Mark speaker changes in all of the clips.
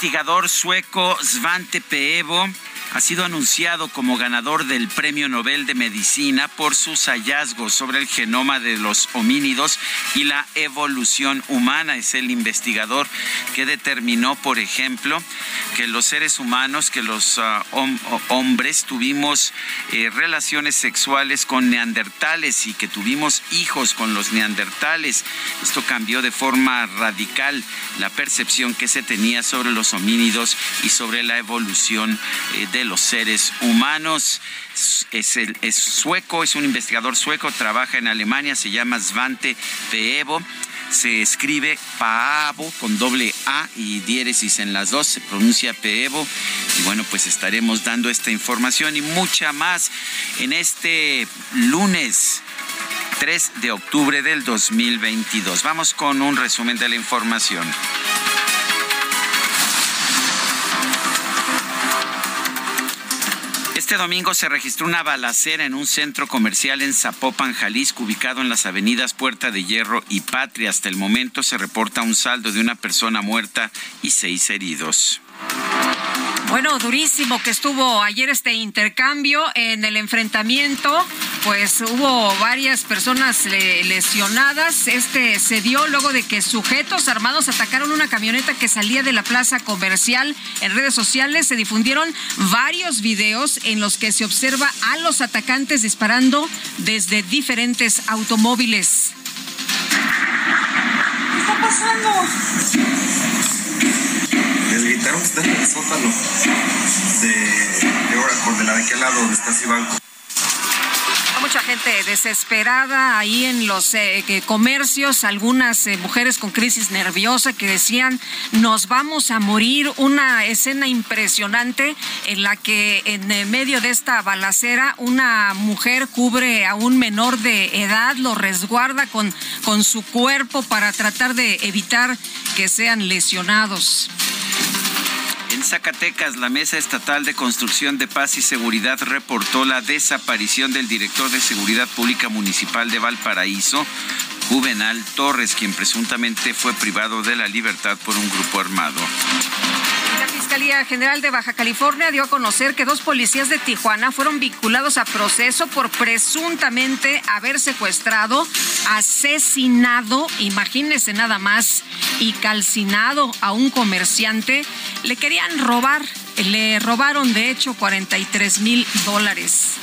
Speaker 1: Investigador sueco Svante Peevo ha sido anunciado como ganador del Premio Nobel de Medicina por sus hallazgos sobre el genoma de los homínidos y la evolución humana. Es el investigador que determinó, por ejemplo, que los seres humanos, que los uh, hombres tuvimos eh, relaciones sexuales con neandertales y que tuvimos hijos con los neandertales. Esto cambió de forma radical la percepción que se tenía sobre los homínidos y sobre la evolución eh, de los seres humanos. Es, el, sueco, es un investigador sueco, trabaja en Alemania, se llama Svante Peevo se escribe Paavo con doble A y diéresis en las dos, se pronuncia Peevo. Y bueno, pues estaremos dando esta información y mucha más en este lunes 3 de octubre del 2022. Vamos con un resumen de la información. Este domingo se registró una balacera en un centro comercial en Zapopan, Jalisco, ubicado en las avenidas Puerta de Hierro y Patria. Hasta el momento se reporta un saldo de una persona muerta y seis heridos.
Speaker 2: Bueno, durísimo que estuvo ayer este intercambio en el enfrentamiento. Pues hubo varias personas lesionadas. Este se dio luego de que sujetos armados atacaron una camioneta que salía de la plaza comercial. En redes sociales se difundieron varios videos en los que se observa a los atacantes disparando desde diferentes automóviles.
Speaker 3: ¿Qué está pasando? Les gritaron que está en el sótano de, de Oracle, de la de aquel lado donde está Cibanco
Speaker 2: mucha gente desesperada ahí en los eh, comercios, algunas eh, mujeres con crisis nerviosa que decían, nos vamos a morir. Una escena impresionante en la que en eh, medio de esta balacera una mujer cubre a un menor de edad, lo resguarda con, con su cuerpo para tratar de evitar que sean lesionados.
Speaker 1: En Zacatecas, la Mesa Estatal de Construcción de Paz y Seguridad reportó la desaparición del director de Seguridad Pública Municipal de Valparaíso, Juvenal Torres, quien presuntamente fue privado de la libertad por un grupo armado.
Speaker 2: La Fiscalía General de Baja California dio a conocer que dos policías de Tijuana fueron vinculados a proceso por presuntamente haber secuestrado, asesinado, imagínense nada más, y calcinado a un comerciante. Le querían robar, le robaron de hecho 43 mil dólares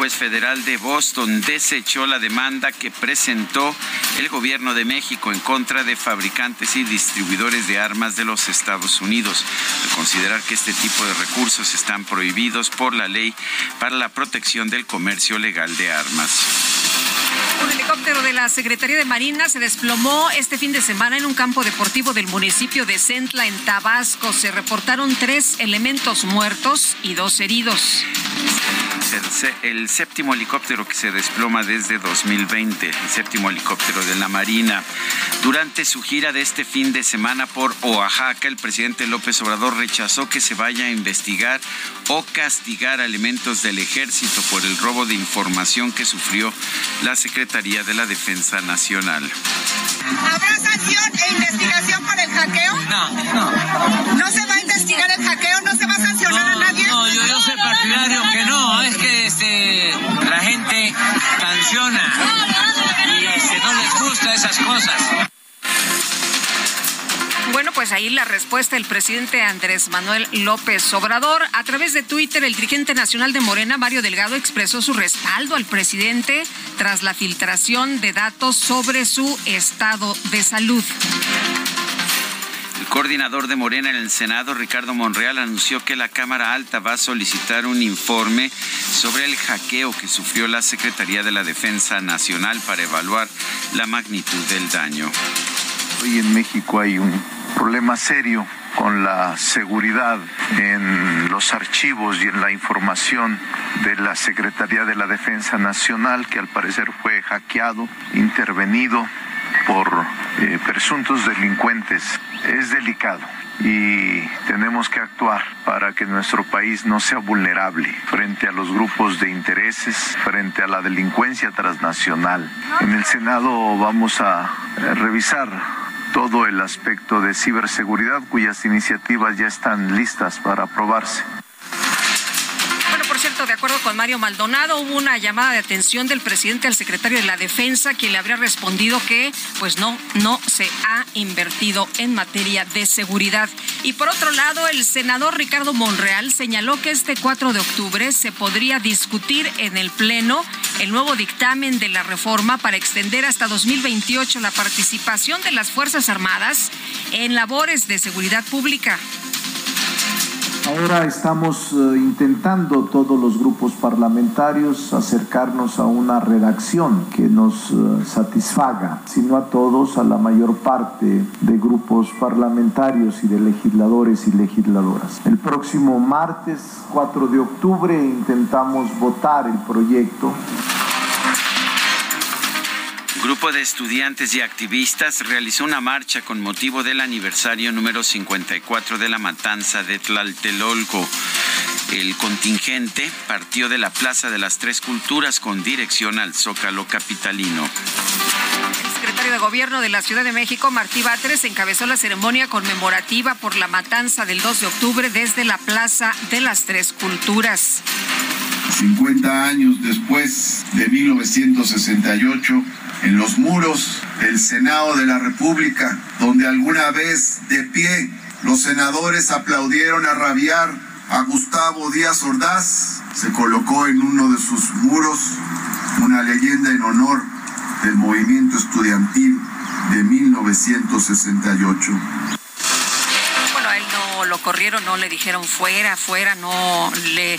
Speaker 1: juez federal de Boston desechó la demanda que presentó el gobierno de México en contra de fabricantes y distribuidores de armas de los Estados Unidos, al considerar que este tipo de recursos están prohibidos por la ley para la protección del comercio legal de armas.
Speaker 2: Un helicóptero de la Secretaría de Marina se desplomó este fin de semana en un campo deportivo del municipio de Centla, en Tabasco. Se reportaron tres elementos muertos y dos heridos.
Speaker 1: el, séptimo helicóptero que se desploma desde 2020, el séptimo helicóptero de la Marina. Durante su gira de este fin de semana por Oaxaca, el presidente López Obrador rechazó que se vaya a investigar o castigar elementos del ejército por el robo de información que sufrió la Secretaría de la Defensa Nacional.
Speaker 4: ¿Habrá sanción e investigación por el hackeo?
Speaker 5: No, no.
Speaker 4: ¿No se va a investigar el hackeo? ¿No se va a sancionar a nadie?
Speaker 5: No, yo, yo soy partidario que no. Es que este, la gente sanciona y este, no les gusta esas cosas.
Speaker 2: Bueno, pues ahí la respuesta del presidente Andrés Manuel López Obrador. A través de Twitter, el dirigente nacional de Morena, Mario Delgado, expresó su respaldo al presidente tras la filtración de datos sobre su estado de salud.
Speaker 1: El coordinador de Morena en el Senado, Ricardo Monreal, anunció que la Cámara Alta va a solicitar un informe sobre el hackeo que sufrió la Secretaría de la Defensa Nacional para evaluar la magnitud del daño.
Speaker 6: Hoy en México hay un problema serio con la seguridad en los archivos y en la información de la Secretaría de la Defensa Nacional, que al parecer fue hackeado, intervenido por eh, presuntos delincuentes. Es delicado y tenemos que actuar para que nuestro país no sea vulnerable frente a los grupos de intereses, frente a la delincuencia transnacional. En el Senado vamos a revisar todo el aspecto de ciberseguridad cuyas iniciativas ya están listas para aprobarse.
Speaker 2: De acuerdo con Mario Maldonado, hubo una llamada de atención del presidente al secretario de la Defensa, quien le habría respondido que, pues no, no se ha invertido en materia de seguridad. Y por otro lado, el senador Ricardo Monreal señaló que este 4 de octubre se podría discutir en el Pleno el nuevo dictamen de la reforma para extender hasta 2028 la participación de las Fuerzas Armadas en labores de seguridad pública.
Speaker 7: Ahora estamos eh, intentando todos los grupos parlamentarios acercarnos a una redacción que nos eh, satisfaga, si no a todos, a la mayor parte de grupos parlamentarios y de legisladores y legisladoras. El próximo martes 4 de octubre intentamos votar el proyecto
Speaker 1: grupo de estudiantes y activistas realizó una marcha con motivo del aniversario número 54 de la matanza de Tlaltelolco. El contingente partió de la Plaza de las Tres Culturas con dirección al Zócalo Capitalino.
Speaker 2: El secretario de Gobierno de la Ciudad de México, Martí Batres, encabezó la ceremonia conmemorativa por la matanza del 2 de octubre desde la Plaza de las Tres Culturas.
Speaker 8: 50 años después de 1968, en los muros del Senado de la República, donde alguna vez de pie los senadores aplaudieron a rabiar a Gustavo Díaz Ordaz, se colocó en uno de sus muros una leyenda en honor del movimiento estudiantil de 1968
Speaker 2: lo corrieron, no le dijeron fuera, fuera, no le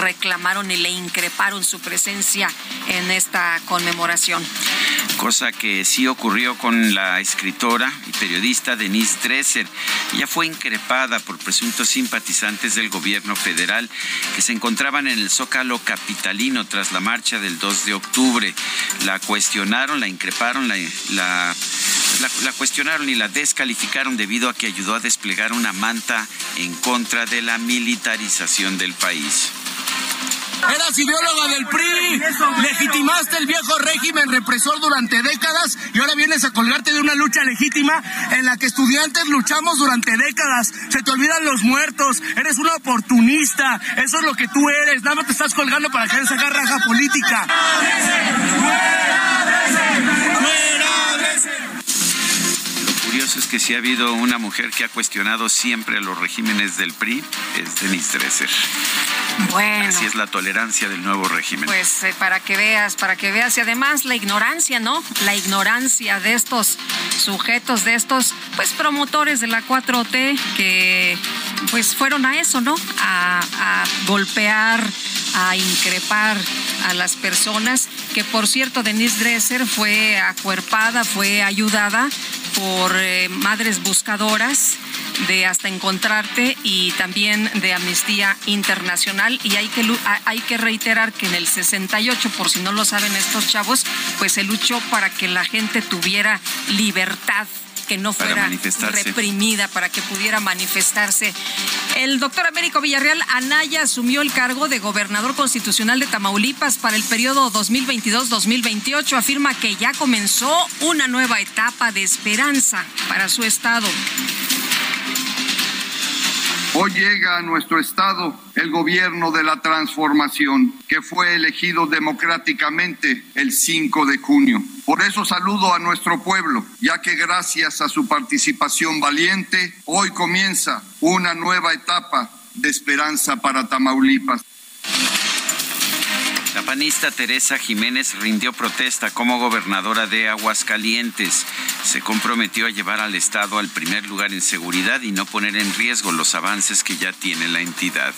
Speaker 2: reclamaron ni le increparon su presencia en esta conmemoración.
Speaker 1: Cosa que sí ocurrió con la escritora y periodista Denise Dresser. Ella fue increpada por presuntos simpatizantes del gobierno federal que se encontraban en el Zócalo Capitalino tras la marcha del 2 de octubre. La cuestionaron, la increparon, la, la la, cuestionaron y la descalificaron debido a que ayudó a desplegar una manta en contra de la militarización del país.
Speaker 9: Eras ideóloga del PRI, legitimaste el viejo régimen represor durante décadas y ahora vienes a colgarte de una lucha legítima en la que estudiantes luchamos durante décadas. Se te olvidan los muertos, eres una oportunista, eso es lo que tú eres, nada más te estás colgando para querer sacar raja política.
Speaker 1: Curioso es que si ha habido una mujer que ha cuestionado siempre a los regímenes del PRI, es Denise Dresser.
Speaker 2: Bueno.
Speaker 1: Así es la tolerancia del nuevo régimen.
Speaker 2: Pues eh, para que veas, para que veas. Y además la ignorancia, ¿no? La ignorancia de estos sujetos, de estos, pues, promotores de la 4T que, pues, fueron a eso, ¿no? A, a golpear, a increpar a las personas. Que, por cierto, Denise Dresser fue acuerpada, fue ayudada por eh, madres buscadoras de Hasta Encontrarte y también de Amnistía Internacional. Y hay que, hay que reiterar que en el 68, por si no lo saben estos chavos, pues se luchó para que la gente tuviera libertad que no fuera reprimida, para que pudiera manifestarse. El doctor Américo Villarreal Anaya asumió el cargo de gobernador constitucional de Tamaulipas para el periodo 2022-2028. Afirma que ya comenzó una nueva etapa de esperanza para su estado.
Speaker 10: Hoy llega a nuestro Estado el gobierno de la transformación que fue elegido democráticamente el 5 de junio. Por eso saludo a nuestro pueblo, ya que gracias a su participación valiente, hoy comienza una nueva etapa de esperanza para Tamaulipas.
Speaker 1: La panista Teresa Jiménez rindió protesta como gobernadora de Aguascalientes. Se comprometió a llevar al Estado al primer lugar en seguridad y no poner en riesgo los avances que ya tiene la entidad.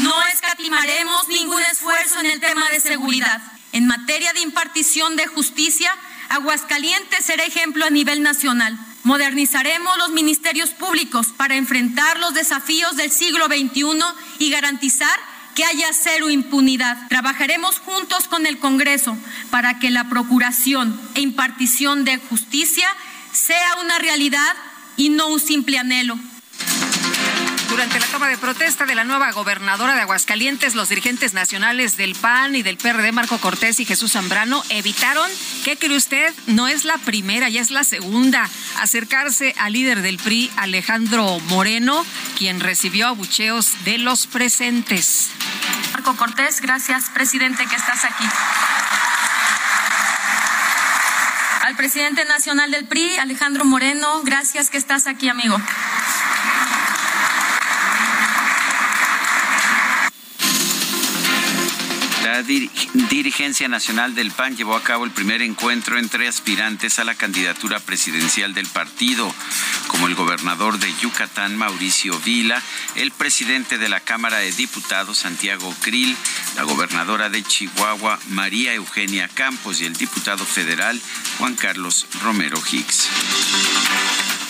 Speaker 11: No escatimaremos ningún esfuerzo en el tema de seguridad. En materia de impartición de justicia, Aguascalientes será ejemplo a nivel nacional. Modernizaremos los ministerios públicos para enfrentar los desafíos del siglo XXI y garantizar que haya cero impunidad. Trabajaremos juntos con el Congreso para que la procuración e impartición de justicia sea una realidad y no un simple anhelo.
Speaker 2: Durante la toma de protesta de la nueva gobernadora de Aguascalientes, los dirigentes nacionales del PAN y del PRD, Marco Cortés y Jesús Zambrano, evitaron, ¿qué cree usted? No es la primera, ya es la segunda, acercarse al líder del PRI, Alejandro Moreno, quien recibió abucheos de los presentes.
Speaker 11: Marco Cortés, gracias, presidente, que estás aquí. Al presidente nacional del PRI, Alejandro Moreno, gracias que estás aquí, amigo.
Speaker 1: La dirigencia nacional del PAN llevó a cabo el primer encuentro entre aspirantes a la candidatura presidencial del partido, como el gobernador de Yucatán, Mauricio Vila, el presidente de la Cámara de Diputados, Santiago Krill, la gobernadora de Chihuahua, María Eugenia Campos, y el diputado federal, Juan Carlos Romero Hicks.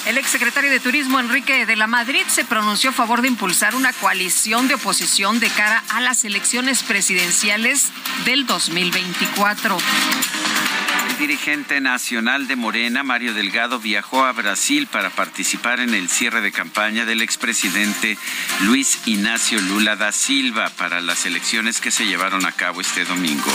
Speaker 2: El exsecretario de Turismo, Enrique de la Madrid, se pronunció a favor de impulsar una coalición de oposición de cara a las elecciones presidenciales del 2024.
Speaker 1: El dirigente nacional de Morena, Mario Delgado, viajó a Brasil para participar en el cierre de campaña del expresidente Luis Ignacio Lula da Silva para las elecciones que se llevaron a cabo este domingo.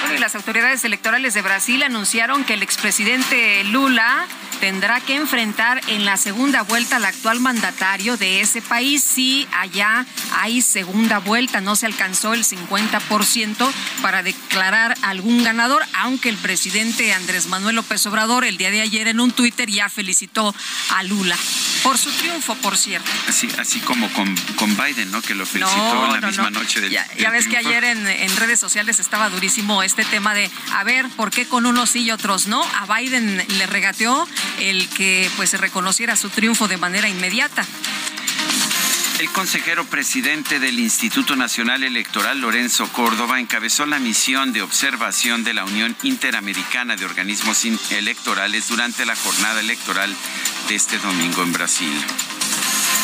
Speaker 2: Bueno, y las autoridades electorales de Brasil anunciaron que el expresidente Lula tendrá que enfrentar en la segunda vuelta al actual mandatario de ese país si allá hay segunda vuelta, no se alcanzó el 50% para declarar algún ganador, aunque el presidente Andrés Manuel López Obrador el día de ayer en un Twitter ya felicitó a Lula por su triunfo, por cierto.
Speaker 1: Así, así como con, con Biden, ¿no? Que lo felicitó en la misma noche del
Speaker 2: Ya, ya ves que ayer en, en redes sociales estaba durísimo este tema de, a ver, ¿por qué con unos sí y otros no? A Biden le regateó el que pues se reconociera su triunfo de manera inmediata.
Speaker 1: El consejero presidente del Instituto Nacional Electoral, Lorenzo Córdoba, encabezó la misión de observación de la Unión Interamericana de Organismos Electorales durante la jornada electoral de este domingo en Brasil.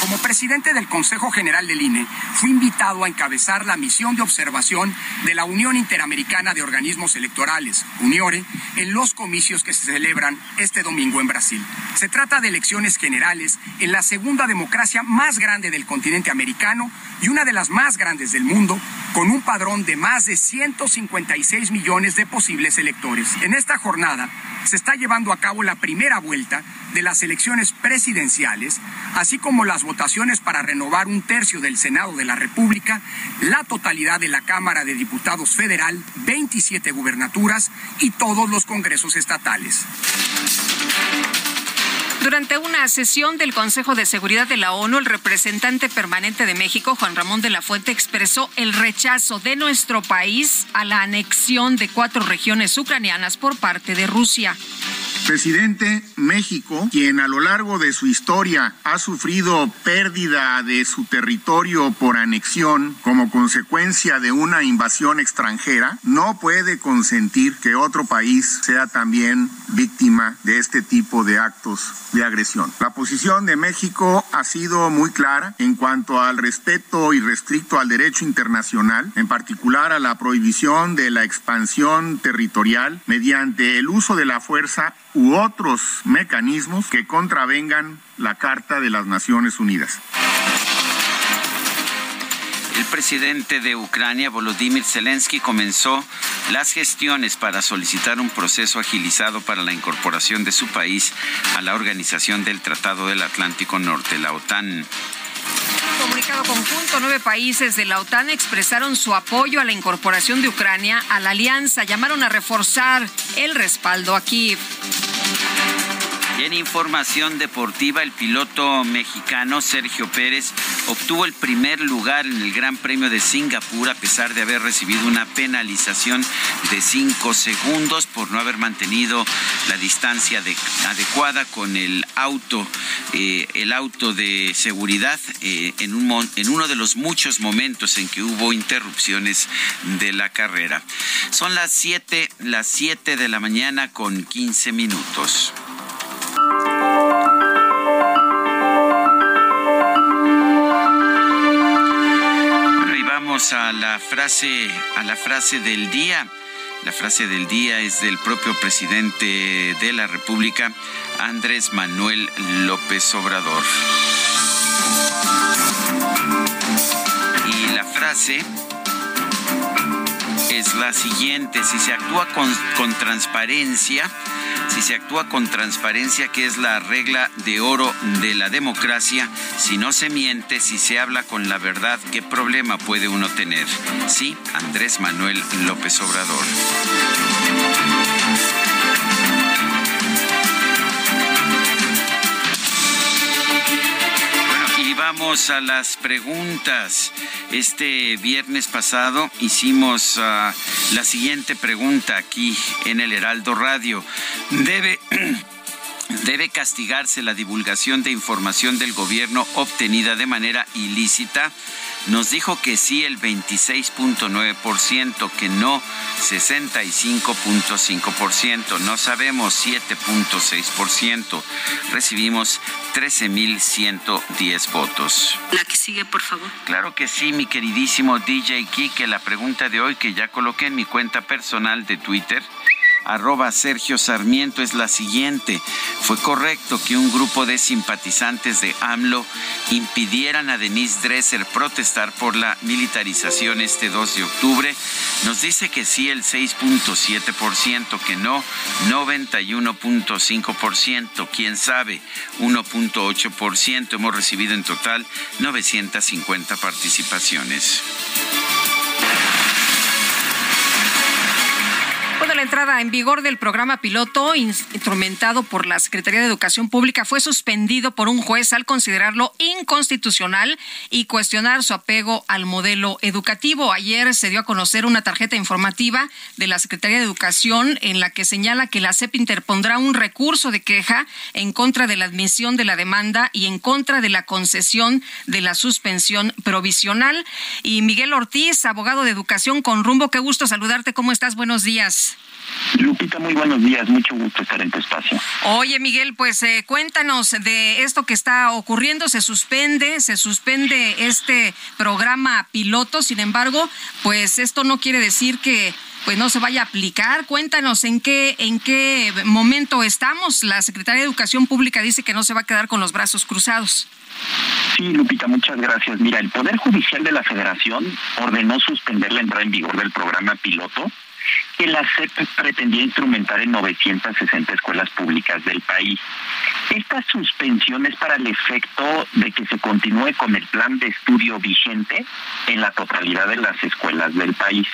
Speaker 12: Como presidente del Consejo General del INE, fui invitado a encabezar la misión de observación de la Unión Interamericana de Organismos Electorales, UNIORE, en los comicios que se celebran este domingo en Brasil. Se trata de elecciones generales en la segunda democracia más grande del continente americano y una de las más grandes del mundo, con un padrón de más de 156 millones de posibles electores. En esta jornada se está llevando a cabo la primera vuelta de las elecciones presidenciales, así como las votaciones para renovar un tercio del Senado de la República, la totalidad de la Cámara de Diputados Federal, 27 gubernaturas y todos los congresos estatales.
Speaker 2: Durante una sesión del Consejo de Seguridad de la ONU, el representante permanente de México, Juan Ramón de la Fuente, expresó el rechazo de nuestro país a la anexión de cuatro regiones ucranianas por parte de Rusia.
Speaker 13: Presidente, México, quien a lo largo de su historia ha sufrido pérdida de su territorio por anexión como consecuencia de una invasión extranjera, no puede consentir que otro país sea también víctima de este tipo de actos de agresión. La posición de México ha sido muy clara en cuanto al respeto irrestricto al derecho internacional, en particular a la prohibición de la expansión territorial mediante el uso de la fuerza u otros mecanismos que contravengan la Carta de las Naciones Unidas.
Speaker 1: El presidente de Ucrania, Volodymyr Zelensky, comenzó las gestiones para solicitar un proceso agilizado para la incorporación de su país a la Organización del Tratado del Atlántico Norte, la OTAN
Speaker 2: comunicado conjunto, nueve países de la OTAN expresaron su apoyo a la incorporación de Ucrania a la alianza. Llamaron a reforzar el respaldo a Kiev.
Speaker 1: En información deportiva, el piloto mexicano Sergio Pérez obtuvo el primer lugar en el Gran Premio de Singapur a pesar de haber recibido una penalización de cinco segundos por no haber mantenido la distancia adecuada con el auto, eh, el auto de seguridad eh, en, en uno de los muchos momentos en que hubo interrupciones de la carrera. Son las 7, las 7 de la mañana con 15 minutos. Y vamos a la frase, a la frase del día. La frase del día es del propio presidente de la República, Andrés Manuel López Obrador. Y la frase es la siguiente, si se actúa con, con transparencia, si se actúa con transparencia, que es la regla de oro de la democracia, si no se miente, si se habla con la verdad, ¿qué problema puede uno tener? Sí, Andrés Manuel López Obrador. Y vamos a las preguntas. Este viernes pasado hicimos ah, la siguiente pregunta aquí en el Heraldo Radio. ¿Debe... ¿Debe castigarse la divulgación de información del gobierno obtenida de manera ilícita? Nos dijo que sí el 26.9%, que no 65.5%, no sabemos 7.6%. Recibimos 13.110 votos.
Speaker 14: La que sigue, por favor.
Speaker 1: Claro que sí, mi queridísimo DJ Kike. La pregunta de hoy que ya coloqué en mi cuenta personal de Twitter arroba Sergio Sarmiento es la siguiente. Fue correcto que un grupo de simpatizantes de AMLO impidieran a Denise Dresser protestar por la militarización este 2 de octubre. Nos dice que sí el 6.7%, que no 91.5%, quién sabe 1.8%. Hemos recibido en total 950 participaciones.
Speaker 2: La entrada en vigor del programa piloto instrumentado por la Secretaría de Educación Pública fue suspendido por un juez al considerarlo inconstitucional y cuestionar su apego al modelo educativo. Ayer se dio a conocer una tarjeta informativa de la Secretaría de Educación en la que señala que la CEP interpondrá un recurso de queja en contra de la admisión de la demanda y en contra de la concesión de la suspensión provisional. Y Miguel Ortiz, abogado de educación con rumbo, qué gusto saludarte. ¿Cómo estás? Buenos días.
Speaker 15: Lupita, muy buenos días, mucho gusto estar en tu espacio.
Speaker 2: Oye, Miguel, pues eh, cuéntanos de esto que está ocurriendo, se suspende, se suspende este programa piloto, sin embargo, pues esto no quiere decir que pues no se vaya a aplicar. Cuéntanos en qué en qué momento estamos. La Secretaría de Educación Pública dice que no se va a quedar con los brazos cruzados.
Speaker 15: Sí, Lupita, muchas gracias. Mira, el Poder Judicial de la Federación ordenó suspender la entrada en vigor del programa piloto que la CEP pretendía instrumentar en 960 escuelas públicas del país. Esta suspensión es para el efecto de que se continúe con el plan de estudio vigente en la totalidad de las escuelas del país.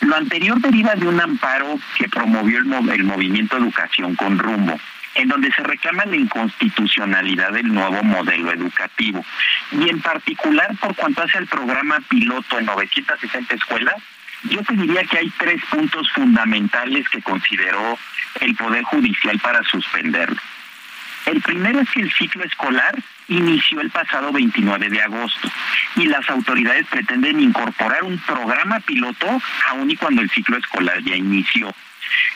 Speaker 15: Lo anterior deriva de un amparo que promovió el, el movimiento Educación con Rumbo en donde se reclama la inconstitucionalidad del nuevo modelo educativo y en particular por cuanto hace al programa piloto en 960 escuelas yo te diría que hay tres puntos fundamentales que consideró el Poder Judicial para suspenderlo. El primero es que el ciclo escolar inició el pasado 29 de agosto y las autoridades pretenden incorporar un programa piloto aún y cuando el ciclo escolar ya inició.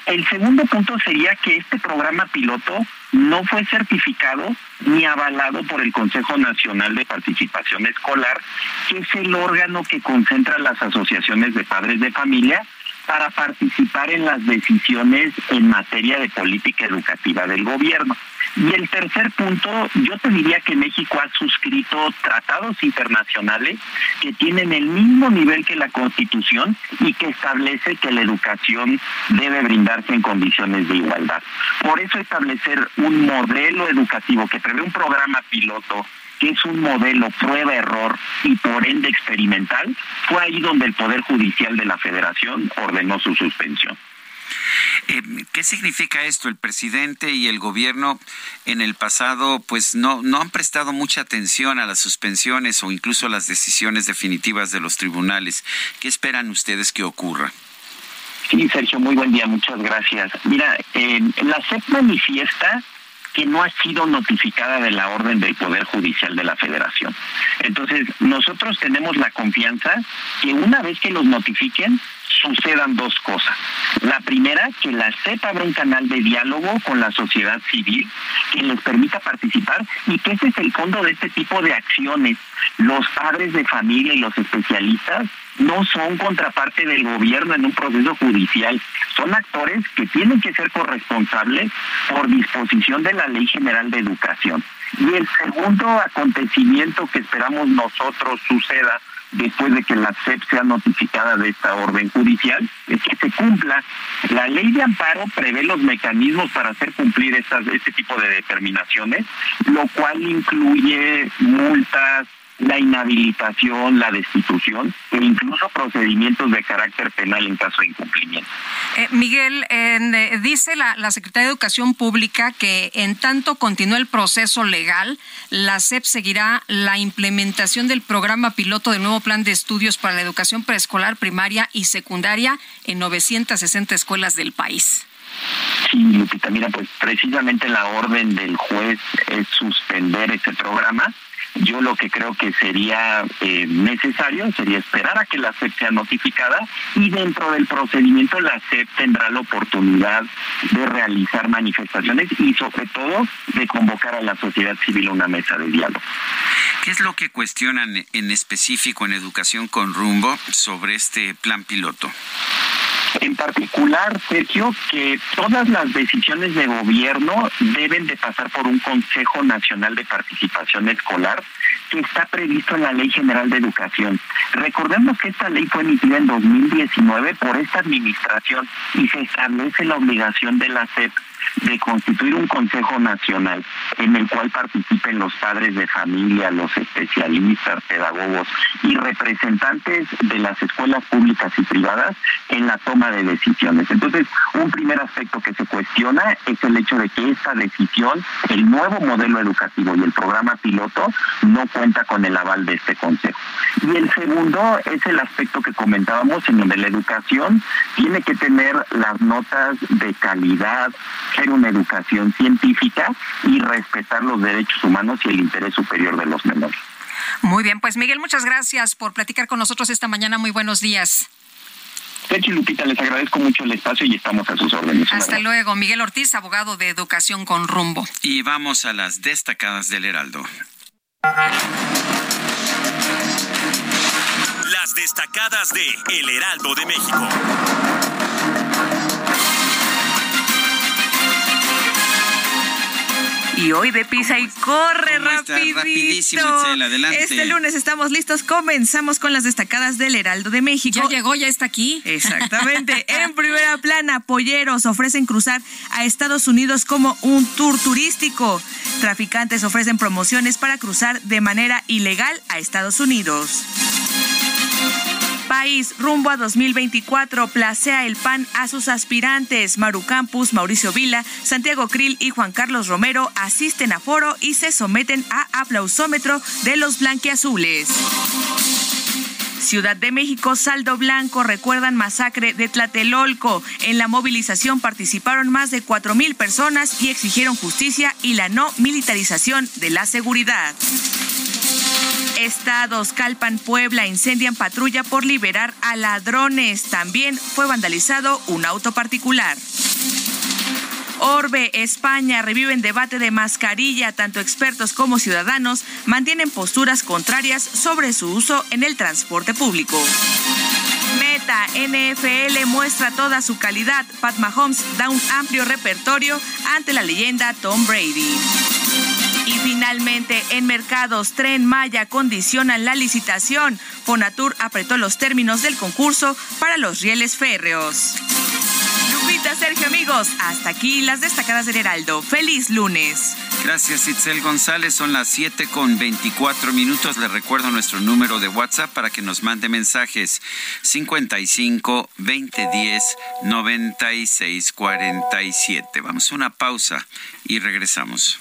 Speaker 15: El segundo punto sería que este programa piloto no fue certificado ni avalado por el Consejo Nacional de Participación Escolar, que es el órgano que concentra las asociaciones de padres de familia para participar en las decisiones en materia de política educativa del gobierno. Y el tercer punto, yo te diría que México ha suscrito tratados internacionales que tienen el mismo nivel que la Constitución y que establece que la educación debe brindarse en condiciones de igualdad. Por eso establecer un modelo educativo que prevé un programa piloto que es un modelo prueba-error y por ende experimental, fue ahí donde el Poder Judicial de la Federación ordenó su suspensión.
Speaker 1: Eh, ¿Qué significa esto? El presidente y el gobierno en el pasado pues no, no han prestado mucha atención a las suspensiones o incluso a las decisiones definitivas de los tribunales. ¿Qué esperan ustedes que ocurra?
Speaker 15: Sí, Sergio, muy buen día, muchas gracias. Mira, eh, la CEP manifiesta que no ha sido notificada de la orden del Poder Judicial de la Federación. Entonces, nosotros tenemos la confianza que una vez que los notifiquen, sucedan dos cosas. La primera, que la CEP abra un canal de diálogo con la sociedad civil que les permita participar y que ese es el fondo de este tipo de acciones. Los padres de familia y los especialistas no son contraparte del gobierno en un proceso judicial, son actores que tienen que ser corresponsables por disposición de la Ley General de Educación. Y el segundo acontecimiento que esperamos nosotros suceda después de que la CEP sea notificada de esta orden judicial, es que se cumpla. La ley de amparo prevé los mecanismos para hacer cumplir estas, este tipo de determinaciones, lo cual incluye multas, la inhabilitación, la destitución e incluso procedimientos de carácter penal en caso de incumplimiento.
Speaker 2: Eh, Miguel, eh, dice la, la, Secretaría de Educación Pública que en tanto continúe el proceso legal, la SEP seguirá la implementación del programa piloto del nuevo plan de estudios para la educación preescolar, primaria y secundaria en 960 escuelas del país.
Speaker 15: Sí, Lupita, mira, pues precisamente la orden del juez es suspender ese programa yo lo que creo que sería eh, necesario sería esperar a que la SEP sea notificada y dentro del procedimiento la SEP tendrá la oportunidad de realizar manifestaciones y sobre todo de convocar a la sociedad civil a una mesa de diálogo.
Speaker 1: ¿Qué es lo que cuestionan en específico en Educación con Rumbo sobre este plan piloto?
Speaker 15: En particular, Sergio, que todas las decisiones de gobierno deben de pasar por un Consejo Nacional de Participación Escolar que está previsto en la Ley General de Educación. Recordemos que esta ley fue emitida en 2019 por esta administración y se establece la obligación de la SEP de constituir un Consejo Nacional en el cual participen los padres de familia, los especialistas, pedagogos y representantes de las escuelas públicas y privadas en la toma de decisiones. Entonces, un primer aspecto que se cuestiona es el hecho de que esta decisión, el nuevo modelo educativo y el programa piloto no cuenta con el aval de este Consejo. Y el segundo es el aspecto que comentábamos en donde la educación tiene que tener las notas de calidad, ser una educación científica y respetar los derechos humanos y el interés superior de los menores.
Speaker 2: Muy bien, pues Miguel, muchas gracias por platicar con nosotros esta mañana. Muy buenos días.
Speaker 15: Pechi Lupita, les agradezco mucho el espacio y estamos a sus órdenes.
Speaker 2: Hasta luego. Miguel Ortiz, abogado de Educación con Rumbo.
Speaker 1: Y vamos a las destacadas del Heraldo.
Speaker 16: Las destacadas de El Heraldo de México.
Speaker 14: Y hoy de pisa y corre rapidito.
Speaker 1: Rapidísimo, adelante.
Speaker 14: Este lunes estamos listos. Comenzamos con las destacadas del Heraldo de México.
Speaker 2: Ya llegó, ya está aquí.
Speaker 14: Exactamente. en primera plana, polleros ofrecen cruzar a Estados Unidos como un tour turístico. Traficantes ofrecen promociones para cruzar de manera ilegal a Estados Unidos país rumbo a 2024 placea el PAN a sus aspirantes. Maru Campus, Mauricio Vila, Santiago Krill y Juan Carlos Romero asisten a foro y se someten a aplausómetro de los blanquiazules. Ciudad de México, Saldo Blanco, recuerdan masacre de Tlatelolco. En la movilización participaron más de cuatro mil personas y exigieron justicia y la no militarización de la seguridad. Estados, Calpan, Puebla incendian patrulla por liberar a ladrones. También fue vandalizado un auto particular. Orbe, España, reviven debate de mascarilla. Tanto expertos como ciudadanos mantienen posturas contrarias sobre su uso en el transporte público. Meta NFL muestra toda su calidad. Pat Mahomes da un amplio repertorio ante la leyenda Tom Brady. Y finalmente, en mercados, Tren Maya condicionan la licitación. Fonatur apretó los términos del concurso para los rieles férreos. Lupita, Sergio, amigos, hasta aquí las destacadas del Heraldo. Feliz lunes.
Speaker 1: Gracias, Itzel González. Son las 7 con 24 minutos. Le recuerdo nuestro número de WhatsApp para que nos mande mensajes. 55 2010 96 47. Vamos a una pausa y regresamos.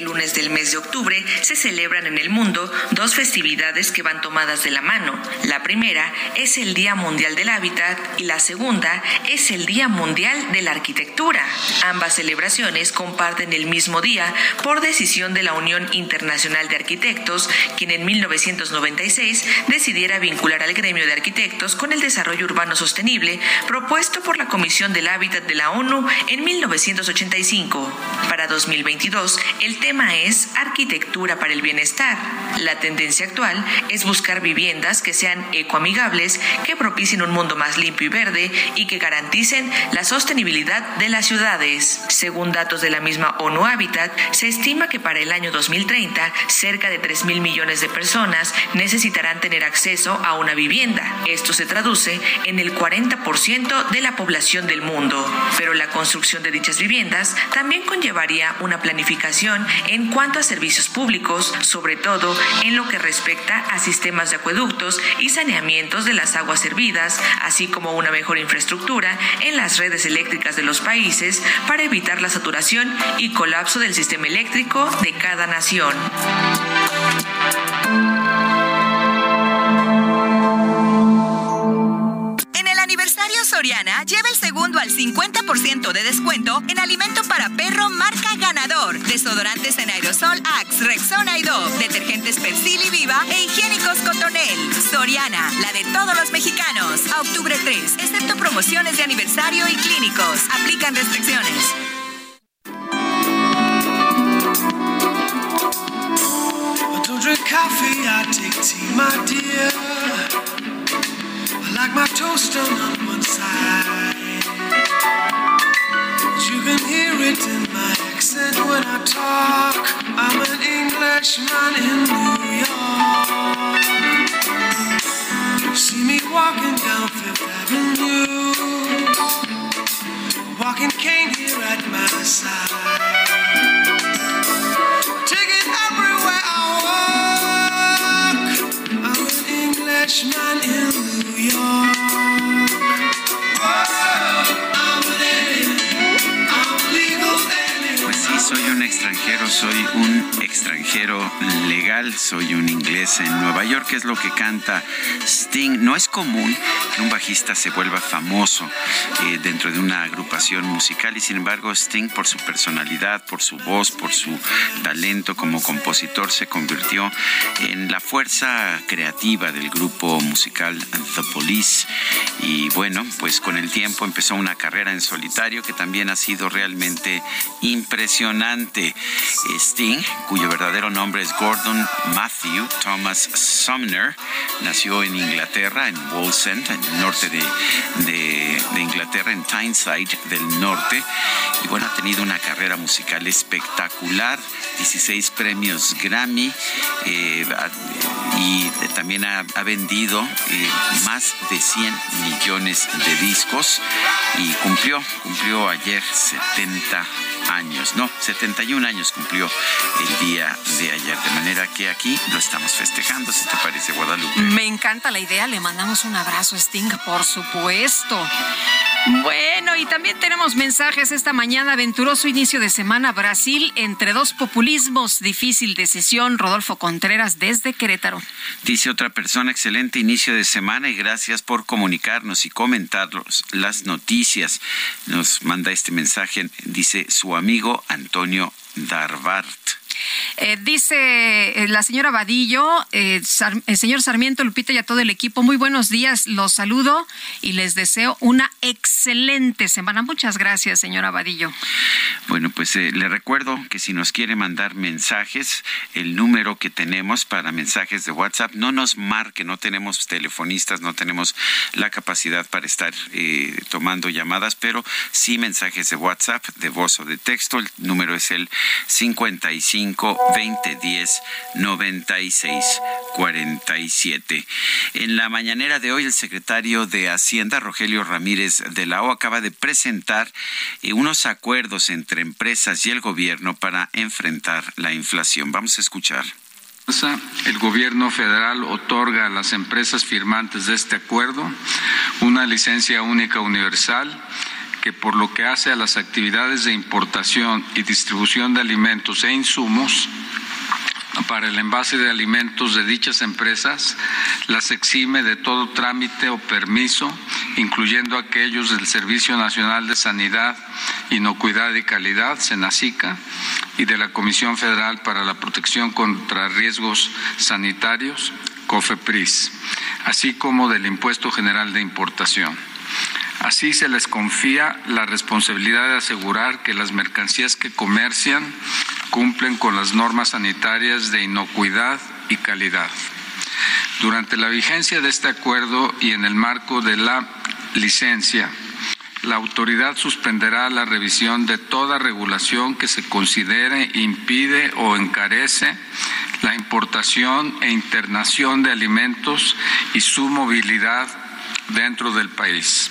Speaker 17: Lunes del mes de octubre se celebran en el mundo dos festividades que van tomadas de la mano. La primera es el Día Mundial del Hábitat y la segunda es el Día Mundial de la Arquitectura. Ambas celebraciones comparten el mismo día por decisión de la Unión Internacional de Arquitectos, quien en 1996 decidiera vincular al gremio de arquitectos con el desarrollo urbano sostenible propuesto por la Comisión del Hábitat de la ONU en 1985. Para 2022, el tema es arquitectura para el bienestar. La tendencia actual es buscar viviendas que sean ecoamigables, que propicien un mundo más limpio y verde y que garanticen la sostenibilidad de las ciudades. Según datos de la misma ONU Habitat, se estima que para el año 2030 cerca de 3 mil millones de personas necesitarán tener acceso a una vivienda. Esto se traduce en el 40% de la población del mundo. Pero la construcción de dichas viviendas también conllevaría una planificación en cuanto a servicios públicos, sobre todo en lo que respecta a sistemas de acueductos y saneamientos de las aguas servidas, así como una mejor infraestructura en las redes eléctricas de los países para evitar la saturación y colapso del sistema eléctrico de cada nación.
Speaker 18: Soriana, lleva el segundo al 50% de descuento en alimento para perro marca ganador, desodorantes en aerosol Axe, Rexona y Dove, detergentes Persil y Viva e higiénicos Cotonel. Soriana, la de todos los mexicanos. A octubre 3, excepto promociones de aniversario y clínicos. Aplican restricciones.
Speaker 19: You can hear it in my accent when I talk. I'm an Englishman in New York. York,
Speaker 1: es lo que canta Sting. No es común que un bajista se vuelva famoso eh, dentro de una agrupación musical y sin embargo Sting por su personalidad, por su voz, por su talento como compositor se convirtió en la fuerza creativa del grupo musical The Police y bueno, pues con el tiempo empezó una carrera en solitario que también ha sido realmente impresionante. Sting, cuyo verdadero nombre es Gordon Matthew Thomas Sumner, nació en Inglaterra, en Wallsend, en el norte de, Inglaterra, en Tyneside del norte. Y bueno, ha tenido una carrera musical espectacular, 16 premios Grammy eh, y también ha, vendido eh, más de 100 millones de discos y cumplió, cumplió ayer 70 años, no, 71 años cumplió el día de ayer, de manera que aquí lo estamos festejando, si te parece, Guadalupe.
Speaker 2: Me encanta la idea, le mandamos un abrazo Sting, por supuesto. Bueno, y también tenemos mensajes esta mañana. Aventuroso inicio de semana. Brasil entre dos populismos. Difícil decisión. Rodolfo Contreras desde Querétaro.
Speaker 1: Dice otra persona, excelente inicio de semana y gracias por comunicarnos y comentar las noticias. Nos manda este mensaje, dice su amigo Antonio Darvart.
Speaker 2: Eh, dice eh, la señora Vadillo, eh, el señor Sarmiento, Lupita y a todo el equipo, muy buenos días, los saludo y les deseo una excelente semana. Muchas gracias, señora Vadillo.
Speaker 1: Bueno, pues le recuerdo que si nos quiere mandar mensajes, el número que tenemos para mensajes de WhatsApp, no nos marque, no tenemos telefonistas, no tenemos la capacidad para estar tomando llamadas, pero sí mensajes de WhatsApp, de voz o de texto. El número es el 55 2010 96 47. En la mañanera de hoy, el secretario de Hacienda, Rogelio Ramírez de la O, acaba de presentar eh, unos acuerdos entre empresas y el gobierno para enfrentar la inflación. Vamos a escuchar.
Speaker 20: El gobierno federal otorga a las empresas firmantes de este acuerdo una licencia única universal que por lo que hace a las actividades de importación y distribución de alimentos e insumos, para el envase de alimentos de dichas empresas las exime de todo trámite o permiso, incluyendo aquellos del Servicio Nacional de Sanidad, Inocuidad y Calidad, SENACICA, y de la Comisión Federal para la Protección contra Riesgos Sanitarios, COFEPRIS, así como del Impuesto General de Importación. Así se les confía la responsabilidad de asegurar que las mercancías que comercian cumplen con las normas sanitarias de inocuidad y calidad. Durante la vigencia de este acuerdo y en el marco de la licencia, la autoridad suspenderá la revisión de toda regulación que se considere impide o encarece la importación e internación de alimentos y su movilidad dentro del país.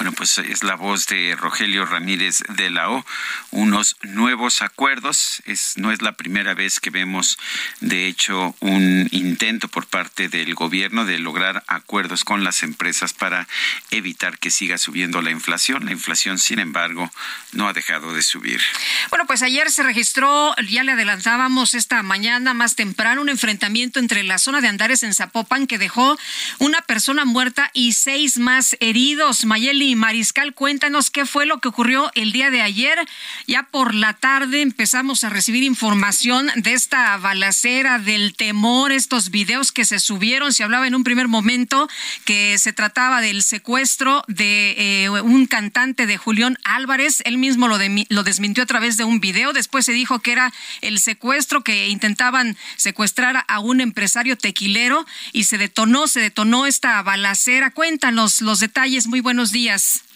Speaker 1: Bueno, pues es la voz de Rogelio Ramírez de la O. Unos nuevos acuerdos. Es, no es la primera vez que vemos, de hecho, un intento por parte del gobierno de lograr acuerdos con las empresas para evitar que siga subiendo la inflación. La inflación, sin embargo, no ha dejado de subir.
Speaker 2: Bueno, pues ayer se registró, ya le adelantábamos esta mañana más temprano, un enfrentamiento entre la zona de Andares en Zapopan que dejó una persona muerta y seis más heridos. Mayeli Mariscal, cuéntanos qué fue lo que ocurrió el día de ayer. Ya por la tarde empezamos a recibir información de esta balacera, del temor, estos videos que se subieron. Se hablaba en un primer momento que se trataba del secuestro de eh, un cantante de Julián Álvarez. Él mismo lo, lo desmintió a través de un video. Después se dijo que era el secuestro, que intentaban secuestrar a un empresario tequilero y se detonó, se detonó esta balacera. Cuéntanos los detalles. Muy buenos días. Gracias.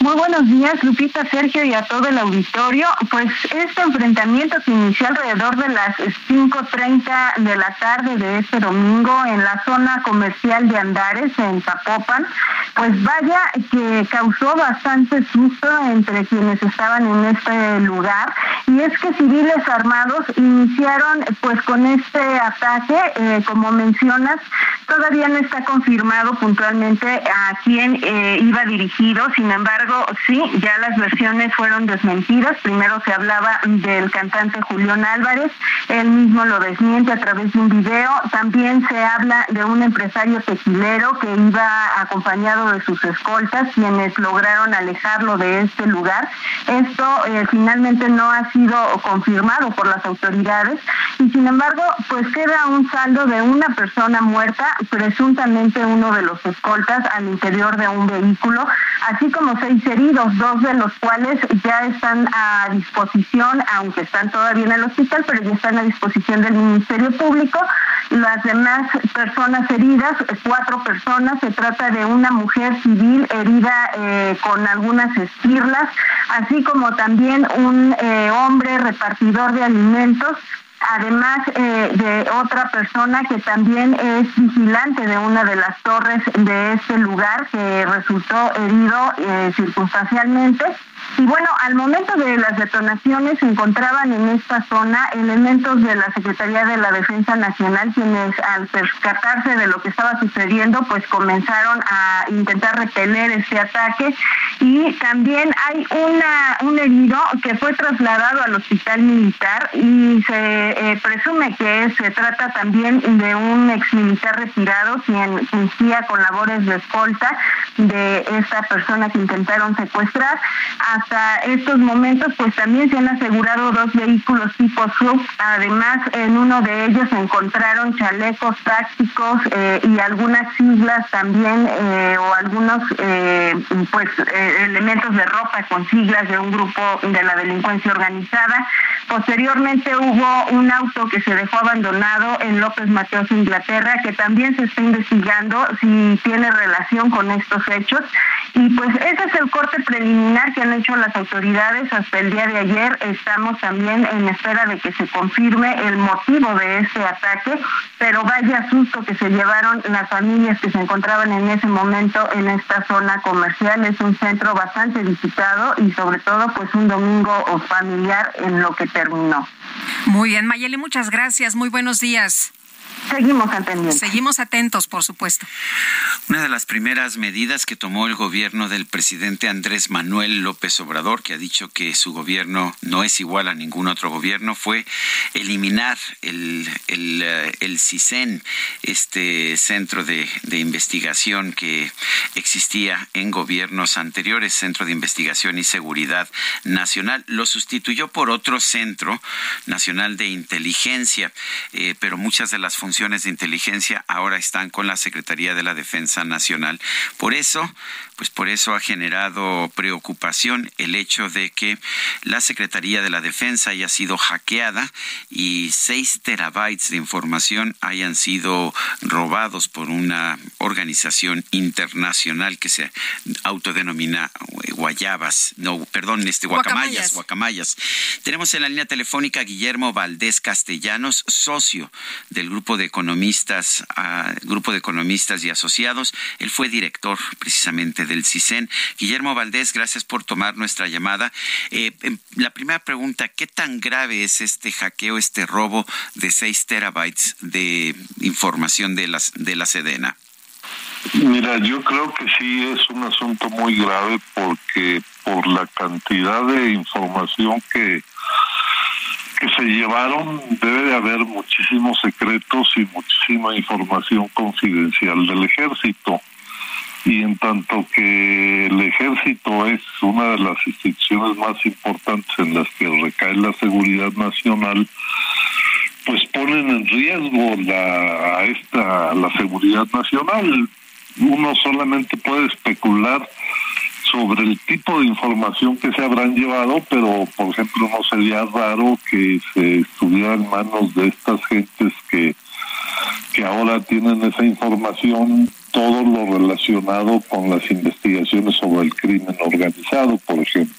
Speaker 21: Muy buenos días, Lupita, Sergio y a todo el auditorio. Pues este enfrentamiento se inició alrededor de las 5.30 de la tarde de este domingo en la zona comercial de Andares, en Zapopan. Pues vaya que causó bastante susto entre quienes estaban en este lugar. Y es que civiles armados iniciaron pues con este ataque, eh, como mencionas, todavía no está confirmado puntualmente a quién eh, iba dirigido, sin embargo, embargo, sí, ya las versiones fueron desmentidas. Primero se hablaba del cantante Julián Álvarez, él mismo lo desmiente a través de un video. También se habla de un empresario tequilero que iba acompañado de sus escoltas, quienes lograron alejarlo de este lugar. Esto eh, finalmente no ha sido confirmado por las autoridades y sin embargo, pues queda un saldo de una persona muerta, presuntamente uno de los escoltas al interior de un vehículo, así como seis heridos, dos de los cuales ya están a disposición, aunque están todavía en el hospital, pero ya están a disposición del Ministerio Público. Las demás personas heridas, cuatro personas, se trata de una mujer civil herida eh, con algunas esquirlas, así como también un eh, hombre repartidor de alimentos además eh, de otra persona que también es vigilante de una de las torres de este lugar que resultó herido eh, circunstancialmente y bueno, al momento de las detonaciones se encontraban en esta zona elementos de la Secretaría de la Defensa Nacional quienes al percatarse de lo que estaba sucediendo pues comenzaron a intentar repeler este ataque. Y también hay una un herido que fue trasladado al hospital militar y se eh, presume que se trata también de un ex militar retirado quien cumplía con labores de escolta de esta persona que intentaron secuestrar hasta estos momentos pues también se han asegurado dos vehículos tipo SUV. Además, en uno de ellos se encontraron chalecos tácticos eh, y algunas siglas también eh, o algunos eh, pues elementos de ropa con siglas de un grupo de la delincuencia organizada. Posteriormente hubo un auto que se dejó abandonado en López Mateos, Inglaterra, que también se está investigando si tiene relación con estos hechos. Y pues ese es el corte preliminar que han hecho las autoridades hasta el día de ayer. Estamos también en espera de que se confirme el motivo de este ataque, pero vaya susto que se llevaron las familias que se encontraban en ese momento en esta zona comercial. Es un centro bastante visitado y sobre todo pues un domingo familiar en lo que terminó.
Speaker 2: Muy bien, Mayeli, muchas gracias. Muy buenos días.
Speaker 21: Seguimos atendiendo.
Speaker 2: Seguimos atentos, por supuesto.
Speaker 1: Una de las primeras medidas que tomó el gobierno del presidente Andrés Manuel López Obrador, que ha dicho que su gobierno no es igual a ningún otro gobierno, fue eliminar el, el, eh, el CISEN, este centro de, de investigación que existía en gobiernos anteriores, Centro de Investigación y Seguridad Nacional. Lo sustituyó por otro Centro Nacional de Inteligencia, eh, pero muchas de las funciones de inteligencia ahora están con la Secretaría de la Defensa Nacional. Por eso, pues por eso ha generado preocupación el hecho de que la Secretaría de la Defensa haya sido hackeada y seis terabytes de información hayan sido robados por una organización internacional que se autodenomina Guayabas, no, perdón, este Guacamayas, Guacamayas. Tenemos en la línea telefónica a Guillermo Valdés Castellanos, socio del grupo de economistas, uh, grupo de economistas y asociados. Él fue director precisamente del CISEN. Guillermo Valdés, gracias por tomar nuestra llamada. Eh, la primera pregunta, ¿qué tan grave es este hackeo, este robo de 6 terabytes de información de, las, de la Sedena?
Speaker 22: Mira, yo creo que sí es un asunto muy grave porque por la cantidad de información que que se llevaron debe de haber muchísimos secretos y muchísima información confidencial del ejército. Y en tanto que el ejército es una de las instituciones más importantes en las que recae la seguridad nacional, pues ponen en riesgo la, esta, la seguridad nacional. Uno solamente puede especular sobre el tipo de información que se habrán llevado, pero por ejemplo no sería raro que se estuviera en manos de estas gentes que, que ahora tienen esa información, todo lo relacionado con las investigaciones sobre el crimen organizado, por ejemplo,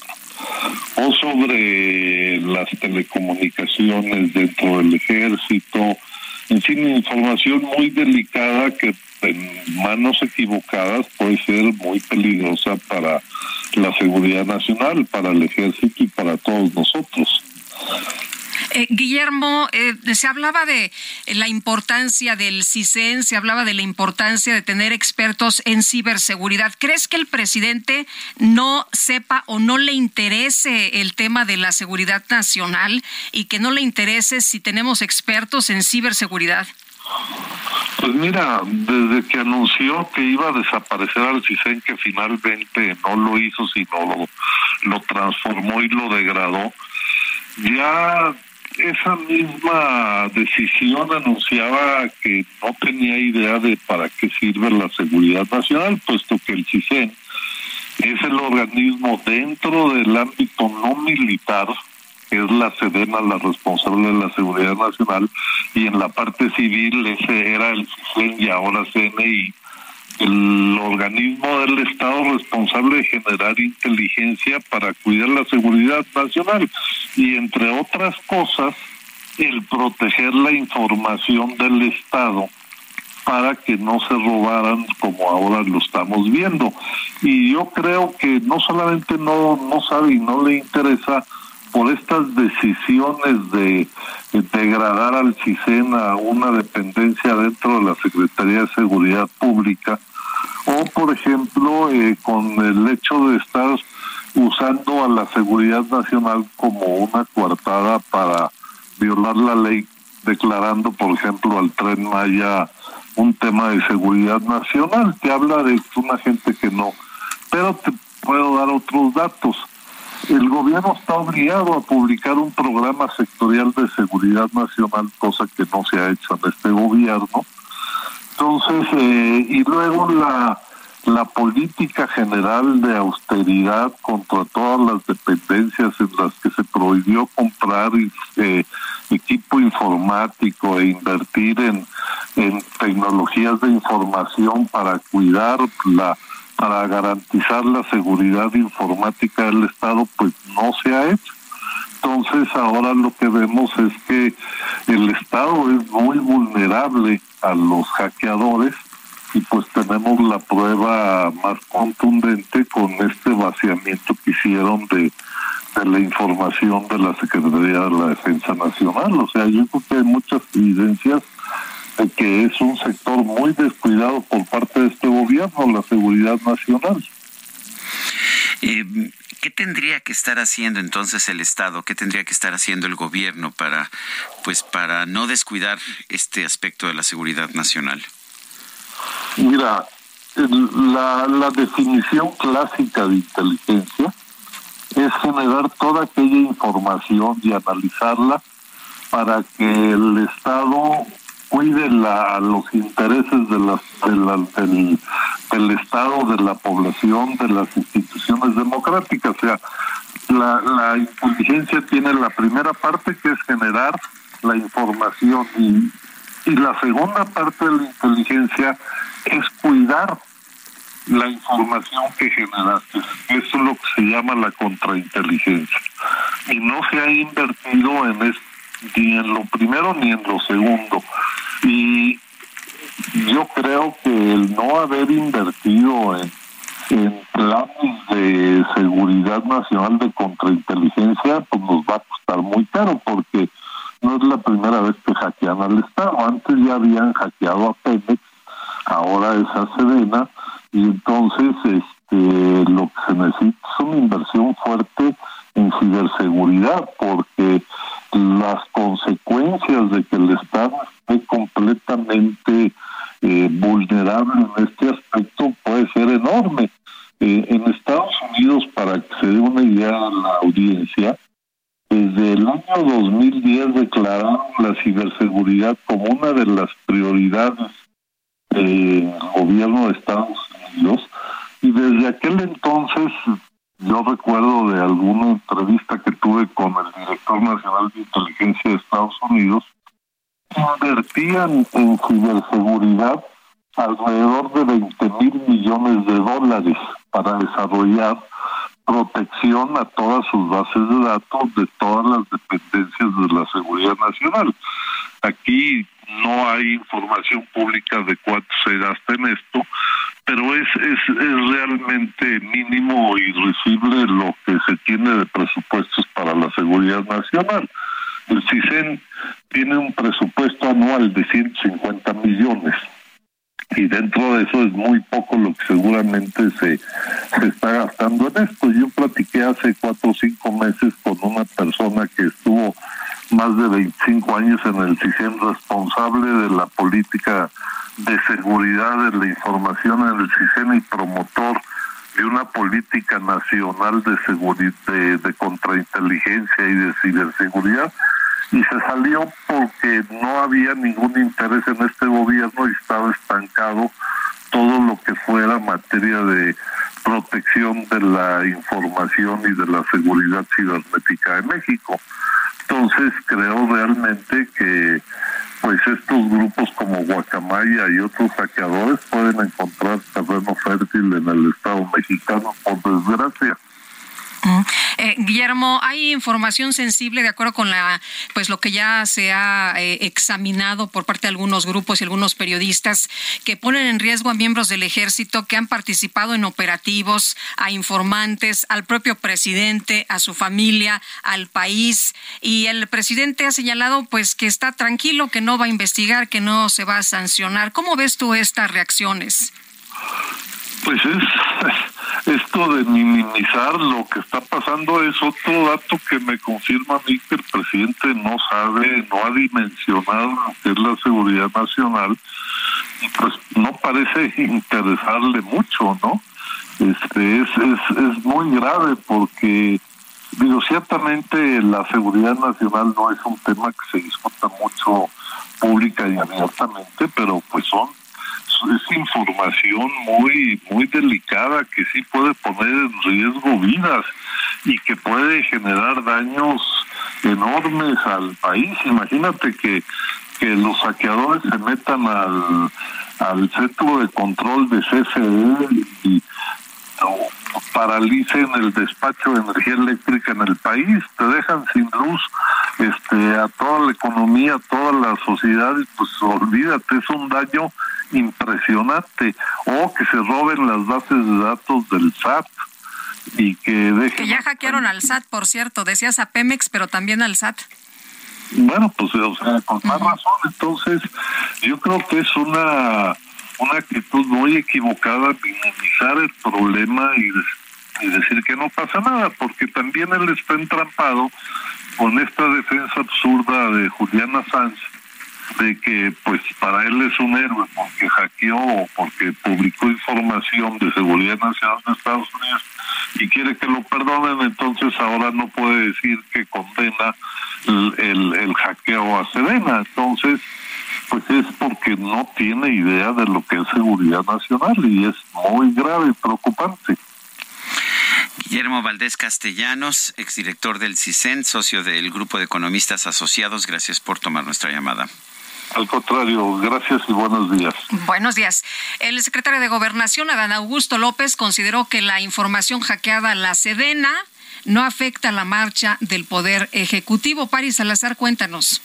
Speaker 22: o sobre las telecomunicaciones dentro del ejército, en fin, información muy delicada que en manos equivocadas puede ser muy peligrosa para la seguridad nacional, para el ejército y para todos nosotros.
Speaker 2: Eh, Guillermo, eh, se hablaba de la importancia del CISEN, se hablaba de la importancia de tener expertos en ciberseguridad. ¿Crees que el presidente no sepa o no le interese el tema de la seguridad nacional y que no le interese si tenemos expertos en ciberseguridad?
Speaker 22: Pues mira, desde que anunció que iba a desaparecer al CISEN, que finalmente no lo hizo, sino lo, lo transformó y lo degradó, ya esa misma decisión anunciaba que no tenía idea de para qué sirve la seguridad nacional, puesto que el CISEN es el organismo dentro del ámbito no militar, que es la Sedena la responsable de la seguridad nacional, y en la parte civil ese era el CISEN y ahora CNI, el organismo del Estado responsable de generar inteligencia para cuidar la seguridad nacional y entre otras cosas el proteger la información del Estado para que no se robaran como ahora lo estamos viendo. Y yo creo que no solamente no, no sabe y no le interesa por estas decisiones de, degradar al CISEN a una dependencia dentro de la Secretaría de Seguridad Pública, o por ejemplo eh, con el hecho de estar usando a la seguridad nacional como una coartada para violar la ley, declarando por ejemplo al tren Maya un tema de seguridad nacional, que habla de una gente que no. Pero te puedo dar otros datos. El gobierno está obligado a publicar un programa sectorial de seguridad nacional, cosa que no se ha hecho en este gobierno. Entonces, eh, y luego la, la política general de austeridad contra todas las dependencias en las que se prohibió comprar eh, equipo informático e invertir en, en tecnologías de información para cuidar la para garantizar la seguridad informática del Estado, pues no se ha hecho. Entonces ahora lo que vemos es que el Estado es muy vulnerable a los hackeadores y pues tenemos la prueba más contundente con este vaciamiento que hicieron de, de la información de la Secretaría de la Defensa Nacional. O sea, yo creo que hay muchas evidencias de que es un sector muy descuidado por parte de este gobierno, la seguridad nacional.
Speaker 1: Eh, ¿Qué tendría que estar haciendo entonces el Estado? ¿Qué tendría que estar haciendo el gobierno para, pues, para no descuidar este aspecto de la seguridad nacional?
Speaker 22: Mira, la, la definición clásica de inteligencia es generar toda aquella información y analizarla para que el Estado cuide la, los intereses de del, del Estado, de la población, de las instituciones democráticas. O sea, la, la inteligencia tiene la primera parte que es generar la información y, y la segunda parte de la inteligencia es cuidar la información que generaste. Eso es lo que se llama la contrainteligencia. Y no se ha invertido en esto ni en lo primero ni en lo segundo. Y yo creo que el no haber invertido en, en planes de seguridad nacional de contrainteligencia, pues nos va a costar muy caro, porque no es la primera vez que hackean al Estado. Antes ya habían hackeado a Pemex, ahora es a Sedena, y entonces este lo que se necesita es una inversión fuerte en ciberseguridad, porque las consecuencias de que el Estado esté completamente eh, vulnerable en este aspecto puede ser enorme. Eh, en Estados Unidos, para que se dé una idea a la audiencia, desde el año 2010 declararon la ciberseguridad como una de las prioridades del gobierno de Estados Unidos y desde aquel entonces yo recuerdo de alguna entrevista que tuve con el director nacional de inteligencia de Estados Unidos, invertían en ciberseguridad alrededor de 20 mil millones de dólares para desarrollar protección a todas sus bases de datos de todas las dependencias de la seguridad nacional. Aquí no hay información pública de cuánto se gasta en esto, pero es, es, es realmente mínimo y irrisible lo que se tiene de presupuestos para la seguridad nacional. El CISEN tiene un presupuesto anual de 150 millones y dentro de eso es muy poco lo que seguramente se, se está gastando en esto. Yo platiqué hace cuatro o cinco meses con una persona que estuvo más de 25 años en el CISEN responsable de la política de seguridad de la información en el CISEN y promotor de una política nacional de seguridad de, de contrainteligencia y de ciberseguridad y se salió porque no había ningún interés en este gobierno y estaba estancado todo lo que fuera materia de protección de la información y de la seguridad cibernética de México. Entonces creo realmente que pues estos grupos como Guacamaya y otros saqueadores pueden encontrar terreno fértil en el Estado mexicano, por desgracia.
Speaker 2: Eh, Guillermo, hay información sensible de acuerdo con la, pues lo que ya se ha eh, examinado por parte de algunos grupos y algunos periodistas que ponen en riesgo a miembros del ejército que han participado en operativos, a informantes, al propio presidente, a su familia, al país. Y el presidente ha señalado, pues, que está tranquilo, que no va a investigar, que no se va a sancionar. ¿Cómo ves tú estas reacciones?
Speaker 22: Pues es esto de minimizar lo que está pasando es otro dato que me confirma a mí que el presidente no sabe, no ha dimensionado lo que es la seguridad nacional y pues no parece interesarle mucho, ¿no? Este es es, es muy grave porque digo ciertamente la seguridad nacional no es un tema que se discuta mucho pública y abiertamente, pero pues son es información muy muy delicada que sí puede poner en riesgo vidas y que puede generar daños enormes al país. Imagínate que que los saqueadores se metan al al centro de control de CFE y paralicen el despacho de energía eléctrica en el país, te dejan sin luz este a toda la economía, a toda la sociedad, y pues olvídate, es un daño impresionante. O que se roben las bases de datos del SAT y que dejen
Speaker 2: que ya hackearon al SAT por cierto decías a Pemex pero también al SAT.
Speaker 22: Bueno pues o sea con más razón entonces yo creo que es una una actitud muy equivocada minimizar el problema y, decir que no pasa nada porque también él está entrampado con esta defensa absurda de Juliana Sánchez de que pues para él es un héroe porque hackeó o porque publicó información de seguridad nacional de Estados Unidos y quiere que lo perdonen, entonces ahora no puede decir que condena el, el, el hackeo a Sedena. Entonces, pues es porque no tiene idea de lo que es seguridad nacional y es muy grave y preocupante.
Speaker 1: Guillermo Valdés Castellanos, exdirector del CISEN, socio del Grupo de Economistas Asociados, gracias por tomar nuestra llamada.
Speaker 22: Al contrario, gracias y buenos días.
Speaker 2: Buenos días. El secretario de Gobernación, Adán Augusto López, consideró que la información hackeada a la Sedena no afecta la marcha del Poder Ejecutivo. Paris Salazar, cuéntanos.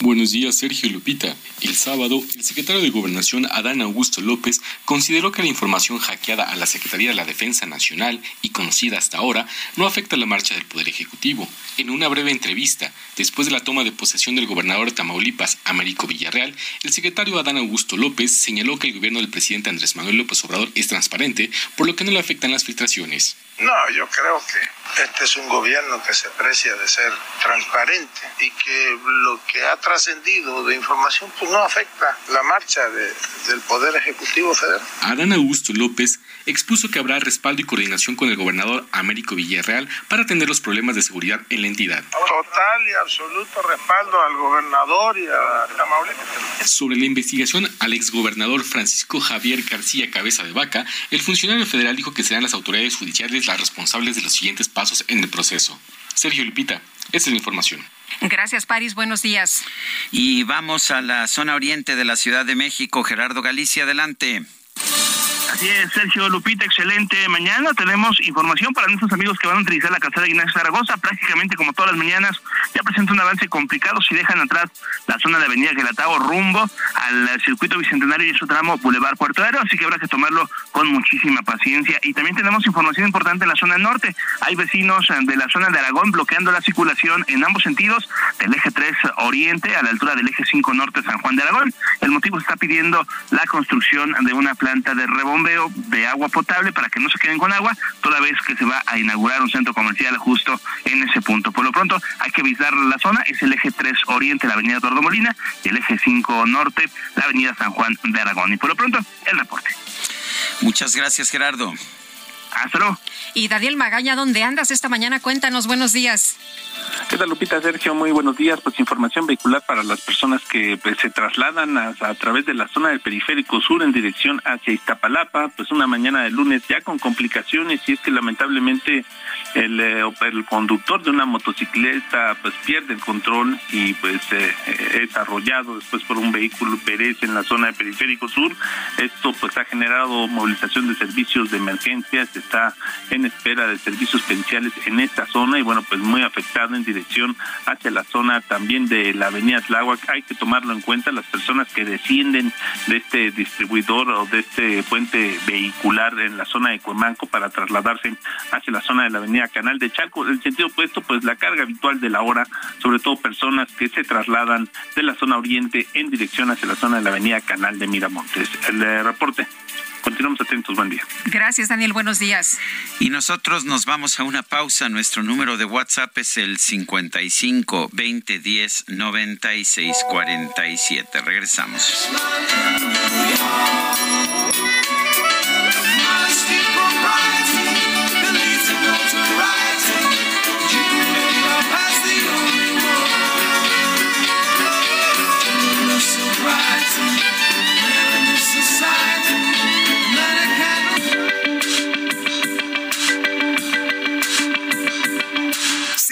Speaker 23: Buenos días, Sergio Lupita. El sábado, el secretario de Gobernación, Adán Augusto López, consideró que la información hackeada a la Secretaría de la Defensa Nacional y conocida hasta ahora no afecta la marcha del Poder Ejecutivo. En una breve entrevista, después de la toma de posesión del gobernador de Tamaulipas, Américo Villarreal, el secretario Adán Augusto López señaló que el gobierno del presidente Andrés Manuel López Obrador es transparente, por lo que no le afectan las filtraciones.
Speaker 24: No, yo creo que este es un gobierno que se precia de ser transparente y que lo que ha trascendido de información pues no afecta la marcha de, del Poder Ejecutivo Federal.
Speaker 23: Adán Augusto López expuso que habrá respaldo y coordinación con el gobernador Américo Villarreal para atender los problemas de seguridad en la entidad.
Speaker 24: Total y absoluto respaldo al gobernador y a Tamaulipas.
Speaker 23: Sobre la investigación al exgobernador Francisco Javier García Cabeza de Vaca, el funcionario federal dijo que serán las autoridades judiciales las responsables de los siguientes pasos en el proceso. Sergio Lupita, esa es la información.
Speaker 2: Gracias, París. Buenos días.
Speaker 1: Y vamos a la zona oriente de la Ciudad de México. Gerardo Galicia, adelante.
Speaker 25: Así es, Sergio Lupita, excelente. Mañana tenemos información para nuestros amigos que van a utilizar la calzada de Ignacio Zaragoza. Prácticamente como todas las mañanas, ya presenta un avance complicado si dejan atrás la zona de Avenida Gelatao rumbo al circuito bicentenario y su tramo Boulevard Puerto Aéreo, así que habrá que tomarlo con muchísima paciencia. Y también tenemos información importante en la zona norte. Hay vecinos de la zona de Aragón bloqueando la circulación en ambos sentidos del eje 3 oriente a la altura del eje 5 norte San Juan de Aragón. El motivo está pidiendo la construcción de una planta de rebombeo de agua potable para que no se queden con agua, toda vez que se va a inaugurar un centro comercial justo en ese punto. Por lo pronto hay que visitar la zona, es el eje 3 oriente, la avenida Eduardo Molina, y el eje 5 norte, la avenida San Juan de Aragón. Y por lo pronto, el reporte.
Speaker 1: Muchas gracias, Gerardo.
Speaker 25: Hasta luego.
Speaker 2: Y Daniel Magaña, ¿dónde andas esta mañana? Cuéntanos, buenos días.
Speaker 26: ¿Qué tal, Lupita? Sergio, muy buenos días. Pues información vehicular para las personas que pues, se trasladan a, través de la zona del periférico sur en dirección hacia Iztapalapa, pues una mañana de lunes ya con complicaciones y es que lamentablemente el, eh, conductor de una motocicleta pues pierde el control y pues eh, es arrollado después por un vehículo perece en la zona del periférico sur. Esto pues ha generado movilización de servicios de emergencia, se está en espera de servicios periciales en esta zona y bueno pues muy afectado en dirección hacia la zona también de la avenida Tláhuac. Hay que tomarlo en cuenta las personas que descienden de este distribuidor o de este puente vehicular en la zona de Cuemanco para trasladarse hacia la zona de la avenida Canal de Chalco. En sentido opuesto, pues la carga habitual de la hora, sobre todo personas que se trasladan de la zona oriente en dirección hacia la zona de la avenida Canal de Miramontes. El eh, reporte. Continuamos atentos, buen día.
Speaker 2: Gracias, Daniel, buenos días.
Speaker 1: Y nosotros nos vamos a una pausa. Nuestro número de WhatsApp es el 55 20 10 96 47. Regresamos.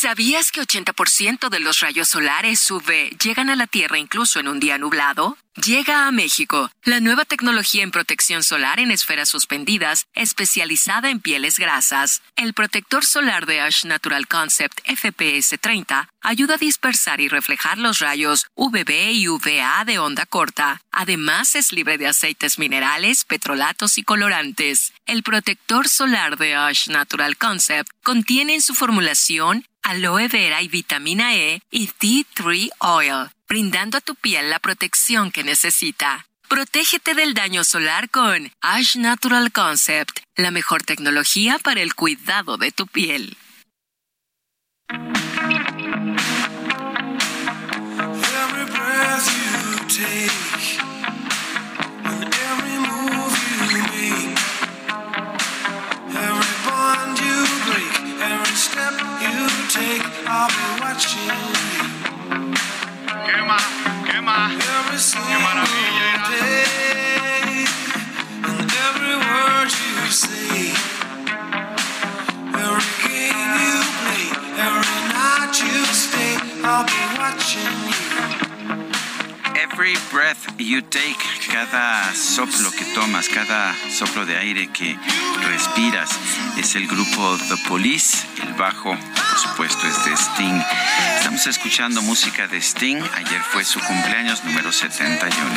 Speaker 18: ¿Sabías que 80% de los rayos solares UV llegan a la Tierra incluso en un día nublado? Llega a México la nueva tecnología en protección solar en esferas suspendidas, especializada en pieles grasas. El protector solar de Ash Natural Concept FPS 30 ayuda a dispersar y reflejar los rayos UVB y UVA de onda corta. Además, es libre de aceites minerales, petrolatos y colorantes. El protector solar de Ash Natural Concept contiene en su formulación aloe vera y vitamina E y Tea Tree Oil, brindando a tu piel la protección que necesita. Protégete del daño solar con Ash Natural Concept, la mejor tecnología para el cuidado de tu piel.
Speaker 19: Every breath you take,
Speaker 1: cada soplo que tomas, cada soplo de aire que respiras, es el grupo The Police. El bajo, por supuesto, es de Sting. Estamos escuchando música de Sting. Ayer fue su cumpleaños número 71.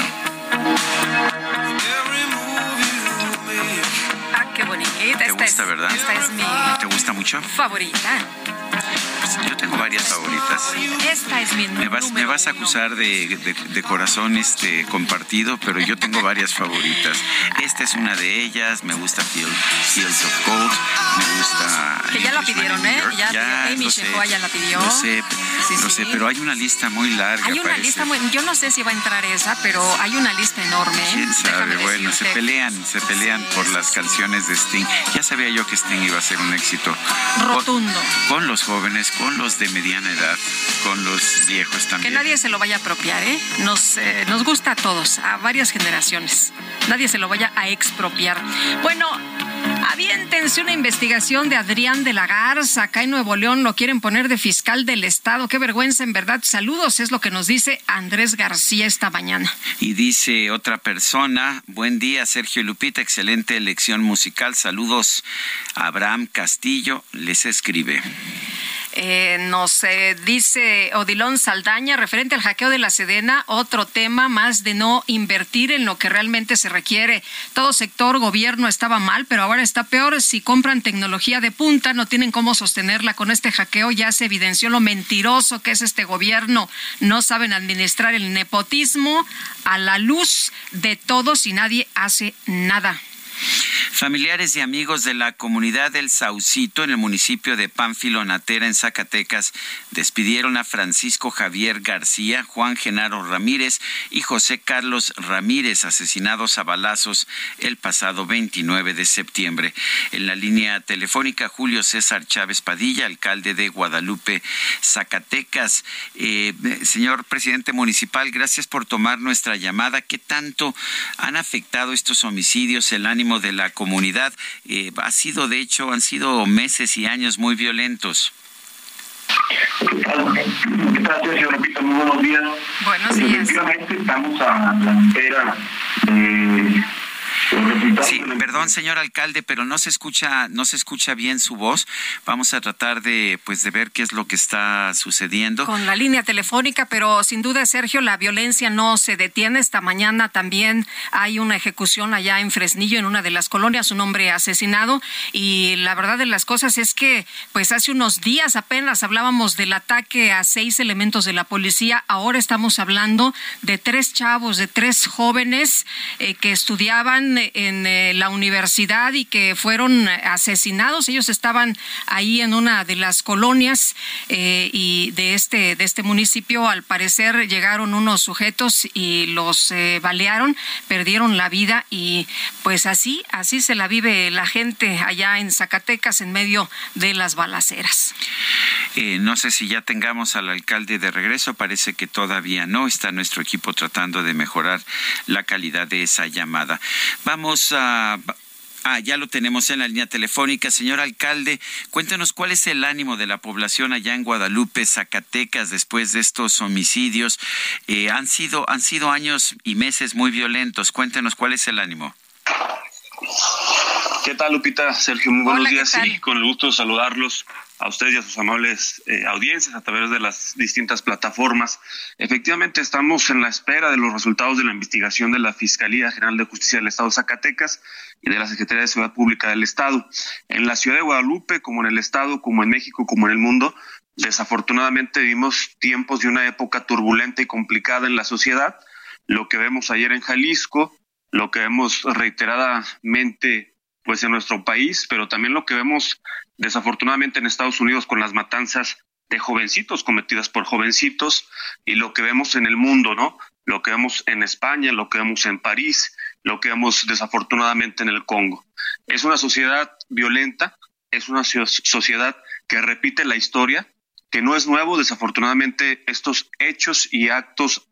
Speaker 2: Ah, qué bonita.
Speaker 1: ¿Te
Speaker 2: esta
Speaker 1: gusta,
Speaker 2: es,
Speaker 1: verdad?
Speaker 2: Esta es mi
Speaker 1: ¿Te gusta mucho?
Speaker 2: favorita.
Speaker 1: Yo tengo varias favoritas.
Speaker 2: Esta es mi
Speaker 1: Me vas, me vas a acusar de, de- de corazón este, compartido, pero yo tengo varias favoritas. Esta es una de ellas. Me gusta Field- Fields of Gold. Me gusta
Speaker 2: Que ya la pidieron, ¿eh? Ya, ya Amy Shehoa ya la pidió.
Speaker 1: Lo sé, lo sé, pero hay una lista muy larga.
Speaker 2: Hay una lista muy, yo no sé si va a entrar esa, pero hay una lista enorme. ¿eh?
Speaker 1: ¿Quién sabe? bueno, se pelean, se pelean por las canciones de Sting. Ya sabía yo que Sting iba a ser un éxito.
Speaker 2: Rotundo.
Speaker 1: Con, los jóvenes, con los de mediana edad, con los viejos también.
Speaker 2: Que nadie se lo vaya a apropiar, ¿eh? Nos, eh, nos gusta a todos, a varias generaciones. Nadie se lo vaya a expropiar. Bueno, Aviéntense una investigación de Adrián de la Garza. Acá en Nuevo León lo quieren poner de fiscal del Estado. Qué vergüenza, en verdad. Saludos, es lo que nos dice Andrés García esta mañana.
Speaker 1: Y dice otra persona, buen día, Sergio Lupita, excelente elección musical. Saludos, Abraham Castillo, les escribe.
Speaker 2: Eh, nos eh, dice Odilón Saldaña, referente al hackeo de la Sedena, otro tema más de no invertir en lo que realmente se requiere. Todo sector gobierno estaba mal, pero ahora está peor. Si compran tecnología de punta, no tienen cómo sostenerla. Con este hackeo ya se evidenció lo mentiroso que es este gobierno. No saben administrar el nepotismo a la luz de todos y nadie hace nada.
Speaker 1: Familiares y amigos de la comunidad del Saucito en el municipio de Pánfilo Natera en Zacatecas despidieron a Francisco Javier García, Juan Genaro Ramírez y José Carlos Ramírez, asesinados a balazos el pasado 29 de septiembre. En la línea telefónica, Julio César Chávez Padilla, alcalde de Guadalupe, Zacatecas. Eh, señor presidente municipal, gracias por tomar nuestra llamada. ¿Qué tanto han afectado estos homicidios el ánimo de la comunidad. Eh, ha sido, de hecho, han sido meses y años muy violentos.
Speaker 27: Gracias, Repito, muy buenos días.
Speaker 2: Buenos días.
Speaker 27: Efectivamente, estamos a la espera de
Speaker 1: Sí, perdón, señor alcalde, pero no se escucha, no se escucha bien su voz. Vamos a tratar de, pues, de ver qué es lo que está sucediendo.
Speaker 2: Con la línea telefónica, pero sin duda, Sergio, la violencia no se detiene. Esta mañana también hay una ejecución allá en Fresnillo, en una de las colonias, un hombre asesinado. Y la verdad de las cosas es que, pues, hace unos días apenas hablábamos del ataque a seis elementos de la policía. Ahora estamos hablando de tres chavos, de tres jóvenes eh, que estudiaban en eh, la universidad y que fueron asesinados. Ellos estaban ahí en una de las colonias eh, y de este de este municipio. Al parecer llegaron unos sujetos y los eh, balearon, perdieron la vida y pues así así se la vive la gente allá en Zacatecas en medio de las balaceras.
Speaker 1: no sé si ya tengamos al alcalde de regreso, parece que todavía no. Está nuestro equipo tratando de mejorar la calidad de esa llamada. Vamos a... Ah, ya lo tenemos en la línea telefónica. Señor alcalde, cuéntenos cuál es el ánimo de la población allá en Guadalupe, Zacatecas, después de estos homicidios. Eh, han, sido, han sido años y meses muy violentos. Cuéntenos cuál es el ánimo.
Speaker 27: ¿Qué tal, Lupita? Sergio, muy buenos días. Sí, con el gusto de saludarlos a ustedes y a sus amables eh, audiencias a través de las distintas plataformas. Efectivamente, estamos en la espera de los resultados de la investigación de la Fiscalía General de Justicia del Estado de Zacatecas y de la Secretaría de Seguridad Pública del Estado. En la ciudad de Guadalupe, como en el Estado, como en México, como en el mundo, desafortunadamente vivimos tiempos de una época turbulenta y complicada en la sociedad. Lo que vemos ayer en Jalisco, lo que vemos reiteradamente pues en nuestro país, pero también lo que vemos desafortunadamente en Estados Unidos con las matanzas de jovencitos cometidas por jovencitos y lo que vemos en el mundo, ¿no? Lo que vemos en España, lo que vemos en París, lo que vemos desafortunadamente en el Congo. Es una sociedad violenta, es una sociedad que repite la historia, que no es nuevo, desafortunadamente estos hechos y actos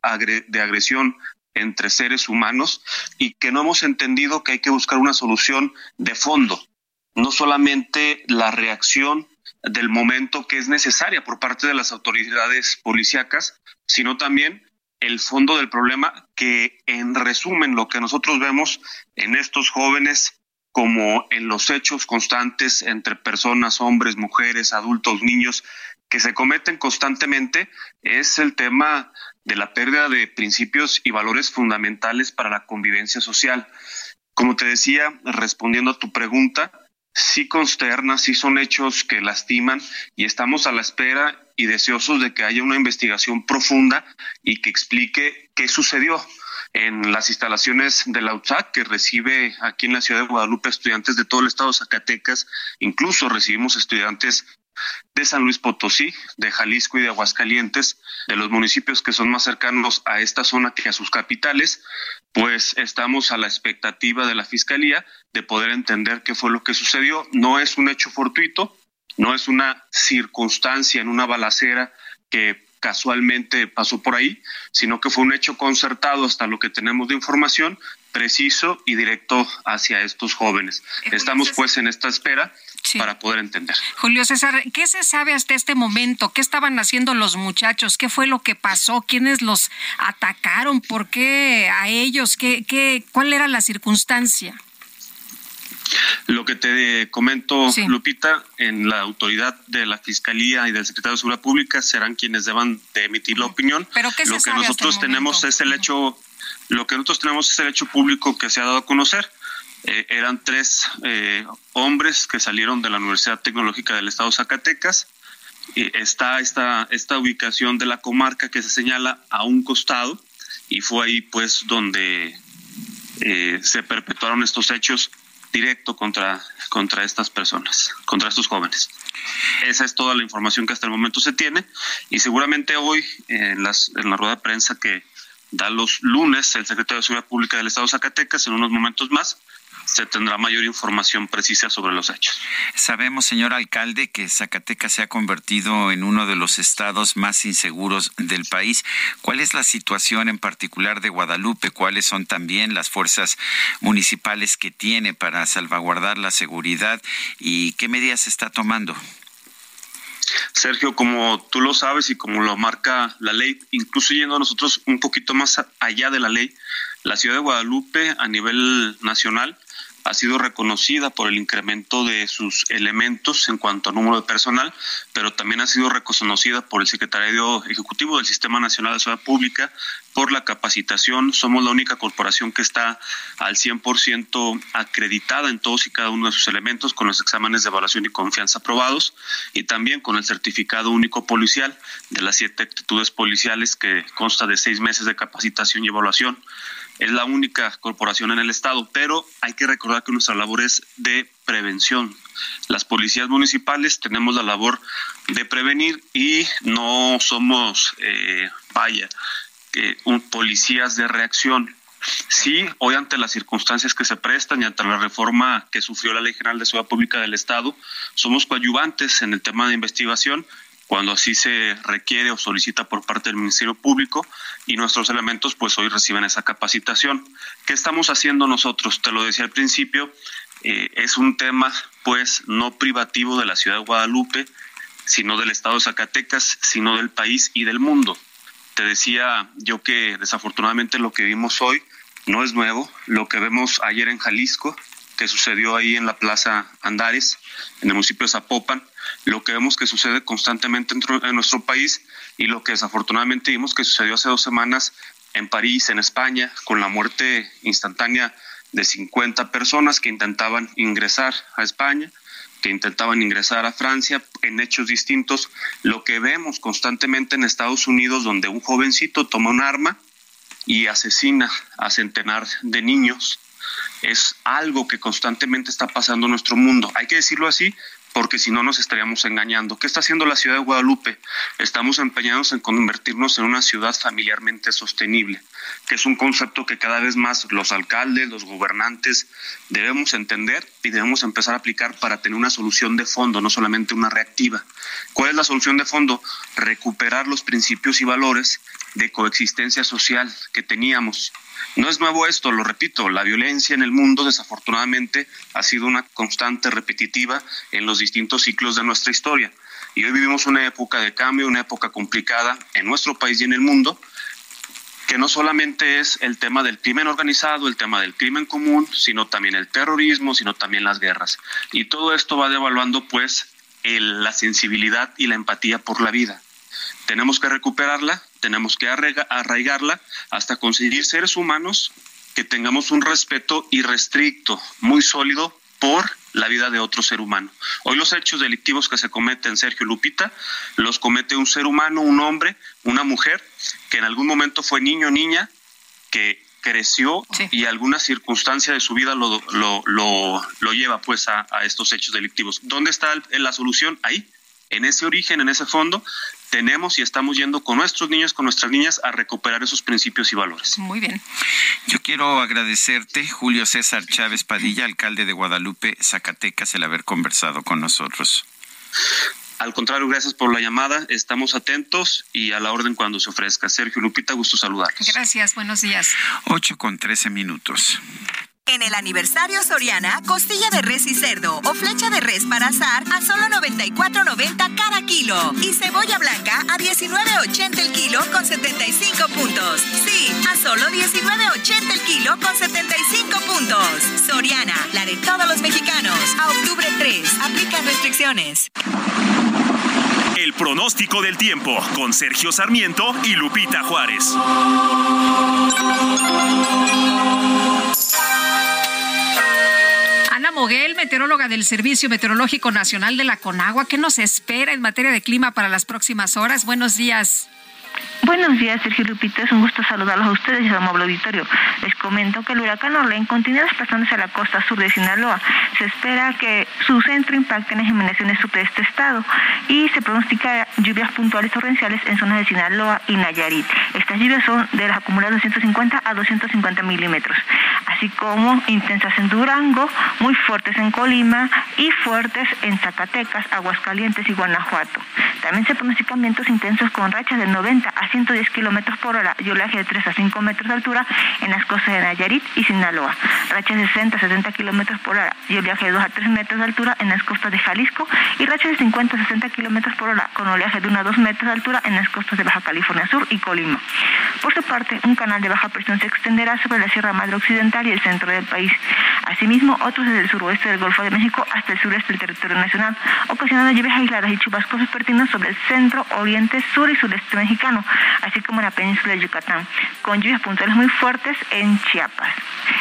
Speaker 27: de agresión entre seres humanos y que no hemos entendido que hay que buscar una solución de fondo, no solamente la reacción del momento que es necesaria por parte de las autoridades policíacas, sino también el fondo del problema que en resumen lo que nosotros vemos en estos jóvenes como en los hechos constantes entre personas, hombres, mujeres, adultos, niños, que se cometen constantemente, es el tema de la pérdida de principios y valores fundamentales para la convivencia social. Como te decía, respondiendo a tu pregunta, sí consterna, sí son hechos que lastiman y estamos a la espera y deseosos de que haya una investigación profunda y que explique qué sucedió. en las instalaciones de la que recibe aquí en la ciudad de Guadalupe estudiantes de todo el estado de Zacatecas. Incluso recibimos estudiantes de San Luis Potosí, de Jalisco y de Aguascalientes, de los municipios que son más cercanos a esta zona que a sus capitales, pues estamos a la expectativa de la Fiscalía de poder entender qué fue lo que sucedió. No es un hecho fortuito, no es una circunstancia en una balacera que casualmente pasó por ahí, sino que fue un hecho concertado hasta lo que tenemos de información preciso y directo hacia estos jóvenes. Eh, Estamos pues en esta espera para poder entender.
Speaker 2: Julio César, ¿qué se sabe hasta este momento? ¿Qué estaban haciendo los muchachos? ¿Qué fue lo que pasó? ¿Quiénes los atacaron? ¿Por qué a ellos? ¿Qué, qué, ¿Cuál era la circunstancia?
Speaker 27: Lo que te comento, Lupita, en la autoridad de la Fiscalía y del Secretario de Seguridad Pública serán quienes deban de emitir la opinión.
Speaker 2: ¿Pero qué
Speaker 27: lo
Speaker 2: que
Speaker 27: nosotros tenemos es el hecho, lo que nosotros tenemos es el hecho público que se ha dado a conocer. Eh, eran tres eh, hombres que salieron de la Universidad Tecnológica del Estado Zacatecas. Y está esta, esta ubicación de la comarca que se señala a un costado y fue ahí pues donde eh, se perpetuaron estos hechos directo contra, contra estas personas, contra estos jóvenes. Esa es toda la información que hasta el momento se tiene y seguramente hoy en, las, en la rueda de prensa que da los lunes el secretario de Seguridad Pública del Estado de Zacatecas, en unos momentos más, se tendrá mayor información precisa sobre los hechos.
Speaker 1: Sabemos, señor alcalde, que Zacatecas se ha convertido en uno de los estados más inseguros del país. ¿Cuál es la situación en particular de Guadalupe? ¿Cuáles son también las fuerzas municipales que tiene para salvaguardar la seguridad y qué medidas se está tomando?
Speaker 27: Sergio, como tú lo sabes y como lo marca la ley, incluso yendo nosotros un poquito más allá de la ley, la ciudad de Guadalupe a nivel nacional ha sido reconocida por el incremento de sus elementos en cuanto a número de personal, pero también ha sido reconocida por el Secretario Ejecutivo del Sistema Nacional de Seguridad Pública por la capacitación. Somos la única corporación que está al 100% acreditada en todos y cada uno de sus elementos con los exámenes de evaluación y confianza aprobados y también con el certificado único policial de las siete actitudes policiales que consta de seis meses de capacitación y evaluación es la única corporación en el Estado, pero hay que recordar que nuestra labor es de prevención. Las policías municipales tenemos la labor de prevenir y no somos, eh, vaya, un, policías de reacción. Sí, hoy ante las circunstancias que se prestan y ante la reforma que sufrió la Ley General de Seguridad Pública del Estado, somos coadyuvantes en el tema de investigación, cuando así se requiere o solicita por parte del Ministerio Público y nuestros elementos pues hoy reciben esa capacitación. ¿Qué estamos haciendo nosotros? Te lo decía al principio, eh, es un tema pues no privativo de la ciudad de Guadalupe, sino del estado de Zacatecas, sino del país y del mundo. Te decía yo que desafortunadamente lo que vimos hoy no es nuevo, lo que vemos ayer en Jalisco, que sucedió ahí en la Plaza Andares, en el municipio de Zapopan, lo que vemos que sucede constantemente en nuestro país y lo que desafortunadamente vimos que sucedió hace dos semanas en París, en España, con la muerte instantánea de 50 personas que intentaban ingresar a España, que intentaban ingresar a Francia en hechos distintos. Lo que vemos constantemente en Estados Unidos, donde un jovencito toma un arma y asesina a centenar de niños, es algo que constantemente está pasando en nuestro mundo. Hay que decirlo así porque si no nos estaríamos engañando. ¿Qué está haciendo la ciudad de Guadalupe? Estamos empeñados en convertirnos en una ciudad familiarmente sostenible, que es un concepto que cada vez más los alcaldes, los gobernantes debemos entender y debemos empezar a aplicar para tener una solución de fondo, no solamente una reactiva. ¿Cuál es la solución de fondo? Recuperar los principios y valores de coexistencia social que teníamos no es nuevo esto, lo repito, la violencia en el mundo desafortunadamente ha sido una constante repetitiva en los distintos ciclos de nuestra historia. Y hoy vivimos una época de cambio, una época complicada en nuestro país y en el mundo, que no solamente es el tema del crimen organizado, el tema del crimen común, sino también el terrorismo, sino también las guerras. Y todo esto va devaluando pues la sensibilidad y la empatía por la vida. Tenemos que recuperarla, tenemos que arraigarla hasta conseguir seres humanos que tengamos un respeto irrestricto, muy sólido por la vida de otro ser humano. Hoy los hechos delictivos que se cometen, Sergio Lupita, los comete un ser humano, un hombre, una mujer, que en algún momento fue niño o niña, que creció y alguna circunstancia de su vida lo, lo, lo, lleva pues a, estos hechos delictivos. ¿Dónde está la solución? Ahí, en ese origen, en ese fondo, tenemos y estamos yendo con nuestros niños, con nuestras niñas, a recuperar esos principios y valores.
Speaker 2: Muy bien.
Speaker 1: Yo quiero agradecerte, Julio César Chávez Padilla, alcalde de Guadalupe, Zacatecas, el haber conversado con nosotros.
Speaker 27: Al contrario, gracias por la llamada. Estamos atentos y a la orden cuando se ofrezca. Sergio Lupita, gusto saludarlos.
Speaker 2: Gracias, buenos días.
Speaker 1: 8 con 13 minutos.
Speaker 18: En el aniversario Soriana, costilla de res y cerdo o flecha de res para asar a solo 94.90 cada kilo. Y cebolla blanca a 19.80 el kilo con 75 puntos. Sí, a solo 19.80 el kilo con 75 puntos. Soriana, la de todos los mexicanos. A octubre 3, aplica restricciones.
Speaker 16: El pronóstico del tiempo con Sergio Sarmiento y Lupita Juárez.
Speaker 2: Moguel, meteoróloga del Servicio Meteorológico Nacional de la Conagua, ¿qué nos espera en materia de clima para las próximas horas? Buenos días.
Speaker 28: Buenos días, Sergio Lupita. Es un gusto saludarlos a ustedes y al amable auditorio. Les comento que el huracán Orlén continúa desplazándose a la costa sur de Sinaloa. Se espera que su centro impacte en las inundaciones sur de este estado y se pronostica lluvias puntuales torrenciales en zonas de Sinaloa y Nayarit. Estas lluvias son de las acumuladas 250 a 250 milímetros, así como intensas en Durango, muy fuertes en Colima y fuertes en Zacatecas, Aguascalientes y Guanajuato. También se pronostican vientos intensos con rachas de 90 a 110 kilómetros por hora y oleaje de 3 a 5 metros de altura en las costas de Nayarit y Sinaloa. Rachas de 60 a 70 kilómetros por hora y oleaje de 2 a 3 metros de altura en las costas de Jalisco y rachas de 50 a 60 kilómetros por hora con oleaje de 1 a 2 metros de altura en las costas de Baja California Sur y Colima. Por su parte, un canal de baja presión se extenderá sobre la Sierra Madre Occidental y el centro del país. Asimismo, otros desde el suroeste del Golfo de México hasta el sureste del territorio nacional, ocasionando lluvias aisladas y chubascos vespertinos sobre el centro, oriente, sur y sureste mexicano, así como en la península de Yucatán, con lluvias puntuales muy fuertes en Chiapas.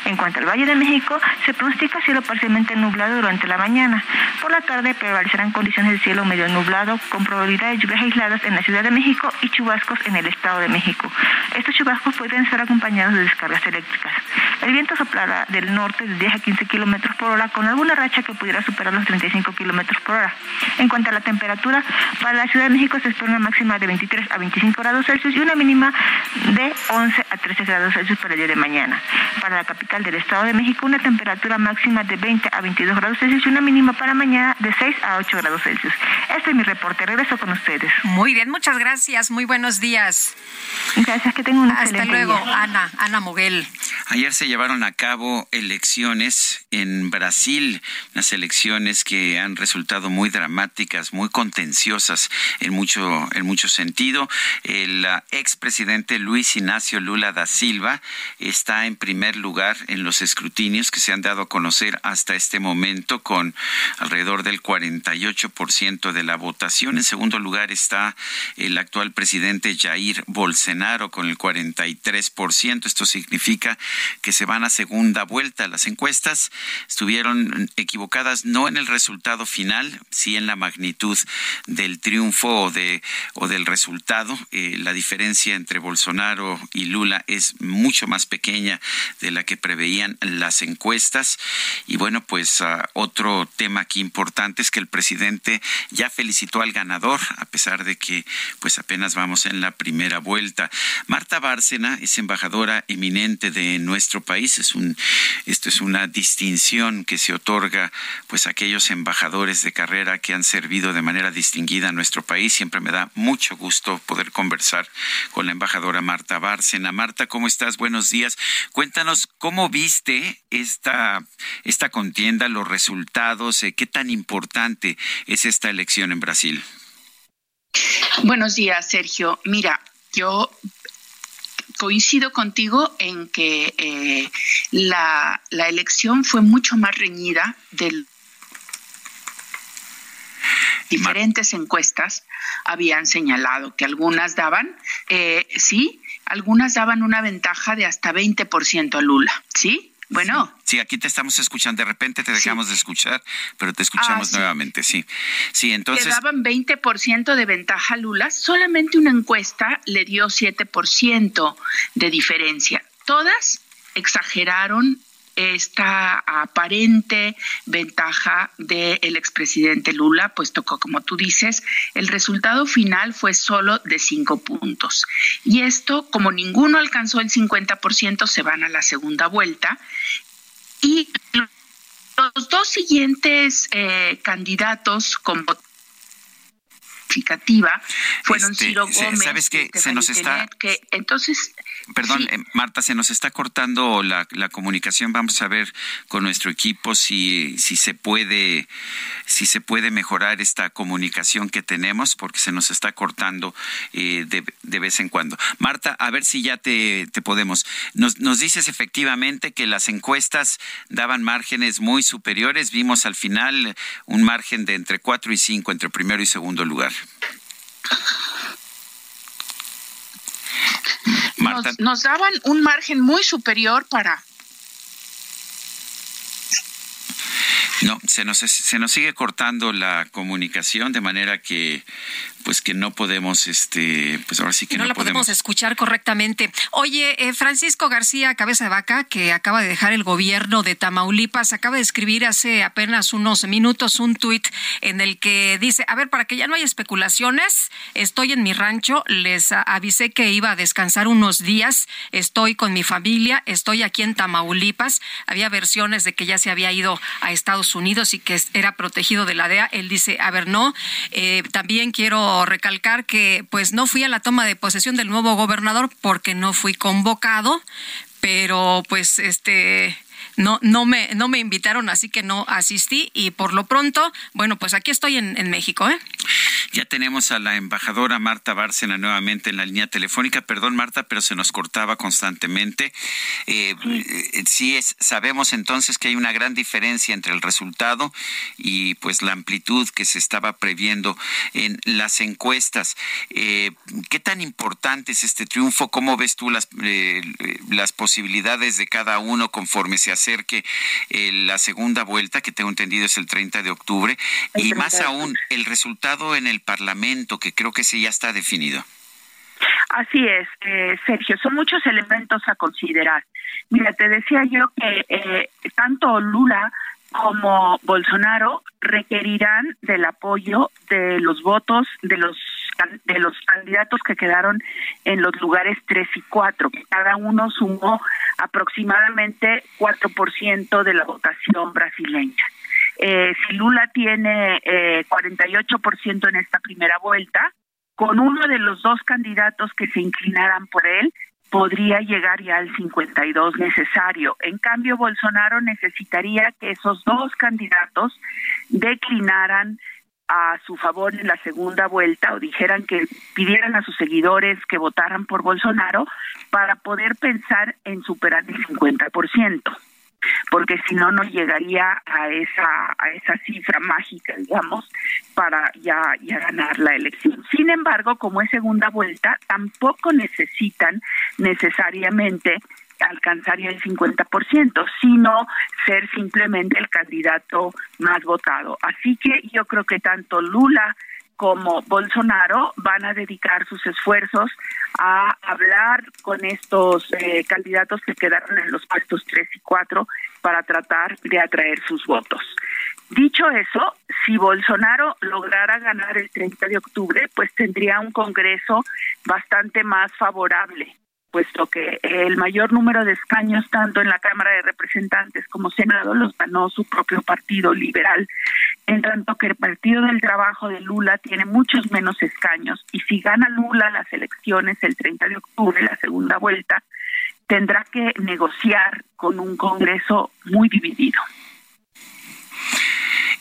Speaker 28: En cuanto al Valle de México, se pronostica cielo parcialmente nublado durante la mañana. Por la tarde prevalecerán condiciones de cielo medio nublado, con probabilidad de lluvias aisladas en la Ciudad de México y chubascos en el Estado de México. Estos chubascos pueden ser acompañados de descargas eléctricas. El viento soplará del norte de 10 a 15 kilómetros por hora, con alguna racha que pudiera superar los 35 kilómetros por hora. En cuanto a la temperatura, para la Ciudad de México se espera una máxima de 23 a 25 grados Celsius y una mínima de 11 a 13 grados Celsius para el día de mañana. Para la capital del Estado de México, una temperatura máxima de 20 a 22 grados Celsius y una mínima para mañana de 6 a 8 grados Celsius. Este es mi reporte. Regreso con ustedes.
Speaker 2: Muy bien, muchas gracias. Muy buenos días.
Speaker 28: Gracias, que tengan un
Speaker 2: Hasta luego, Ana, Ana Moguel.
Speaker 1: Ayer se llevaron a cabo elecciones en Brasil, unas elecciones que han resultado muy dramáticas, muy contenciosas en mucho, en mucho sentido. El expresidente Luis Ignacio Lula da Silva está en primer lugar en los escrutinios que se han dado a conocer hasta este momento con alrededor del 48% de la votación. En segundo lugar está el actual presidente Jair Bolsonaro con el 43%. Esto significa que se van a segunda vuelta. Las encuestas estuvieron equivocadas no en el resultado final, sí en la magnitud del triunfo o, de, o del resultado. Eh, la diferencia entre Bolsonaro y Lula es mucho más pequeña de la que preveían las encuestas. Y bueno, pues uh, otro tema aquí importante es que el presidente ya felicitó al ganador, a pesar de que pues apenas vamos en la primera vuelta. Marta Bárcena es embajadora eminente de nuestro país. Es un, esto es una distinción que se otorga pues a aquellos embajadores de carrera que han servido de manera distinguida a nuestro país. Siempre me da mucho gusto poder conversar con la embajadora Marta Bárcena. Marta, ¿cómo estás? Buenos días. Cuéntanos cómo viste esta, esta contienda, los resultados, eh, qué tan importante es esta elección en Brasil.
Speaker 29: Buenos días, Sergio. Mira, yo coincido contigo en que eh, la, la, elección fue mucho más reñida del diferentes encuestas habían señalado que algunas daban, eh, sí, algunas daban una ventaja de hasta 20% a Lula, ¿sí? Bueno.
Speaker 1: Sí, aquí te estamos escuchando. De repente te dejamos de escuchar, pero te escuchamos ah, nuevamente, sí. Sí, entonces.
Speaker 29: Le daban 20% de ventaja a Lula. Solamente una encuesta le dio 7% de diferencia. Todas exageraron esta aparente ventaja del expresidente Lula, puesto que, como tú dices, el resultado final fue solo de cinco puntos. Y esto, como ninguno alcanzó el 50%, se van a la segunda vuelta. Y los dos siguientes eh, candidatos con fueron
Speaker 1: Este,
Speaker 29: Ciro
Speaker 1: se-
Speaker 29: Gómez
Speaker 1: ¿sabes qué?
Speaker 29: y
Speaker 1: Se nos está-
Speaker 29: que entonces
Speaker 1: Perdón, eh, Marta, se nos está cortando la, la comunicación. Vamos a ver con nuestro equipo si, si se puede si se puede mejorar esta comunicación que tenemos, porque se nos está cortando eh, de, de vez en cuando. Marta, a ver si ya te, te podemos. Nos, nos dices efectivamente que las encuestas daban márgenes muy superiores. Vimos al final un margen de entre 4 y 5 entre primero y segundo lugar.
Speaker 29: Nos, nos daban un margen muy superior para
Speaker 1: No, se nos, se nos sigue cortando la comunicación de manera que pues que no podemos este pues ahora sí que
Speaker 2: no,
Speaker 1: no,
Speaker 2: la podemos
Speaker 1: podemos
Speaker 2: escuchar correctamente. Oye, eh, Francisco García Cabeza de Vaca, que acaba de dejar el gobierno de Tamaulipas, acaba de escribir hace apenas unos minutos un tuit en el que dice, a ver, para que ya no haya especulaciones, estoy en mi rancho, les avisé que iba a descansar unos días, estoy con mi familia, estoy aquí en Tamaulipas. Había versiones de que ya se había ido a Estados Unidos y que era protegido de la DEA. Él dice, a ver, no, eh, también quiero recalcar que pues no fui a la toma de posesión del nuevo gobernador porque no fui convocado, pero pues este no no me no me invitaron así que no asistí y por lo pronto bueno pues aquí estoy en, en México ¿eh?
Speaker 1: Ya tenemos a la embajadora Marta Bárcena nuevamente en la línea telefónica. Perdón, Marta, pero se nos cortaba constantemente. Eh, eh, sí, es, sabemos entonces que hay una gran diferencia entre el resultado y pues la amplitud que se estaba previendo en las encuestas. Eh, ¿Qué tan importante es este triunfo? ¿Cómo ves tú las, las posibilidades de cada uno conforme se acerque la segunda vuelta, que tengo entendido es el 30 de octubre?
Speaker 29: El
Speaker 1: Y
Speaker 29: 30
Speaker 1: más aún, el resultado en el Parlamento, que creo que ese ya está definido.
Speaker 29: Así es, eh, Sergio, son muchos elementos a considerar. Mira, te decía yo que eh, tanto Lula como Bolsonaro requerirán del apoyo de los votos de los de los candidatos que quedaron en los lugares 3 y 4, que cada uno sumó aproximadamente 4% de la votación brasileña. Eh, si Lula tiene eh, 48% en esta primera vuelta, con uno de los dos candidatos que se inclinaran por él, podría llegar ya al 52 necesario. En cambio, Bolsonaro necesitaría que esos dos candidatos declinaran a su favor en la segunda vuelta o dijeran que pidieran a sus seguidores que votaran por Bolsonaro para poder pensar en superar el 50% porque si no no llegaría a esa a esa cifra mágica digamos para ya ya ganar la elección sin embargo como es segunda vuelta tampoco necesitan necesariamente alcanzar ya el 50%, sino ser simplemente el candidato más votado. Así que yo creo que tanto Lula como Bolsonaro van a dedicar sus esfuerzos a hablar con estos eh, candidatos que quedaron en los puestos 3 y 4 para tratar de atraer sus votos. Dicho eso, si Bolsonaro lograra ganar el 30 de octubre, pues tendría un Congreso bastante más favorable puesto que el mayor número de escaños tanto en la Cámara de Representantes como Senado los ganó su propio partido liberal, en tanto que el Partido del Trabajo de Lula tiene muchos menos escaños y si gana Lula las elecciones el 30 de octubre, la segunda vuelta, tendrá que negociar con un Congreso muy dividido.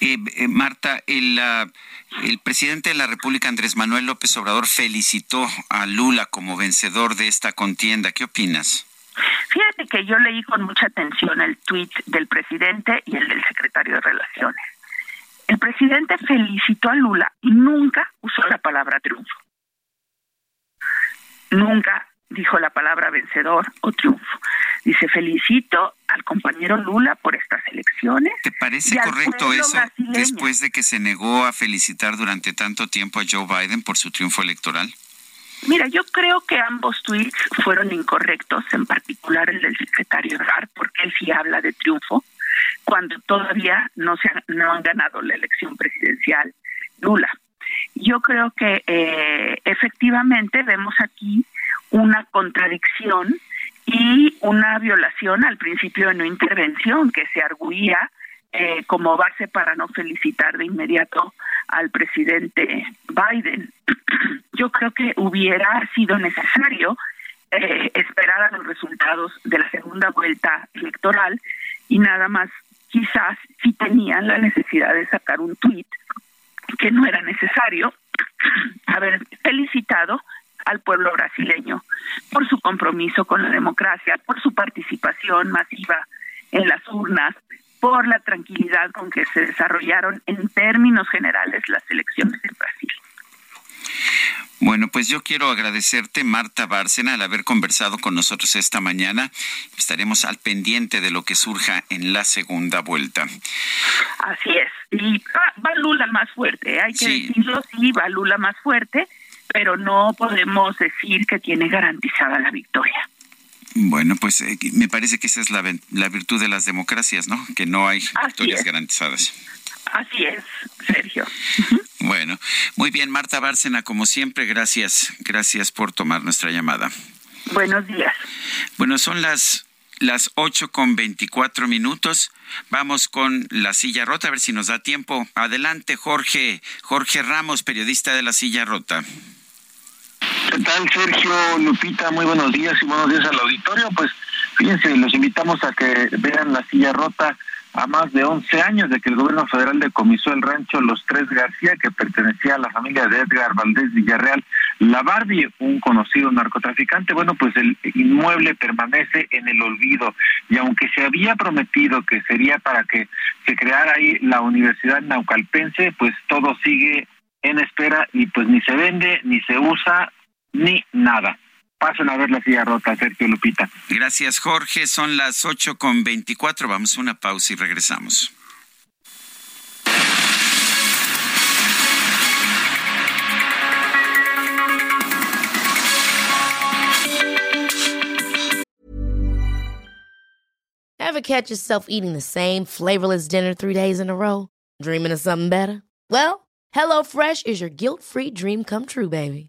Speaker 1: Eh, eh, Marta, el, el presidente de la República, Andrés Manuel López Obrador, felicitó a Lula como vencedor de esta contienda. ¿Qué opinas?
Speaker 29: Fíjate que yo leí con mucha atención el tuit del presidente y el del secretario de Relaciones. El presidente felicitó a Lula y nunca usó la palabra triunfo. Nunca dijo la palabra vencedor o triunfo. Dice, felicito al compañero Lula por estas elecciones.
Speaker 1: ¿Te parece correcto eso
Speaker 29: brasileño.
Speaker 1: después de que se negó a felicitar durante tanto tiempo a Joe Biden por su triunfo electoral?
Speaker 29: Mira, yo creo que ambos tweets fueron incorrectos, en particular el del secretario Ebrard, porque él sí habla de triunfo, cuando todavía no, se no han ganado la elección presidencial Lula. Yo creo que eh, efectivamente vemos aquí una contradicción y una violación al principio de no intervención que se arguía eh, como base para no felicitar de inmediato al presidente Biden. Yo creo que hubiera sido necesario eh, esperar a los resultados de la segunda vuelta electoral y nada más quizás si tenían la necesidad de sacar un tuit que no era necesario haber felicitado al pueblo brasileño por su compromiso con la democracia, por su participación masiva en las urnas, por la tranquilidad con que se desarrollaron en términos generales las elecciones en Brasil.
Speaker 1: Bueno, pues yo quiero agradecerte, Marta Bárcena, al haber conversado con nosotros esta mañana. Estaremos al pendiente de lo que surja en la segunda vuelta.
Speaker 29: Así es. Y va, Lula más fuerte, hay que decirlo, sí, va Lula más fuerte, pero no podemos decir que tiene garantizada la victoria.
Speaker 1: Bueno, pues eh, me parece que esa es la, la, virtud de las democracias, ¿no? Que no hay victorias garantizadas.
Speaker 29: Así es, Sergio.
Speaker 1: Bueno, muy bien, Marta Bárcena, como siempre, gracias, gracias por tomar nuestra llamada.
Speaker 29: Buenos días.
Speaker 1: Bueno, son las las ocho con veinticuatro minutos. Vamos con la silla rota, a ver si nos da tiempo. Adelante, Jorge, Jorge Ramos, periodista de la silla rota.
Speaker 30: ¿Qué tal, Sergio Lupita? Muy buenos días y buenos días al auditorio. Pues fíjense, los invitamos a que vean la silla rota a más de 11 años de que el gobierno federal decomisó el rancho Los Tres García, que pertenecía a la familia de Edgar Valdés Villarreal La Barbie, un conocido narcotraficante. Bueno, pues el inmueble permanece en el olvido y aunque se había prometido que sería para que se creara ahí la Universidad Naucalpense, pues todo sigue en espera y pues ni se vende, ni se usa, ni nada. Pasen a ver la silla rota, Sergio Lupita.
Speaker 1: Gracias, Jorge. Son las ocho con veinticuatro. Vamos a una pausa y regresamos.
Speaker 31: Ever catch yourself eating the same flavorless dinner three days in a row? Dreaming of something better? Well, HelloFresh is your guilt-free dream come true, baby.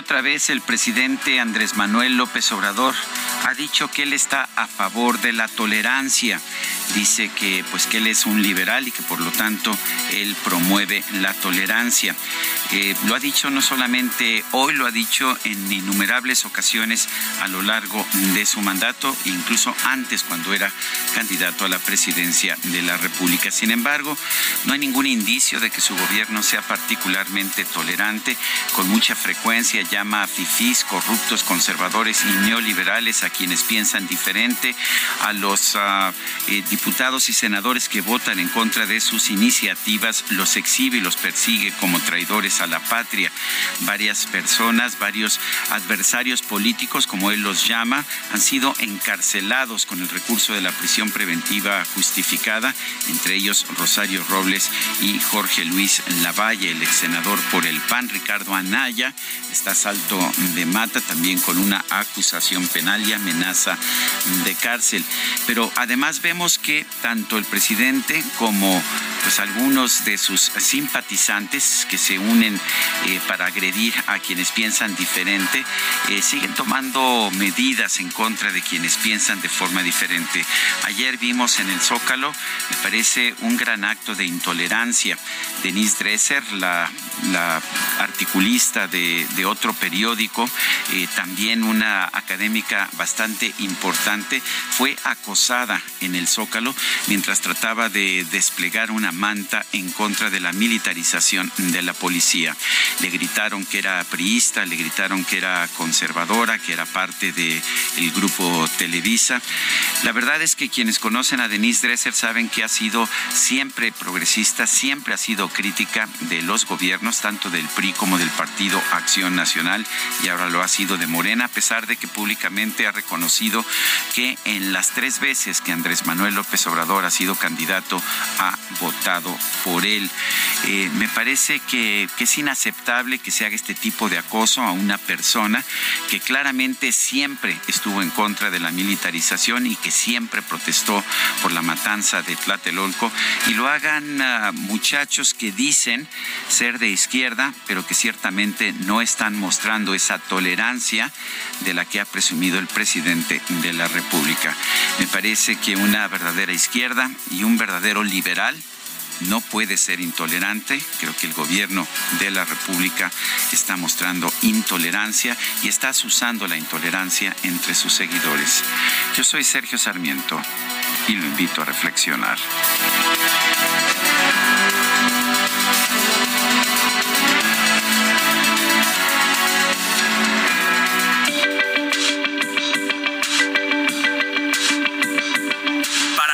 Speaker 1: Otra vez el presidente Andrés Manuel López Obrador ha dicho que él está a favor de la tolerancia. Dice que pues que él es un liberal y que por lo tanto él promueve la tolerancia. Eh, lo ha dicho no solamente hoy, lo ha dicho en innumerables ocasiones a lo largo de su mandato, incluso antes cuando era candidato a la presidencia de la República. Sin embargo, no hay ningún indicio de que su gobierno sea particularmente tolerante. Con mucha frecuencia llama a fifís, corruptos, conservadores y neoliberales a quienes piensan diferente, a los uh, y senadores que votan en contra de sus iniciativas los exhibe y los persigue como traidores a la patria. Varias personas, varios adversarios políticos, como él los llama, han sido encarcelados con el recurso de la prisión preventiva justificada, entre ellos Rosario Robles y Jorge Luis Lavalle, el ex senador por el PAN, Ricardo Anaya, está salto de mata también con una acusación penal y amenaza de cárcel. Pero además vemos que tanto el presidente como pues algunos de sus simpatizantes que se unen eh, para agredir a quienes piensan diferente eh, siguen tomando medidas en contra de quienes piensan de forma diferente. Ayer vimos en el Zócalo, me parece un gran acto de intolerancia. Denise Dresser, la, la articulista de, de otro periódico, eh, también una académica bastante importante, fue acosada en el Zócalo mientras trataba de desplegar una manta en contra de la militarización de la policía. Le gritaron que era priista, le gritaron que era conservadora, que era parte del el grupo Televisa. La verdad es que quienes conocen a Denise Dresser saben que ha sido siempre progresista, siempre ha sido crítica de los gobiernos, tanto del PRI como del Partido Acción Nacional, y ahora lo ha sido de Morena, a pesar de que públicamente ha reconocido que en las tres veces que Andrés Manuel López Obrador ha sido candidato ha votado por él. Eh, me parece que, que es inaceptable que se haga este tipo de acoso a una persona que claramente siempre estuvo en contra de la militarización y que siempre protestó por la matanza de Tlatelolco y lo hagan uh, muchachos que dicen ser de izquierda, pero que ciertamente no están mostrando esa tolerancia de la que ha presumido el presidente de la República. Me parece que una verdadera izquierda y un verdadero liberal no puede ser intolerante. Creo que el gobierno de la República está mostrando intolerancia y está usando la intolerancia entre sus seguidores. Yo soy Sergio Sarmiento y lo invito a reflexionar.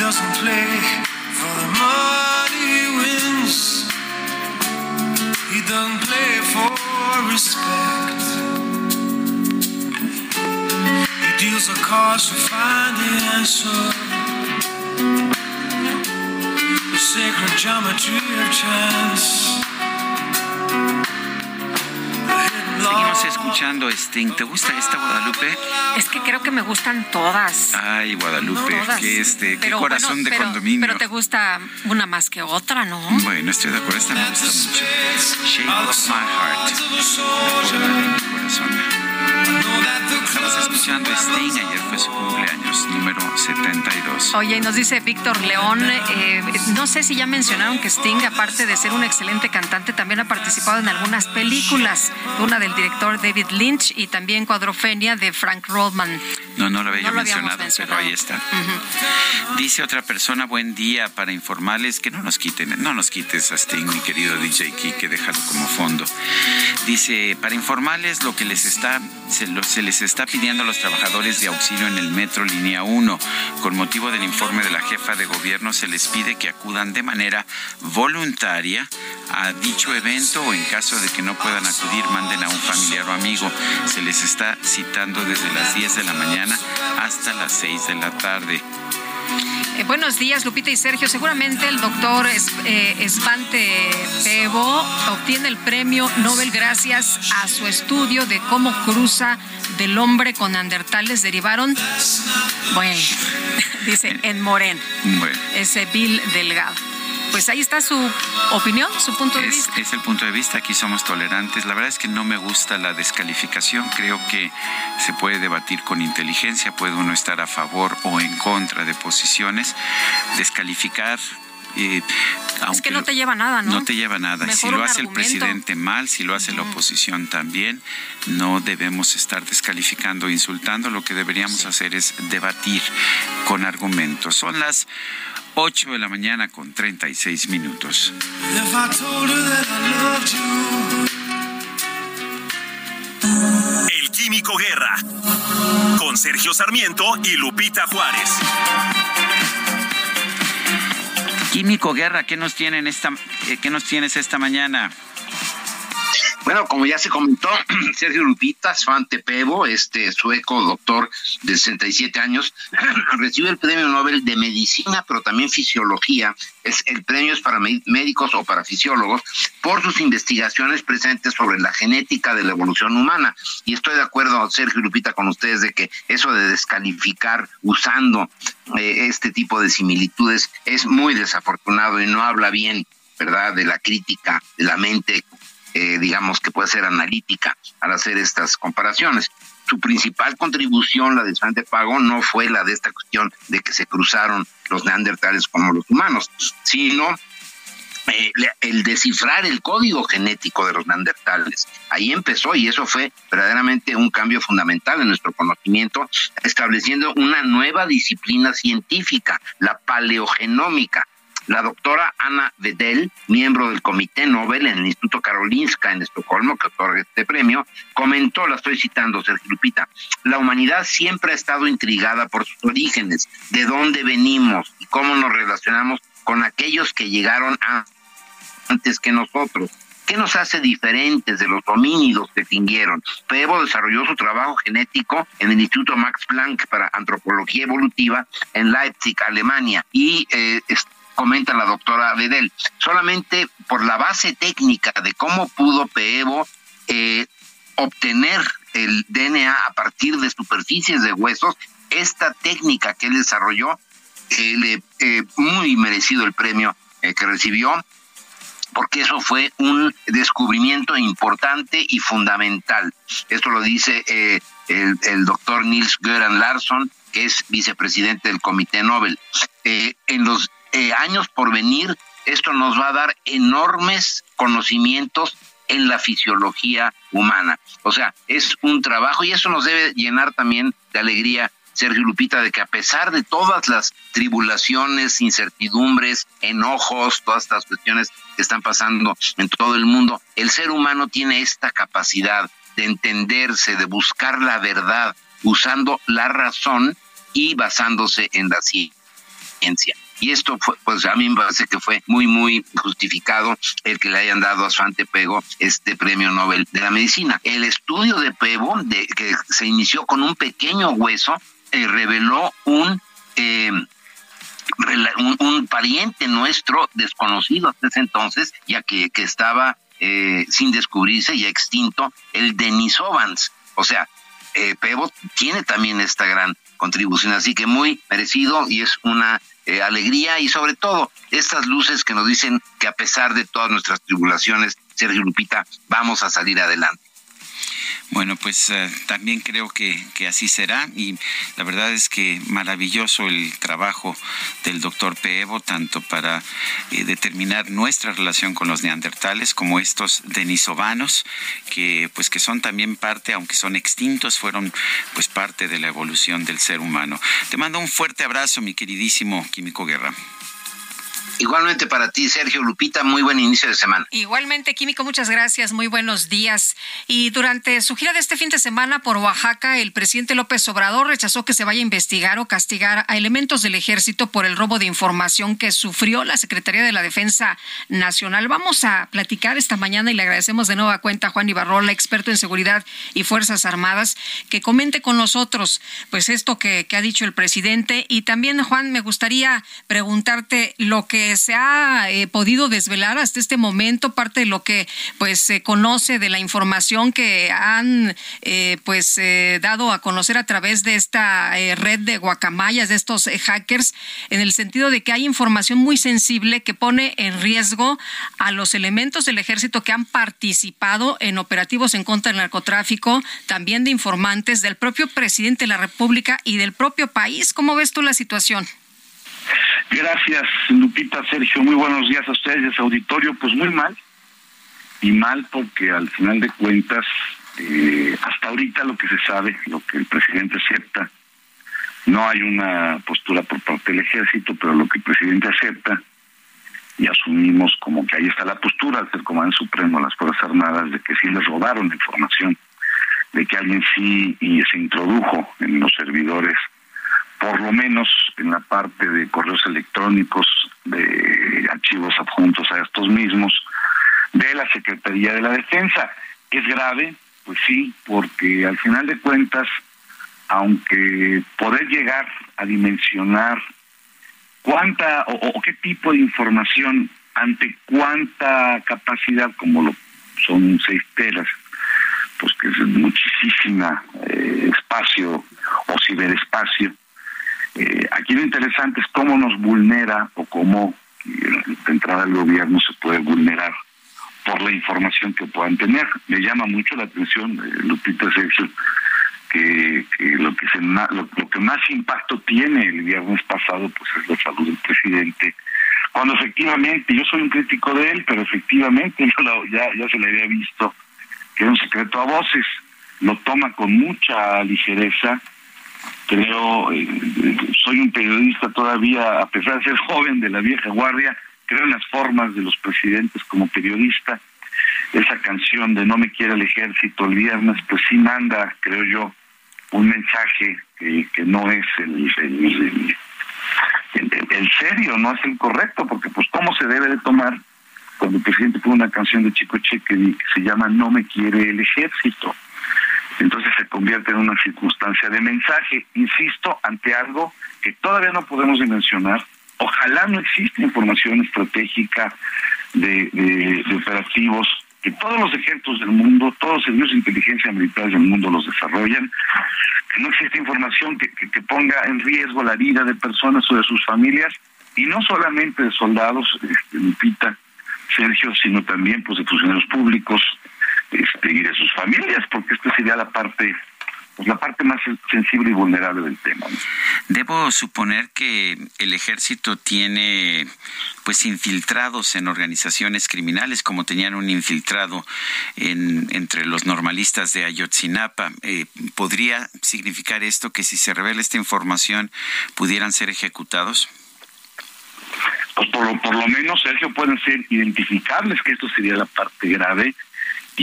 Speaker 19: He doesn't play for the money he wins. He doesn't play for respect. He deals the cards to find the answer. The sacred geometry of chance.
Speaker 1: Seguimos escuchando Sting. ¿Te gusta esta Guadalupe?
Speaker 2: Es que creo que me gustan todas.
Speaker 1: Ay, Guadalupe,
Speaker 2: No todas.
Speaker 1: qué este, qué
Speaker 2: Pero
Speaker 1: corazón
Speaker 2: bueno,
Speaker 1: de
Speaker 2: pero-
Speaker 1: condominio.
Speaker 2: Pero te gusta una más que otra, ¿no?
Speaker 1: Bueno, estoy de acuerdo, esta me gusta mucho. Shape of My Heart. De mi corazón. Estamos escuchando Sting, ayer fue su cumpleaños, número 72.
Speaker 2: Oye, y nos dice Víctor León, eh, no sé si ya mencionaron que Sting, aparte de ser un excelente cantante, también ha participado en algunas películas, una del director David Lynch y también Cuadrofenia de Frank Rodman.
Speaker 1: No, no lo había
Speaker 2: No lo
Speaker 1: mencionado, pero ahí está. Dice otra persona, buen día, para informarles que no nos quiten, no nos quites a Sting, mi querido DJ Kike, déjalo como fondo. Dice, para informarles lo que les está, se, les está pidiendo a los trabajadores de auxilio en el metro línea 1. Con motivo del informe de la jefa de gobierno, se les pide que acudan de manera voluntaria a dicho evento o en caso de que no puedan acudir, manden a un familiar o amigo. Se les está citando desde las 10 de la mañana hasta las 6 de la tarde.
Speaker 2: Eh, buenos días, Lupita y Sergio. Seguramente el doctor eh, Esvante Pebo obtiene el premio Nobel gracias a su estudio de cómo cruza del hombre con neandertales derivaron, bueno, dice, en Morén,
Speaker 1: Bueno.
Speaker 2: ese Bill Delgado. Pues ahí está su opinión, su punto de vista.
Speaker 1: Es el punto de vista, aquí somos tolerantes. La verdad es que no me gusta la descalificación, creo que se puede debatir con inteligencia, puede uno estar a favor o en contra de posiciones, descalificar
Speaker 2: es que no te lleva nada, ¿no?
Speaker 1: No te lleva nada. si lo hace el presidente mal, si lo hace la oposición también, no debemos estar descalificando, insultando. Lo que deberíamos hacer es debatir con argumentos. Son las 8 de la mañana con 36 minutos.
Speaker 16: El Químico Guerra. Con Sergio Sarmiento y Lupita Juárez.
Speaker 1: Químico Guerra, ¿qué nos, tienen esta, eh, ¿qué nos tienes esta mañana?
Speaker 32: Bueno, como ya se comentó, Sergio Lupita, Svante Pevo, este sueco doctor de 67 años, recibe el premio Nobel de Medicina, pero también Fisiología. Es, el premio es para médicos o para fisiólogos por sus investigaciones presentes sobre la genética de la evolución humana. Y estoy de acuerdo, Sergio Lupita, con ustedes de que eso de descalificar usando eh, este tipo de similitudes es muy desafortunado y no habla bien ¿verdad? De la crítica, de la mente eh, digamos, que puede ser analítica al hacer estas comparaciones. Su principal contribución, la de Svante Pago, no fue la de esta cuestión de que se cruzaron los neandertales como los humanos, sino eh, el descifrar el código genético de los neandertales. Ahí empezó y eso fue verdaderamente un cambio fundamental en nuestro conocimiento, estableciendo una nueva disciplina científica, la paleogenómica, la doctora Ana Vedel, miembro del Comité Nobel en el Instituto Karolinska en Estocolmo, que otorga este premio, comentó, la estoy citando, Sergio Lupita, la humanidad siempre ha estado intrigada por sus orígenes, de dónde venimos y cómo nos relacionamos con aquellos que llegaron antes que nosotros. ¿Qué nos hace diferentes de los homínidos que extinguieron? Pebo desarrolló su trabajo genético en el Instituto Max Planck para Antropología Evolutiva en Leipzig, Alemania, y eh, comenta la doctora Vedel, solamente por la base técnica de cómo pudo PEVO eh, obtener el DNA a partir de superficies de huesos, esta técnica que él desarrolló, eh, le, eh, muy merecido el premio que recibió, porque eso fue un descubrimiento importante y fundamental. Esto lo dice el, el, doctor Nils Göran Larsson, que es vicepresidente del Comité Nobel. en los eh, años por venir, esto nos va a dar enormes conocimientos en la fisiología humana. O sea, es un trabajo y eso nos debe llenar también de alegría, Sergio Lupita, de que a pesar de todas las tribulaciones, incertidumbres, enojos, todas estas cuestiones que están pasando en todo el mundo, el ser humano tiene esta capacidad de entenderse, de buscar la verdad, usando la razón y basándose en la ciencia. Y esto fue, pues a mí me parece que fue muy, muy justificado el que le hayan dado a Svante Pego este premio Nobel de la Medicina. El estudio de Pego, de, que se inició con un pequeño hueso, eh, reveló un... Eh, un, pariente nuestro desconocido hasta ese entonces, ya que, que estaba eh, sin descubrirse, ya extinto, el Denisovans. O sea, eh, Pebo tiene también esta gran contribución, así que muy merecido y es una eh, alegría y sobre todo estas luces que nos dicen que a pesar de todas nuestras tribulaciones, Sergio Lupita, vamos a salir adelante.
Speaker 1: Bueno, pues eh, también creo que, así será y la verdad es que maravilloso el trabajo del doctor Peevo, tanto para eh, determinar nuestra relación con los neandertales como estos denisovanos, que pues que son también parte, aunque son extintos, fueron pues parte de la evolución del ser humano. Te mando un fuerte abrazo, mi queridísimo Químico Guerra.
Speaker 32: Igualmente para ti, Sergio Lupita, muy buen inicio de semana.
Speaker 2: Igualmente, Químico, muchas gracias, muy buenos días. Y durante su gira de este fin de semana por Oaxaca, el presidente López Obrador rechazó que se vaya a investigar o castigar a elementos del ejército por el robo de información que sufrió la Secretaría de la Defensa Nacional. Vamos a platicar esta mañana y le agradecemos de nueva cuenta a Juan Ibarrola, experto en seguridad y Fuerzas Armadas, que comente con nosotros pues esto que, que ha dicho el presidente. Y también, Juan, me gustaría preguntarte lo que que se ha eh, podido desvelar hasta este momento, parte de lo que pues se conoce de la información que han eh, pues eh, dado a conocer a través de esta red de guacamayas, de estos hackers, en el sentido de que hay información muy sensible que pone en riesgo a los elementos del ejército que han participado en operativos en contra del narcotráfico, también de informantes del propio presidente de la República y del propio país. ¿Cómo ves tú la situación?
Speaker 33: Gracias, Lupita, Sergio. Muy buenos días a ustedes, ese auditorio. Pues muy mal. Y mal porque al final de cuentas, eh, hasta ahorita lo que se sabe, lo que el presidente acepta, no hay una postura por parte del ejército, pero lo que el presidente acepta y asumimos como que ahí está la postura del comandante supremo de las Fuerzas Armadas de que sí les robaron información, de que alguien sí y se introdujo en los servidores por lo menos en la parte de correos electrónicos, de archivos adjuntos a estos mismos, de la Secretaría de la Defensa. ¿Es grave? Pues sí, porque al final de cuentas, aunque poder llegar a dimensionar cuánta o, qué tipo de información ante cuánta capacidad, como lo son seis telas, pues que es muchísima eh, espacio o ciberespacio, eh, aquí lo interesante es cómo nos vulnera o cómo eh, de entrada el gobierno se puede vulnerar por la información que puedan tener. Me llama mucho la atención, eh, Lupita Sergio, que, lo que se, lo, que más impacto tiene el viernes pasado pues es la salud del presidente. Cuando efectivamente, yo soy un crítico de él, pero efectivamente yo ya, ya se le había visto que era un secreto a voces, lo toma con mucha ligereza, creo, eh, soy un periodista todavía, a pesar de ser joven de la vieja guardia, creo en las formas de los presidentes como periodista. Esa canción de No me quiere el ejército el viernes, pues sí manda, creo yo, un mensaje que, que no es el, el, el, serio, no es el correcto, porque pues cómo se debe de tomar cuando el presidente pone una canción de Chico Cheque que se llama No me quiere el ejército entonces se convierte en una circunstancia de mensaje, insisto, ante algo que todavía no podemos dimensionar. Ojalá no exista información estratégica de, operativos que todos los ejércitos del mundo, todos los servicios de inteligencia militares del mundo los desarrollan, que no existe información que, que, ponga en riesgo la vida de personas o de sus familias, y no solamente de soldados, este, Lupita, Sergio, sino también pues de funcionarios públicos, este, y de sus familias, porque esta sería la parte pues la parte más sensible y vulnerable del tema.
Speaker 1: Debo suponer que el ejército tiene pues infiltrados en organizaciones criminales, como tenían un infiltrado en, entre los normalistas de Ayotzinapa. Eh, ¿Podría significar esto que si se revela esta información pudieran ser ejecutados?
Speaker 33: Pues por, por lo menos, Sergio, pueden ser identificables, que esto sería la parte grave,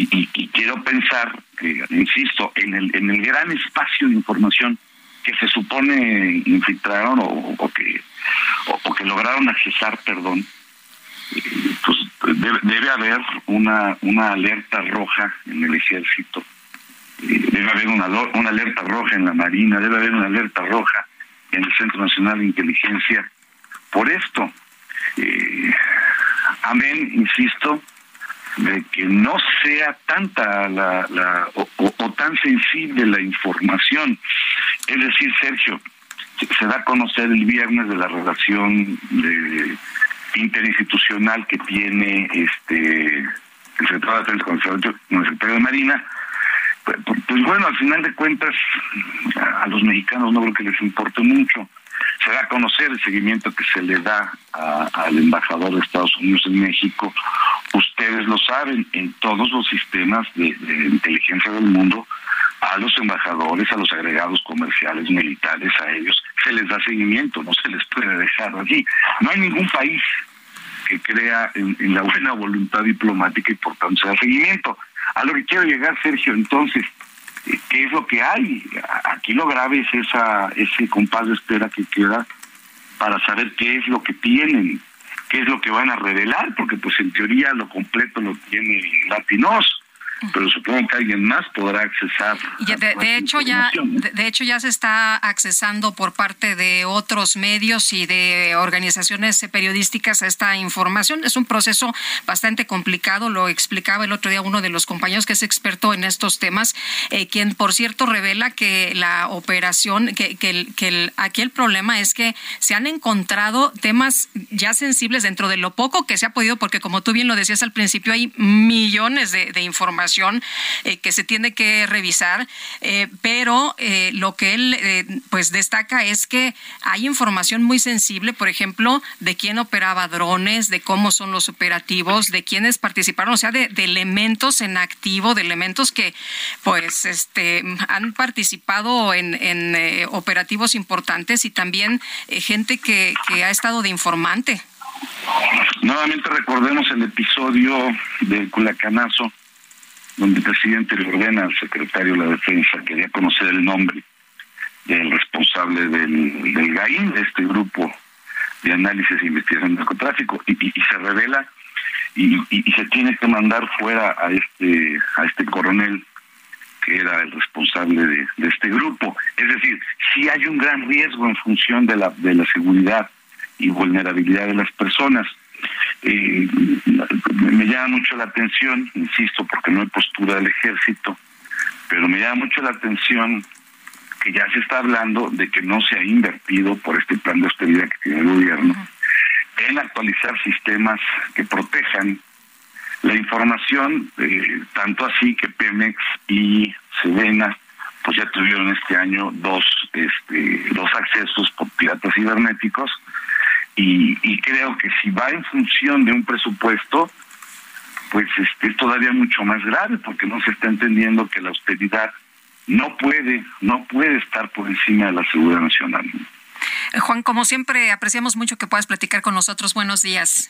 Speaker 33: y, quiero pensar que, insisto, en el, en el gran espacio de información que se supone infiltraron o, que o, que lograron accesar, perdón, pues debe, haber una una alerta roja en el ejército, eh, debe haber una, una alerta roja en la marina, debe haber una alerta roja en el Centro Nacional de Inteligencia por esto. Eh, amén, insisto, de que no sea tanta la, la o, tan sensible la información. Es decir, Sergio, se da a conocer el viernes de la relación de, interinstitucional que tiene este el secretario de con el secretario de Marina. Pues, pues, bueno, al final de cuentas, a los mexicanos no creo que les importe mucho se da a conocer el seguimiento que se le da al embajador de Estados Unidos en México. Ustedes lo saben, en todos los sistemas de, inteligencia del mundo, a los embajadores, a los agregados comerciales, militares, a ellos, se les da seguimiento, no se les puede dejar allí. No hay ningún país que crea en, en la buena voluntad diplomática y por tanto se da seguimiento. A lo que quiero llegar, Sergio, entonces, qué es lo que hay. Aquí lo grave es esa, ese compás de espera que queda para saber qué es lo que tienen, qué es lo que van a revelar, porque pues en teoría lo completo lo tiene Latinos.
Speaker 34: Pero supongo que alguien más podrá accesar.
Speaker 2: de, hecho ya, de, hecho ya se está accesando por parte de otros medios y de organizaciones periodísticas a esta información. Es un proceso bastante complicado, lo explicaba el otro día uno de los compañeros que es experto en estos temas, eh, quien por cierto revela que la operación, que, que, que aquí el problema es que se han encontrado temas ya sensibles dentro de lo poco que se ha podido, porque como tú bien lo decías al principio, hay millones de, de información eh, que se tiene que revisar, eh, pero eh, lo que él pues destaca es que hay información muy sensible, por ejemplo, de quién operaba drones, de cómo son los operativos, de quiénes participaron, o sea, de, elementos en activo, de elementos que pues este han participado en, operativos importantes y también gente que, que ha estado de informante.
Speaker 34: Nuevamente recordemos el episodio del Culacanazo, donde el presidente le ordena al secretario de la Defensa, quería conocer el nombre del responsable del, del GAIN, de este grupo de análisis e investigación de narcotráfico, y, se revela y, y, se tiene que mandar fuera a este a este coronel que era el responsable de, de, este grupo. Es decir, si hay un gran riesgo en función de la, de la seguridad y vulnerabilidad de las personas. Eh, me llama mucho la atención, insisto, porque no hay postura del ejército, pero me llama mucho la atención que ya se está hablando de que no se ha invertido por este plan de austeridad que tiene el gobierno en actualizar sistemas que protejan la información, eh, tanto así que Pemex y Sedena pues ya tuvieron este año dos este, dos accesos por piratas cibernéticos y, creo que si va en función de un presupuesto, pues este, es todavía mucho más grave porque no se está entendiendo que la austeridad no puede, no puede estar por encima de la seguridad nacional.
Speaker 2: Juan, como siempre, apreciamos mucho que puedas platicar con nosotros. Buenos días.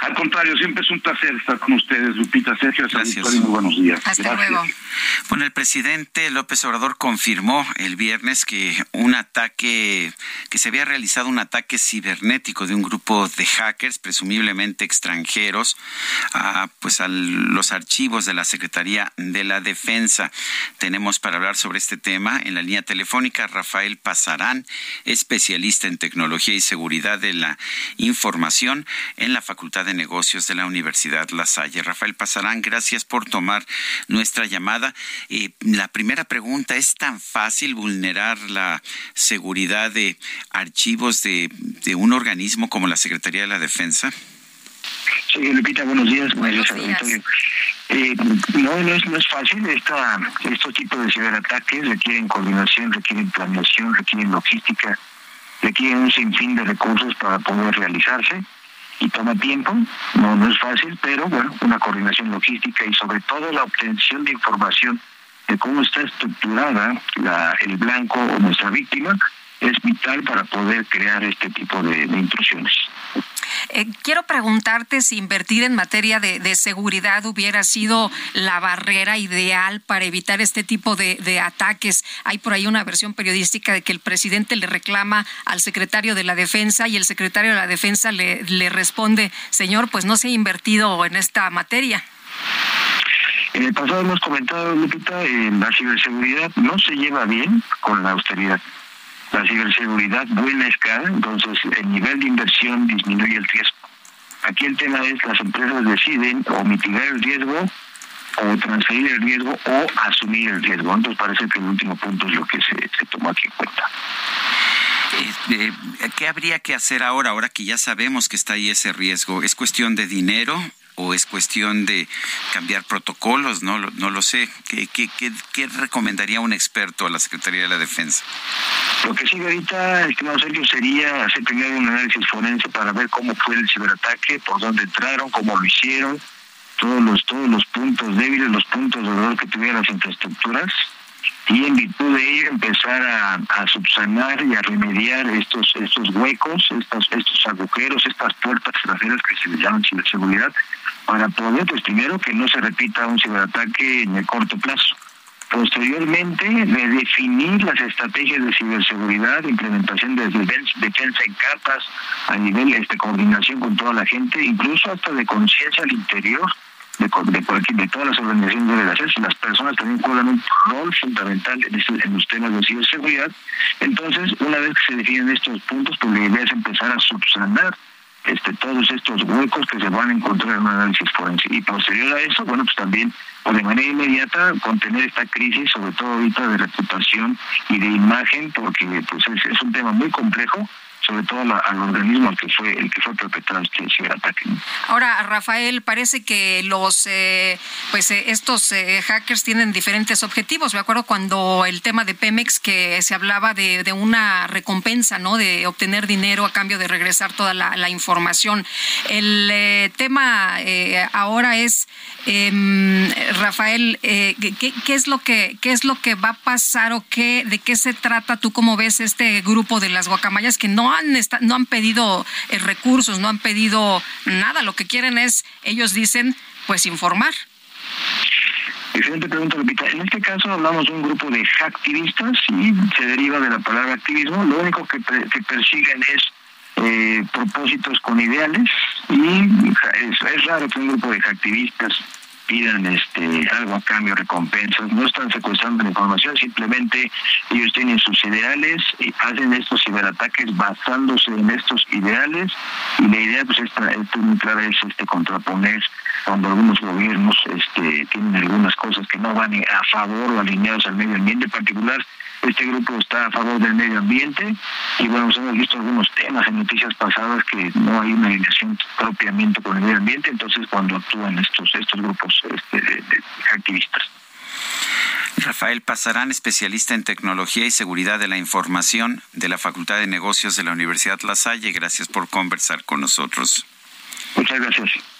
Speaker 34: Al contrario, siempre es un placer estar con ustedes, Lupita, Sergio, Gracias. muy buenos días.
Speaker 2: Hasta luego.
Speaker 1: Bueno, el presidente López Obrador confirmó el viernes que un ataque, que se había realizado un ataque cibernético de un grupo de hackers, presumiblemente extranjeros, a, pues a los archivos de la Secretaría de la Defensa. Tenemos para hablar sobre este tema en la línea telefónica Rafael Pasarán, especialista en tecnología y seguridad de la información en la Facultad de Negocios de la Universidad La Salle. Rafael Pasarán, gracias por tomar nuestra llamada. Eh, la primera pregunta, ¿es tan fácil vulnerar la seguridad de archivos de, un organismo como la Secretaría de la Defensa?
Speaker 34: Sí, Lupita, buenos días. Buenos días. Eh, no, no es, no es fácil. Esta, estos tipos de ciberataques requieren coordinación, requieren planeación, requieren logística, requieren un sinfín de recursos para poder realizarse y toma tiempo, no, no es fácil, pero bueno, una coordinación logística y sobre todo la obtención de información de cómo está estructurada la, el blanco o nuestra víctima es vital para poder crear este tipo de intrusiones.
Speaker 2: Eh, quiero preguntarte si invertir en materia de, seguridad hubiera sido la barrera ideal para evitar este tipo de, ataques. Hay por ahí una versión periodística de que el presidente le reclama al secretario de la Defensa y el secretario de la Defensa le, le responde, señor, pues no se ha invertido en esta materia.
Speaker 34: En el pasado hemos comentado, Lupita, en la ciberseguridad no se lleva bien con la austeridad la ciberseguridad buena escala, entonces el nivel de inversión disminuye el riesgo. Aquí el tema es las empresas deciden o mitigar el riesgo o transferir el riesgo o asumir el riesgo. Entonces parece que el último punto es lo que se, se tomó aquí en cuenta.
Speaker 1: Eh, ¿Qué habría que hacer ahora, ahora que ya sabemos que está ahí ese riesgo? ¿Es cuestión de dinero? O es cuestión de cambiar protocolos? No, no lo sé. ¿Qué, qué, qué, recomendaría un experto a la Secretaría de la Defensa?
Speaker 34: Lo que sigue ahorita, estimado Sergio, sería hacer primero un análisis forense para ver cómo fue el ciberataque, por dónde entraron, cómo lo hicieron, todos los, todos los puntos débiles, los puntos de dolor que tuvieran las infraestructuras y en virtud de ello empezar a, subsanar y a remediar estos estos huecos, estos, estos agujeros, estas puertas traseras que se llaman ciberseguridad, para poder, pues primero, que no se repita un ciberataque en el corto plazo. Posteriormente, de definir las estrategias de ciberseguridad, implementación de defensa en capas, a nivel este, coordinación con toda la gente, incluso hasta de conciencia al interior de, de, de todas las organizaciones debe hacerse. Las personas también juegan un rol fundamental en, este, en los temas de ciberseguridad. Entonces, una vez que se definen estos puntos, pues la idea es empezar a subsanar este, todos estos huecos que se van a encontrar en un análisis forense. Y posterior a eso, bueno, pues también o de manera inmediata contener esta crisis, sobre todo ahorita de reputación y de imagen, porque pues es, es un tema muy complejo sobre todo al organismo que fue el que fue perpetrado este ciberataque.
Speaker 2: Ahora, Rafael, parece que los eh, pues eh, estos eh, hackers tienen diferentes objetivos. Me acuerdo cuando el tema de Pemex que se hablaba de, una recompensa, ¿no? De obtener dinero a cambio de regresar toda la, información. El tema ahora es em, Rafael, ¿qué, ¿qué, es lo que qué es lo que va a pasar o qué de qué se trata? Tú cómo ves este grupo de las guacamayas que no han, no han pedido eh, recursos, no han pedido nada. Lo que quieren es, ellos dicen, pues informar.
Speaker 34: Excelente pregunta, Lupita. En este caso hablamos de un grupo de hacktivistas y se deriva de la palabra activismo. Lo único que, persiguen es eh, propósitos con ideales y es, raro que un grupo de hacktivistas pidan este algo a cambio, recompensas, no están secuestrando la información, simplemente ellos tienen sus ideales y hacen estos ciberataques basándose en estos ideales. Y la idea pues esta, esta muy clara es este contraponer cuando algunos gobiernos este tienen algunas cosas que no van a favor o alineados al medio ambiente en particular este grupo está a favor del medio ambiente y bueno, pues, hemos visto algunos temas en noticias pasadas que no hay una alineación propiamente con el medio ambiente, entonces cuando actúan estos, estos grupos este, de, activistas.
Speaker 1: Rafael Pasarán, especialista en tecnología y seguridad de la información de la Facultad de Negocios de la Universidad La Salle. Gracias por conversar con nosotros.
Speaker 34: Muchas gracias.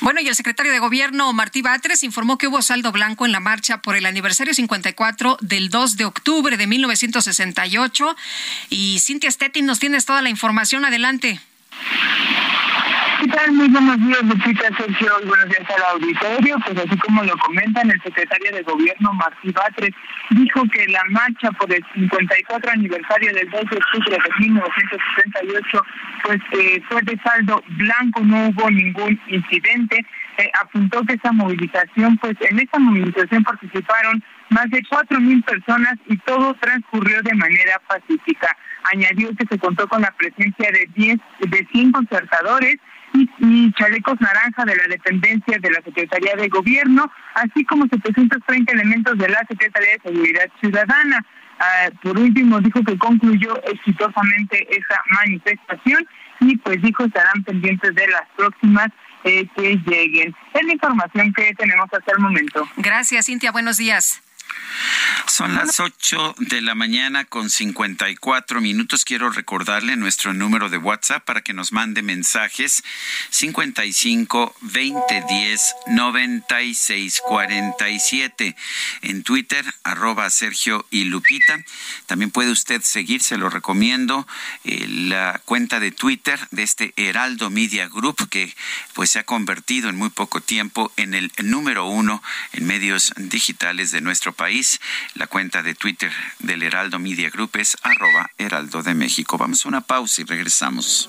Speaker 2: Bueno, y el secretario de Gobierno, Martí Batres, informó que hubo saldo blanco en la marcha por el aniversario 54 del 2 de octubre de 1968. Y Cintia Stettin, nos tienes toda la información. Adelante.
Speaker 35: ¿Qué tal? Muy buenos días, Lupita, Sergio, buenos días al auditorio. Pues así como lo comentan, el secretario de Gobierno, Martí Batres, dijo que la marcha por el 54 aniversario del 2 de octubre de 1968 pues eh, fue de saldo blanco, no hubo ningún incidente. Eh, apuntó que esa movilización, pues en esa movilización participaron más de cuatro mil personas y todo transcurrió de manera pacífica. Añadió que se contó con la presencia de 10 de 100 concertadores y, chalecos naranja de la dependencia de la Secretaría de Gobierno, así como 730 elementos de la Secretaría de Seguridad Ciudadana. Ah, por último, dijo que concluyó exitosamente esa manifestación y pues dijo estarán pendientes de las próximas eh, que lleguen. Es la información que tenemos hasta el momento.
Speaker 2: Gracias, Cintia. Buenos días.
Speaker 1: Son las 8 de la mañana con 54 minutos. Quiero recordarle nuestro número de WhatsApp para que nos mande mensajes 55 20 10 96 47. En Twitter, arroba Sergio y Lupita. También puede usted seguir, se lo recomiendo, eh, la cuenta de Twitter de este Heraldo Media Group que pues se ha convertido en muy poco tiempo en el número uno en medios digitales de nuestro país. La cuenta de Twitter del Heraldo Media Group es arroba Heraldo de México. Vamos a una pausa y regresamos.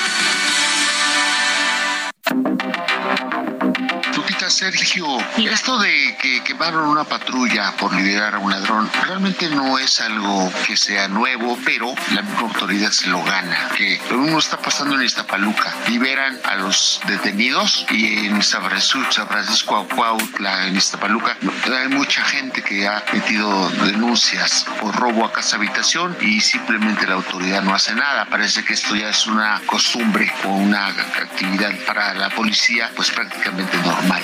Speaker 36: Sergio, esto de que quemaron una patrulla por liberar a un ladrón realmente no es algo que sea nuevo, pero la misma autoridad se lo gana. Que lo está pasando en Iztapaluca. Liberan a los detenidos y en San Francisco, Acuautla, en Iztapaluca, hay mucha gente que ha metido denuncias por robo a casa habitación y simplemente la autoridad no hace nada. Parece que esto ya es una costumbre o una actividad para la policía, pues prácticamente normal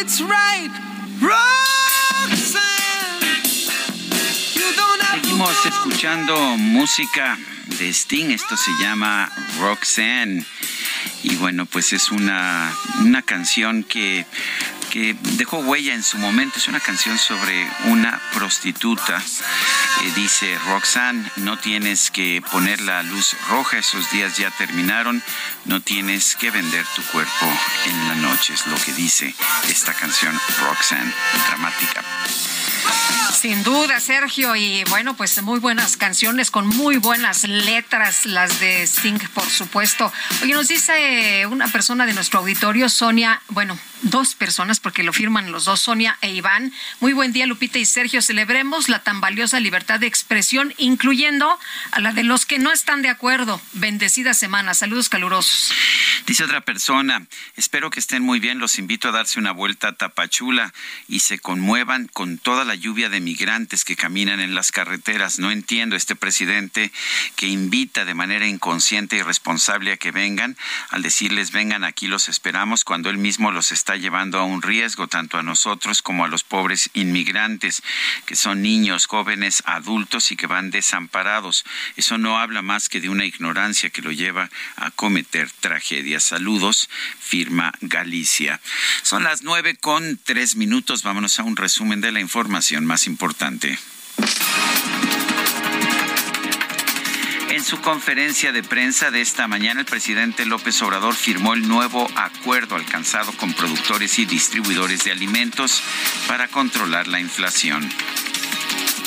Speaker 36: it's right. Roxanne,
Speaker 1: Seguimos escuchando música de Sting, esto se llama Roxanne. Y bueno, pues es una, una canción que, que dejó huella en su momento. Es una canción sobre una prostituta. Eh, dice Roxanne, no tienes que poner la luz roja, esos días ya terminaron. No tienes que vender tu cuerpo en la noche, es lo que dice esta canción Roxanne, dramática.
Speaker 2: Sin duda, Sergio, y bueno, pues muy buenas canciones con muy buenas letras, las de Sting, por supuesto. Oye, nos dice una persona de nuestro auditorio, Sonia, bueno, dos personas porque lo firman los dos, Sonia e Iván. Muy buen día, Lupita y Sergio. Celebremos la tan valiosa libertad de expresión, incluyendo a la de los que no están de acuerdo. Bendecida semana. Saludos calurosos.
Speaker 1: Dice otra persona, espero que estén muy bien, los invito a darse una vuelta a Tapachula y se conmuevan con toda la lluvia de migrantes que caminan en las carreteras. No entiendo este presidente que invita de manera inconsciente y responsable a que vengan, al decirles vengan aquí los esperamos, cuando él mismo los está llevando a un riesgo, tanto a nosotros como a los pobres inmigrantes, que son niños, jóvenes, adultos y que van desamparados. Eso no habla más que de una ignorancia que lo lleva a cometer tragedias. Saludos, firma Galicia. Son las nueve con tres minutos. Vámonos a un resumen de la información más importante. En su conferencia de prensa de esta mañana, el presidente López Obrador firmó el nuevo acuerdo alcanzado con productores y distribuidores de alimentos para controlar la inflación.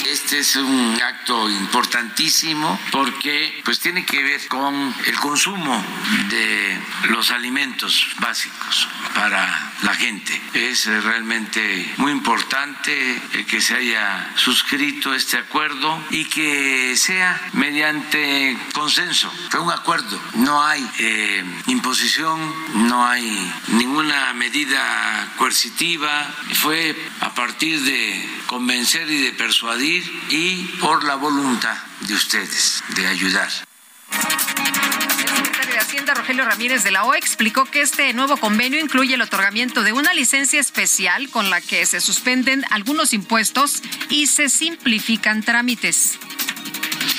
Speaker 37: Este es un acto importantísimo porque pues tiene que ver con el consumo de los alimentos básicos para la gente. Es realmente muy importante que se haya suscrito este acuerdo y que sea mediante consenso. Fue un acuerdo, no hay eh, imposición, no hay ninguna medida coercitiva. Fue a partir de convencer y de persuadir y por la voluntad de ustedes de ayudar.
Speaker 2: El secretario de Hacienda, Rogelio Ramírez de la O, explicó que este nuevo convenio incluye el otorgamiento de una licencia especial con la que se suspenden algunos impuestos y se simplifican trámites.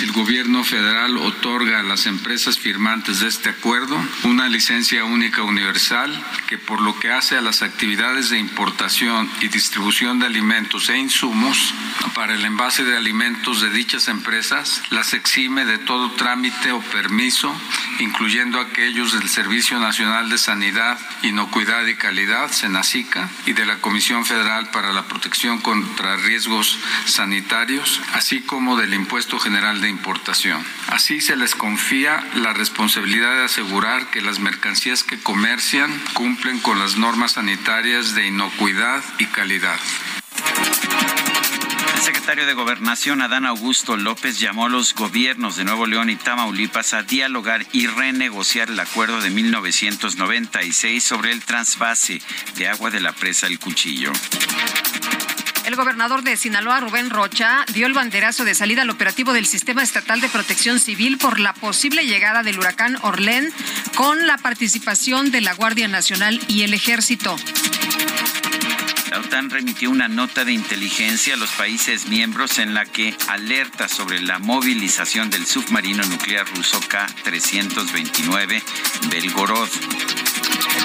Speaker 20: El gobierno federal otorga a las empresas firmantes de este acuerdo una licencia única universal que por lo que hace a las actividades de importación y distribución de alimentos e insumos para el envase de alimentos de dichas empresas las exime de todo trámite o permiso, incluyendo aquellos del Servicio Nacional de Sanidad, Inocuidad y Calidad, SENACICA, y de la Comisión Federal para la Protección contra Riesgos Sanitarios, así como del Impuesto General de importación. Así se les confía la responsabilidad de asegurar que las mercancías que comercian cumplen con las normas sanitarias de inocuidad y calidad.
Speaker 1: El secretario de Gobernación, Adán Augusto López, llamó a los gobiernos de Nuevo León y Tamaulipas a dialogar y renegociar el acuerdo de 1996 sobre el trasvase de agua de la presa El Cuchillo.
Speaker 2: El gobernador de Sinaloa, Rubén Rocha, dio el banderazo de salida al operativo del Sistema Estatal de Protección Civil por la posible llegada del huracán Orlén con la participación de la Guardia Nacional y el Ejército.
Speaker 1: La OTAN remitió una nota de inteligencia a los países miembros en la que alerta sobre la movilización del submarino nuclear ruso K-329 Belgorod.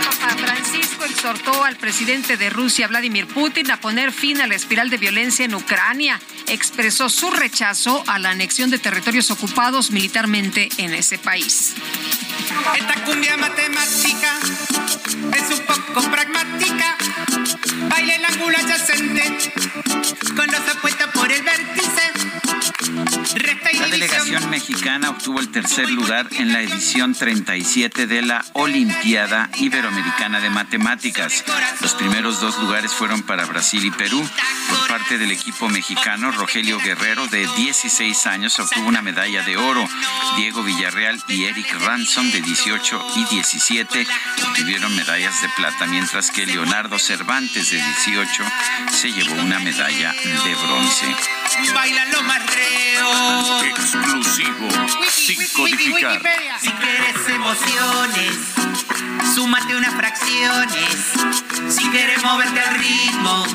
Speaker 2: Papa Francisco exhortó al presidente de Rusia, Vladimir Putin, a poner fin a la espiral de violencia en Ucrania. Expresó su rechazo a la anexión de territorios ocupados militarmente en ese país.
Speaker 38: Esta cumbia matemática es un poco pragmática. El ángulo adyacente con los apuestos por el vértice.
Speaker 1: La delegación mexicana obtuvo el tercer lugar en la edición 37 de la Olimpiada Iberoamericana de Matemáticas. Los primeros dos lugares fueron para Brasil y Perú. Por parte del equipo mexicano, Rogelio Guerrero, de 16 años, obtuvo una medalla de oro. Diego Villarreal y Eric Ransom, de 18 y 17, obtuvieron medallas de plata, mientras que Leonardo Cervantes, de 18, se llevó una medalla de bronce.
Speaker 38: Baila lo más
Speaker 16: Exclusivo. Sin codificar.
Speaker 38: Si quieres emociones, súmate unas fracciones. Si quieres moverte al ritmo,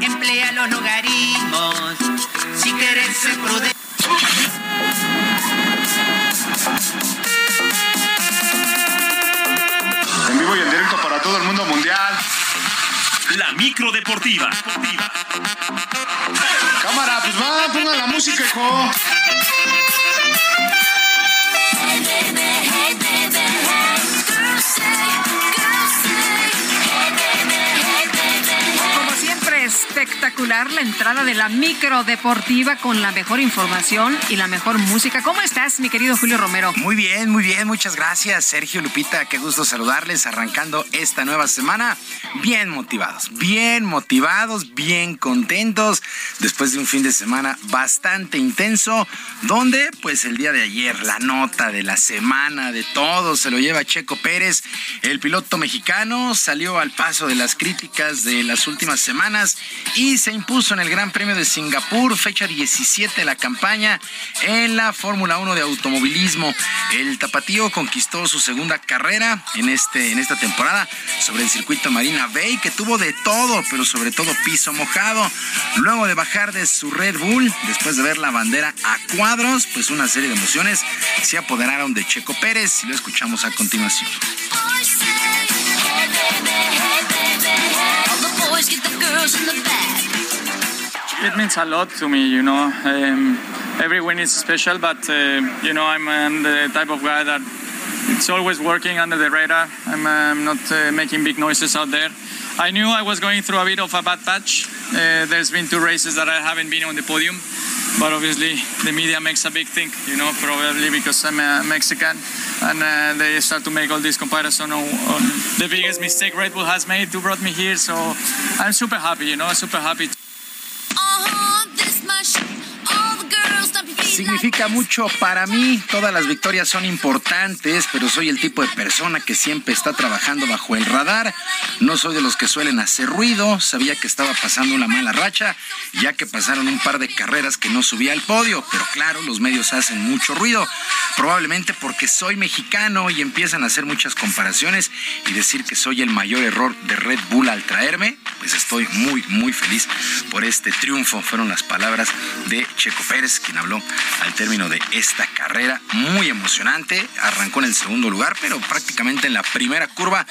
Speaker 38: emplea los logaritmos. Si quieres ser prudente.
Speaker 39: En vivo y en directo para todo el mundo mundial.
Speaker 16: La micro deportiva.
Speaker 39: Pues va, pongan la música, hijo.
Speaker 2: Espectacular la entrada de la micro deportiva con la mejor información y la mejor música. ¿Cómo estás, mi querido Julio Romero?
Speaker 40: Muy bien, muy bien, muchas gracias, Sergio Lupita. Qué gusto saludarles arrancando esta nueva semana. Bien motivados, bien motivados, bien contentos después de un fin de semana bastante intenso, donde pues el día de ayer la nota de la semana de todo se lo lleva Checo Pérez, el piloto mexicano, salió al paso de las críticas de las últimas semanas y se impuso en el Gran Premio de Singapur, fecha 17 de la campaña en la Fórmula 1 de automovilismo. El tapatío conquistó su segunda carrera en, este, en esta temporada sobre el circuito Marina Bay, que tuvo de todo, pero sobre todo piso mojado. Luego de bajar de su Red Bull, después de ver la bandera a cuadros, pues una serie de emociones se apoderaron de Checo Pérez y lo escuchamos a continuación.
Speaker 41: It means a lot to me, you know. Um, every win is special, but uh, you know I'm, I'm the type of guy that it's always working under the radar. I'm, I'm not uh, making big noises out there. I knew I was going through a bit of a bad patch. Uh, there's been two races that I haven't been on the podium, but obviously the media makes a big thing, you know, probably because I'm a Mexican, and uh, they start to make all this comparison on, on the biggest mistake Red Bull has made to brought me here. So I'm super happy, you know, super happy.
Speaker 40: Significa mucho para mí, todas las victorias son importantes, pero soy el tipo de persona que siempre está trabajando bajo el radar. No soy de los que suelen hacer ruido, sabía que estaba pasando una mala racha, ya que pasaron un par de carreras que no subía al podio, pero claro, los medios hacen mucho ruido, probablemente porque soy mexicano y empiezan a hacer muchas comparaciones y decir que soy el mayor error de Red Bull al traerme, pues estoy muy, muy feliz por este triunfo. Fueron las palabras de Checo Pérez, quien habló al término de esta carrera muy emocionante. Arrancó en el segundo lugar, pero prácticamente en la primera curva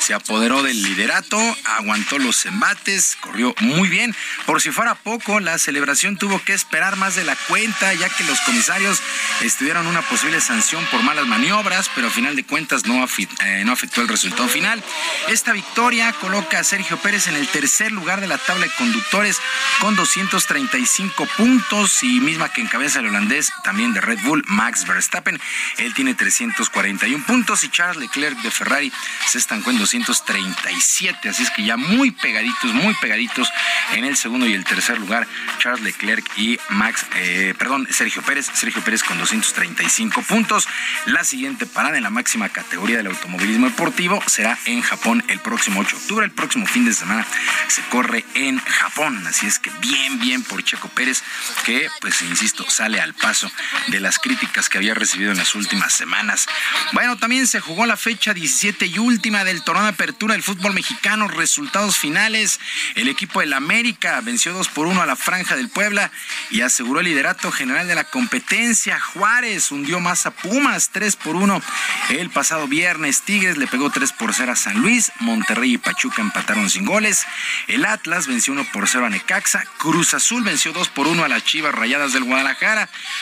Speaker 40: se apoderó del liderato, aguantó los embates, corrió muy bien. Por si fuera poco, la celebración tuvo que esperar más de la cuenta, ya que los comisarios estuvieron una posible sanción por malas maniobras, pero a final de cuentas no, eh, afectó el resultado final. Esta victoria coloca a Sergio Pérez en el tercer lugar de la tabla de conductores con 235 puntos y misma que encabeza el neerlandés, también de Red Bull, Max Verstappen. Él tiene 341 puntos y Charles Leclerc de Ferrari se estancó en 237. Así es que ya muy pegaditos, muy pegaditos en el segundo y el tercer lugar, Charles Leclerc y Max, eh, perdón, Sergio Pérez. Sergio Pérez con 235 puntos. La siguiente parada en la máxima categoría del automovilismo deportivo será en Japón el próximo 8 de octubre. El próximo fin de semana se corre en Japón. Así es que bien, bien por Checo Pérez, que pues insisto, sale al paso de las críticas que había recibido en las últimas semanas. Bueno, también se jugó la fecha 17 y última del torneo de apertura del fútbol mexicano. Resultados finales. El equipo del América venció 2 por 1 a la Franja del Puebla y aseguró el liderato general de la competencia. Juárez hundió más a Pumas 3 por 1 el pasado viernes. Tigres le pegó 3 por 0 a San Luis. Monterrey y Pachuca empataron sin goles. El Atlas venció 1 por 0 a Necaxa. Cruz Azul venció 2 por 1 a las Chivas Rayadas del Guadalajara.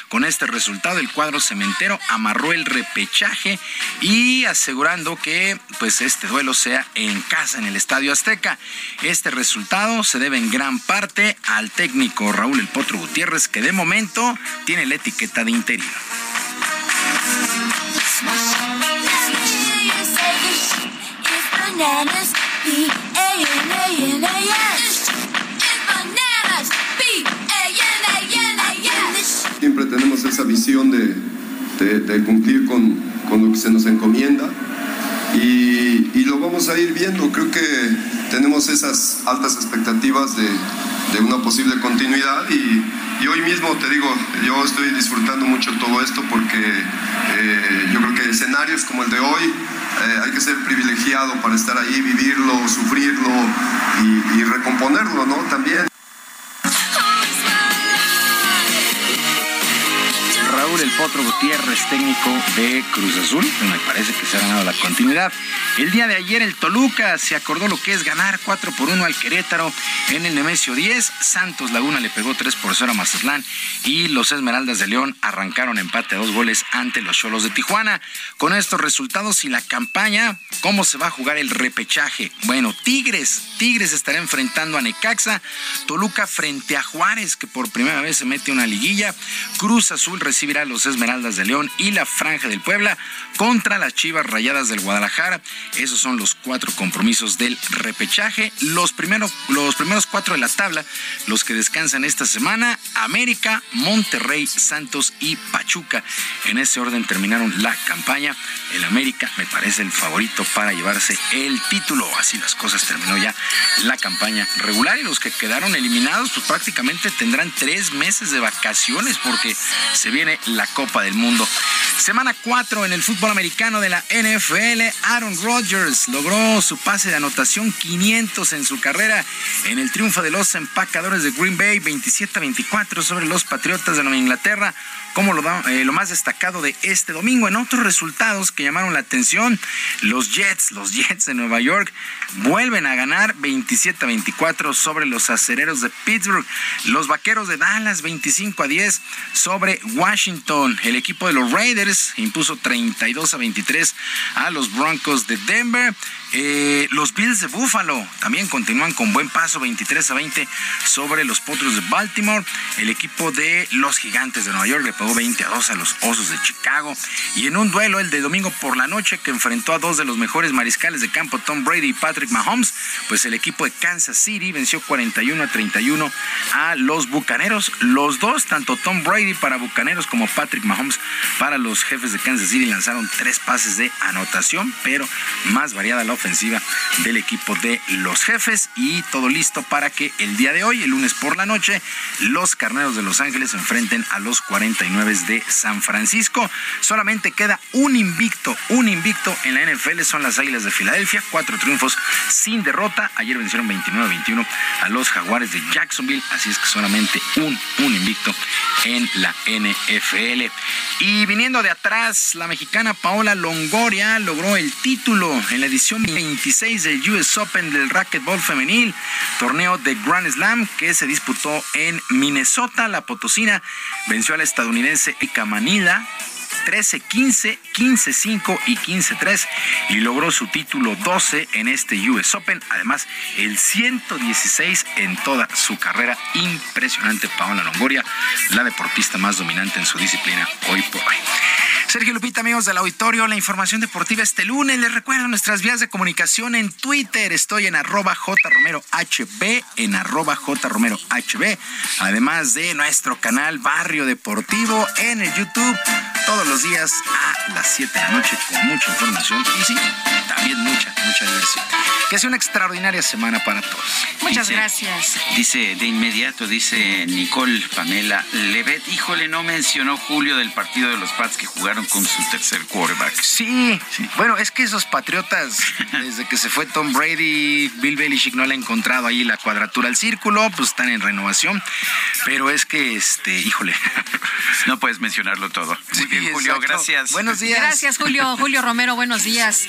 Speaker 40: Con este resultado, el cuadro cementero amarró el repechaje y asegurando que pues este duelo sea en casa, en el Estadio Azteca. Este resultado se debe en gran parte al técnico Raúl El Potro Gutiérrez, que de momento tiene la etiqueta de interior.
Speaker 30: Tenemos esa visión de, cumplir con, lo que se nos encomienda y, y, lo vamos a ir viendo. Creo que tenemos esas altas expectativas de, una posible continuidad y, y, hoy mismo te digo, yo estoy disfrutando mucho todo esto porque eh, yo creo que escenarios como el de hoy eh, hay que ser privilegiado para estar ahí, vivirlo, sufrirlo y, y recomponerlo, ¿no? También.
Speaker 40: El Potro Gutiérrez, técnico de Cruz Azul, me parece que se ha ganado la continuidad. El día de ayer el Toluca se acordó lo que es ganar 4 por 1 al Querétaro en el Nemesio 10. Santos Laguna le pegó 3 por 0 a Mazatlán y los Esmeraldas de León arrancaron empate a dos goles ante los Cholos de Tijuana. Con estos resultados y la campaña, ¿cómo se va a jugar el repechaje? Bueno, Tigres, Tigres estará enfrentando a Necaxa, Toluca frente a Juárez, que por primera vez se mete una liguilla, Cruz Azul recibirá los Esmeraldas de León y la Franja del Puebla contra las Chivas Rayadas del Guadalajara. Esos son los cuatro compromisos del repechaje. Los primeros, los primeros cuatro de la tabla, los que descansan esta semana, América, Monterrey, Santos y Pachuca. En ese orden terminaron la campaña. El América me parece el favorito para llevarse el título. Así las cosas terminó ya la campaña regular y los que quedaron eliminados pues prácticamente tendrán tres meses de vacaciones porque se viene la Copa del Mundo. Semana 4 en el fútbol americano de la NFL, Aaron Rodgers logró su pase de anotación 500 en su carrera en el triunfo de los empacadores de Green Bay 27-24 sobre los Patriotas de Nueva Inglaterra como lo, eh, lo, más destacado de este domingo. En otros resultados que llamaron la atención, los Jets, los Jets de Nueva York, vuelven a ganar 27 a 24 sobre los acereros de Pittsburgh. Los vaqueros de Dallas 25 a 10 sobre Washington. El equipo de los Raiders impuso 32 a 23 a los Broncos de Denver. Eh, los Bills de Buffalo también continúan con buen paso, 23 a 20 sobre los Potros de Baltimore. El equipo de los Gigantes de Nueva York le pagó 20 a 2 a los Osos de Chicago. Y en un duelo el de domingo por la noche que enfrentó a dos de los mejores mariscales de campo, Tom Brady y Patrick Mahomes, pues el equipo de Kansas City venció 41 a 31 a los Bucaneros. Los dos, tanto Tom Brady para Bucaneros como Patrick Mahomes para los jefes de Kansas City, lanzaron tres pases de anotación, pero más variada la ofensiva del equipo de los jefes y todo listo para que el día de hoy, el lunes por la noche, los carneros de Los Ángeles enfrenten a los 49 de San Francisco. Solamente queda un invicto, un invicto en la NFL son las Águilas de Filadelfia, cuatro triunfos sin derrota. Ayer vencieron 29-21 a los Jaguares de Jacksonville, así es que solamente un, un invicto en la NFL. Y viniendo de atrás, la mexicana Paola Longoria logró el título en la edición 26 del US Open del racquetball femenil, torneo de Grand Slam que se disputó en Minnesota. La potosina venció a la estadounidense Eka Manila 13-15, 15-5 y 15-3 y logró su título 12 en este US Open. Además, el 116 en toda su carrera. Impresionante Paola Longoria, la deportista más dominante en su disciplina hoy por hoy. Sergio Lupita, amigos del auditorio, la información deportiva este lunes. Les recuerdo nuestras vías de comunicación en Twitter. Estoy en arroba jromerohb, en arroba jromerohb. Además de nuestro canal Barrio Deportivo en el YouTube. Todos los días a las 7 de la noche con mucha información y sí, también mucha, mucha diversión. Que sea una extraordinaria semana para todos.
Speaker 2: Muchas gracias.
Speaker 1: Dice de inmediato, dice Nicole Pamela Levet, híjole, no mencionó Julio del partido de los Pats que jugaron con su tercer quarterback.
Speaker 40: Sí, bueno, es que esos Patriotas, desde que se fue Tom Brady, Bill Belichick no le ha encontrado ahí la cuadratura al círculo, pues están en renovación. Pero es que, este, híjole.
Speaker 1: No puedes mencionarlo todo. Muy bien, Julio, gracias.
Speaker 40: Buenos días.
Speaker 2: Gracias, Julio. Julio Romero, buenos días.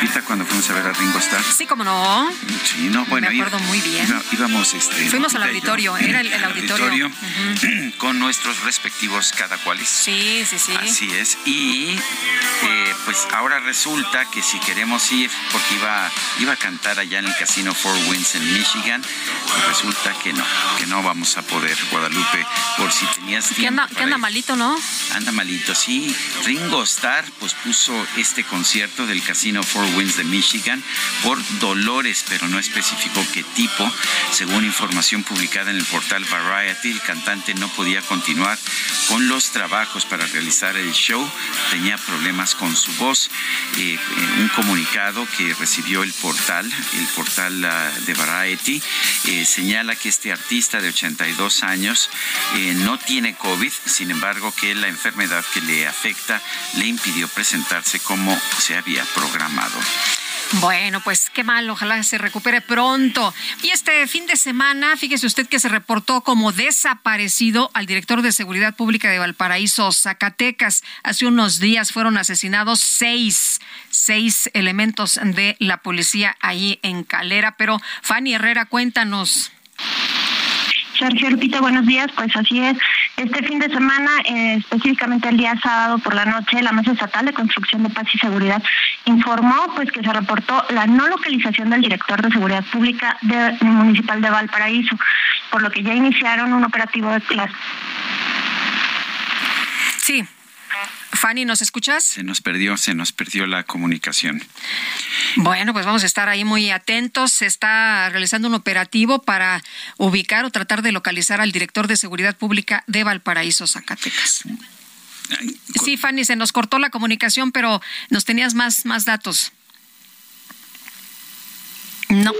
Speaker 1: Lupita, cuando fuimos a ver a Ringo Starr?
Speaker 2: Sí, como no.
Speaker 1: Sí, no, bueno.
Speaker 2: Me acuerdo muy bien.
Speaker 1: iba- íbamos, este.
Speaker 2: Fuimos al auditorio, era el- el auditorio.
Speaker 1: con nuestros respectivos cada cuales.
Speaker 2: Sí, sí, sí.
Speaker 1: Así es. Y eh, pues ahora resulta que si queremos ir, porque iba, iba a cantar allá en el Casino Four Winds en Michigan, pues resulta que no, que no vamos a poder, Guadalupe, por si tenías
Speaker 2: Que
Speaker 1: tiempo.
Speaker 2: anda, que anda
Speaker 1: ir.
Speaker 2: malito, ¿no?
Speaker 1: Anda malito, sí. Ringo Starr pues puso este concierto del Casino Four Winds de Michigan por dolores, pero no especificó qué tipo. Según información publicada en el portal Variety, el cantante no podía continuar con los trabajos para realizar el show. Tenía problemas con su voz. Eh, un comunicado que recibió el portal, el portal ah, de Variety, eh, señala que este artista de 82 años eh, no tiene COVID, sin embargo que la enfermedad que le afecta le impidió presentarse como se había programado.
Speaker 2: Bueno, pues qué mal, ojalá se recupere pronto. Y este fin de semana, fíjese usted que se reportó como desaparecido al director de Seguridad Pública de Valparaíso, Zacatecas. Hace unos días fueron asesinados seis, seis elementos de la policía ahí en Calera. Pero Fanny Herrera, cuéntanos.
Speaker 21: Sergio Lupita, buenos días. Pues así es. Este fin de semana, eh, específicamente el día sábado por la noche, la Mesa Estatal de Construcción de Paz y Seguridad informó pues que se reportó la no localización del director de Seguridad Pública de- municipal de Valparaíso, por lo que ya iniciaron un operativo de las
Speaker 2: Sí. Fanny, ¿nos escuchas?
Speaker 1: Se nos perdió, se nos perdió la comunicación.
Speaker 2: Bueno, pues vamos a estar ahí muy atentos. Se está realizando un operativo para ubicar o tratar de localizar al director de Seguridad Pública de Valparaíso, Zacatecas. Sí, Fanny, se nos cortó la comunicación, pero nos tenías más, más datos. No,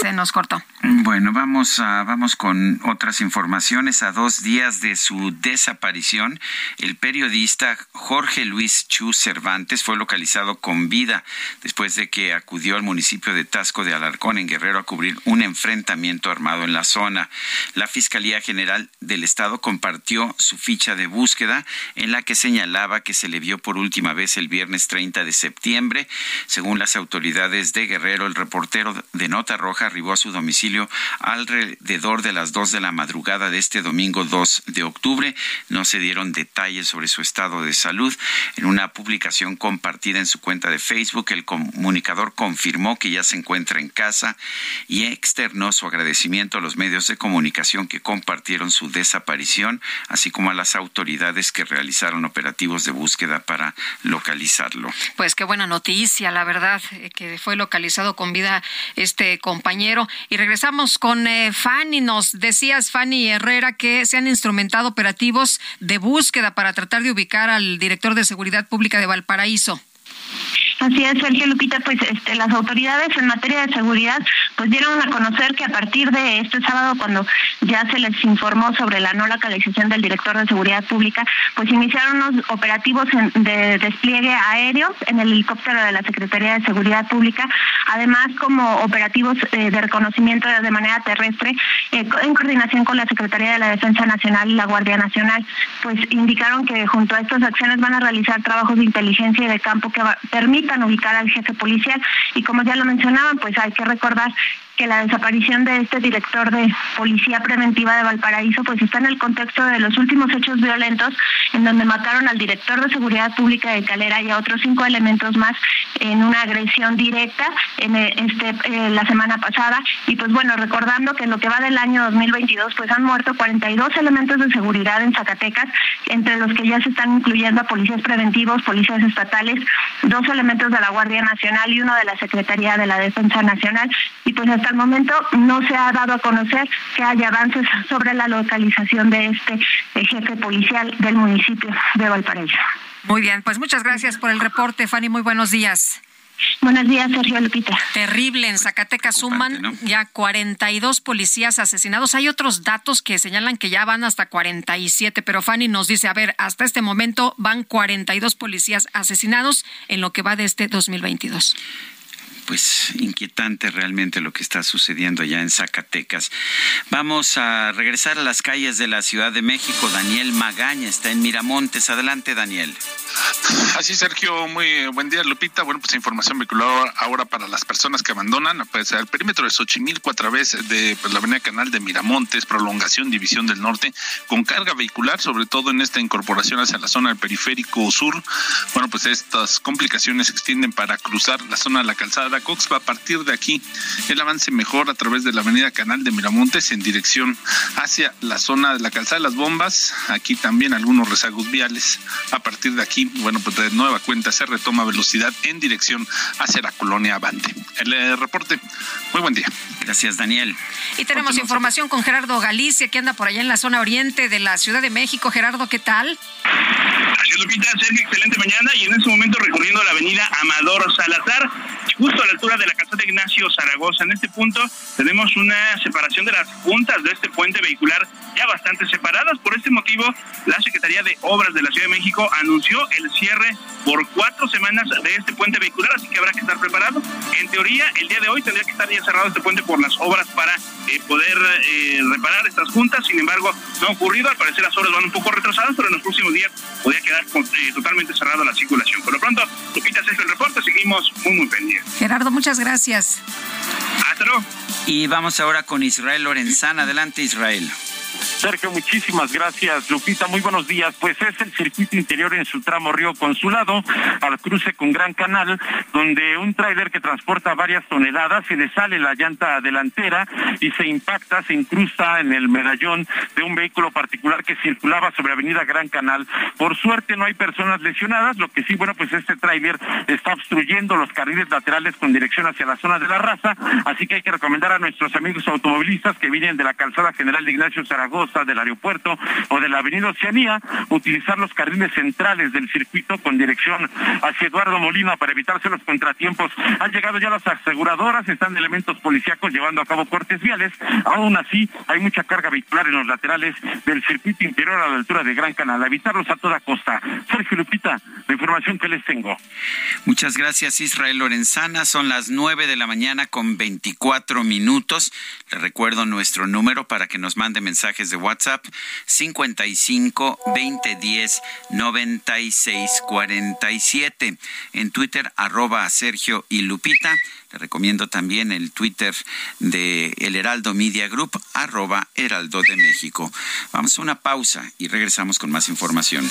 Speaker 2: se nos cortó.
Speaker 1: Bueno, vamos, a, vamos con otras informaciones. A dos días de su desaparición, el periodista Jorge Luis Chu Cervantes fue localizado con vida después de que acudió al municipio de Tasco de Alarcón, en Guerrero, a cubrir un enfrentamiento armado en la zona. La Fiscalía General del Estado compartió su ficha de búsqueda en la que señalaba que se le vio por última vez el viernes 30 de septiembre. Según las autoridades de Guerrero, el reportero de Nota Roja arribó a su domicilio alrededor de las 2 de la madrugada de este domingo 2 de octubre. No se dieron detalles sobre su estado de salud. En una publicación compartida en su cuenta de Facebook, el comunicador confirmó que ya se encuentra en casa y externó su agradecimiento a los medios de comunicación que compartieron su desaparición, así como a las autoridades que realizaron operativos de búsqueda para localizarlo.
Speaker 2: Pues qué buena noticia, la verdad, eh, que fue localizado con vida este compañero. Y regresamos con eh, Fanny. Nos decías, Fanny Herrera, que se han instrumentado operativos de búsqueda para tratar de ubicar al director de Seguridad Pública de Valparaíso.
Speaker 42: Así es, Sergio Lupita, pues este, las autoridades en materia de seguridad pues dieron a conocer que a partir de este sábado, cuando ya se les informó sobre la no localización del director de seguridad pública, pues iniciaron unos operativos de despliegue aéreo en el helicóptero de la Secretaría de Seguridad Pública, además como operativos eh, de reconocimiento de manera terrestre eh, en coordinación con la Secretaría de la Defensa Nacional y la Guardia Nacional, pues indicaron que junto a estas acciones van a realizar trabajos de inteligencia y de campo que permitan ubicar al jefe policial. Y como ya lo mencionaban, pues hay que recordar que la desaparición de este director de Policía Preventiva de Valparaíso pues está en el contexto de los últimos hechos violentos en donde mataron al director de Seguridad Pública de Calera y a otros cinco elementos más en una agresión directa en eh, este eh, la semana pasada. Y pues bueno, recordando que en lo que va del año 2022 pues han muerto 42 elementos de seguridad en Zacatecas, entre los que ya se están incluyendo a policías preventivos, policías estatales, dos elementos de la Guardia Nacional y uno de la Secretaría de la Defensa Nacional. Y pues hasta el momento no se ha dado a conocer que haya avances sobre la localización de este eh, jefe policial del municipio de Valparaíso.
Speaker 2: Muy bien, pues muchas gracias por el reporte, Fanny. Muy buenos días.
Speaker 42: Buenos días, Sergio Lupita.
Speaker 2: Terrible, en Zacatecas suman ya 42 policías asesinados. Hay otros datos que señalan que ya van hasta 47, pero Fanny nos dice, a ver, hasta este momento van 42 policías asesinados en lo que va de este 2022
Speaker 1: pues inquietante realmente lo que está sucediendo allá en Zacatecas. Vamos a regresar a las calles de la Ciudad de México. Daniel Magaña está en Miramontes. Adelante, Daniel.
Speaker 43: Así, Sergio, muy buen día, Lupita. Bueno, pues información vinculada ahora para las personas que abandonan pues, el perímetro de Xochimilco a través de pues, la avenida Canal de Miramontes, prolongación, división del norte, con carga vehicular, sobre todo en esta incorporación hacia la zona del periférico sur. Bueno, pues estas complicaciones se extienden para cruzar la zona de la calzada Cox. Va a partir de aquí el avance mejor a través de la avenida Canal de Miramontes en dirección hacia la zona de la calzada de las bombas. Aquí también algunos rezagos viales. A partir de aquí bueno, pues de nueva cuenta se retoma velocidad en dirección hacia la colonia Avante. El eh, reporte, muy buen día.
Speaker 1: Gracias, Daniel.
Speaker 2: Y tenemos información con Gerardo Galicia, que anda por allá en la zona oriente de la Ciudad de México. Gerardo, ¿qué tal?
Speaker 44: Gracias, Lupita. Sergio, excelente mañana. Y en este momento recorriendo la avenida Amador Salazar, justo a la altura de la casa de Ignacio Zaragoza. En este punto tenemos una separación de las puntas de este puente vehicular ya bastante separadas. Por este motivo, la Secretaría de Obras de la Ciudad de México anunció el cierre por cuatro semanas de este puente vehicular, así que habrá que estar preparado. En teoría, el día de hoy tendría que estar ya cerrado este puente por las obras para eh, poder eh, reparar estas juntas. Sin embargo, no ha ocurrido. Al parecer las obras van un poco retrasadas, pero en los próximos días podría quedar eh, totalmente cerrada la circulación. Por lo pronto, Lupita, este el reporte. Seguimos muy, muy pendientes.
Speaker 2: Gerardo, muchas gracias.
Speaker 1: Y vamos ahora con Israel Lorenzana. Adelante, Israel.
Speaker 45: Sergio, muchísimas gracias. Lupita, muy buenos días. Pues es el circuito interior en su tramo Río Consulado, al cruce con Gran Canal, donde un tráiler que transporta varias toneladas se le sale la llanta delantera y se impacta, se incrusta en el medallón de un vehículo particular que circulaba sobre Avenida Gran Canal. Por suerte no hay personas lesionadas, lo que sí, bueno, pues este tráiler está obstruyendo los carriles laterales con dirección hacia la zona de la raza, así que hay que recomendar a nuestros amigos automovilistas que vienen de la calzada general de Ignacio Zaragoza del aeropuerto o de la avenida Oceanía, utilizar los carriles centrales del circuito con dirección hacia Eduardo Molina para evitarse los contratiempos. Han llegado ya las aseguradoras, están elementos policíacos llevando a cabo cortes viales. Aún así, hay mucha carga vehicular en los laterales del circuito interior a la altura de Gran Canal. evitarlos a toda costa. Sergio Lupita, la información que les tengo.
Speaker 1: Muchas gracias, Israel Lorenzana. Son las nueve de la mañana con 24 minutos. Le recuerdo nuestro número para que nos mande mensajes de WhatsApp 55 2010 96 47. En Twitter, arroba Sergio y Lupita. Le recomiendo también el Twitter de El Heraldo Media Group, arroba Heraldo de México. Vamos a una pausa y regresamos con más información.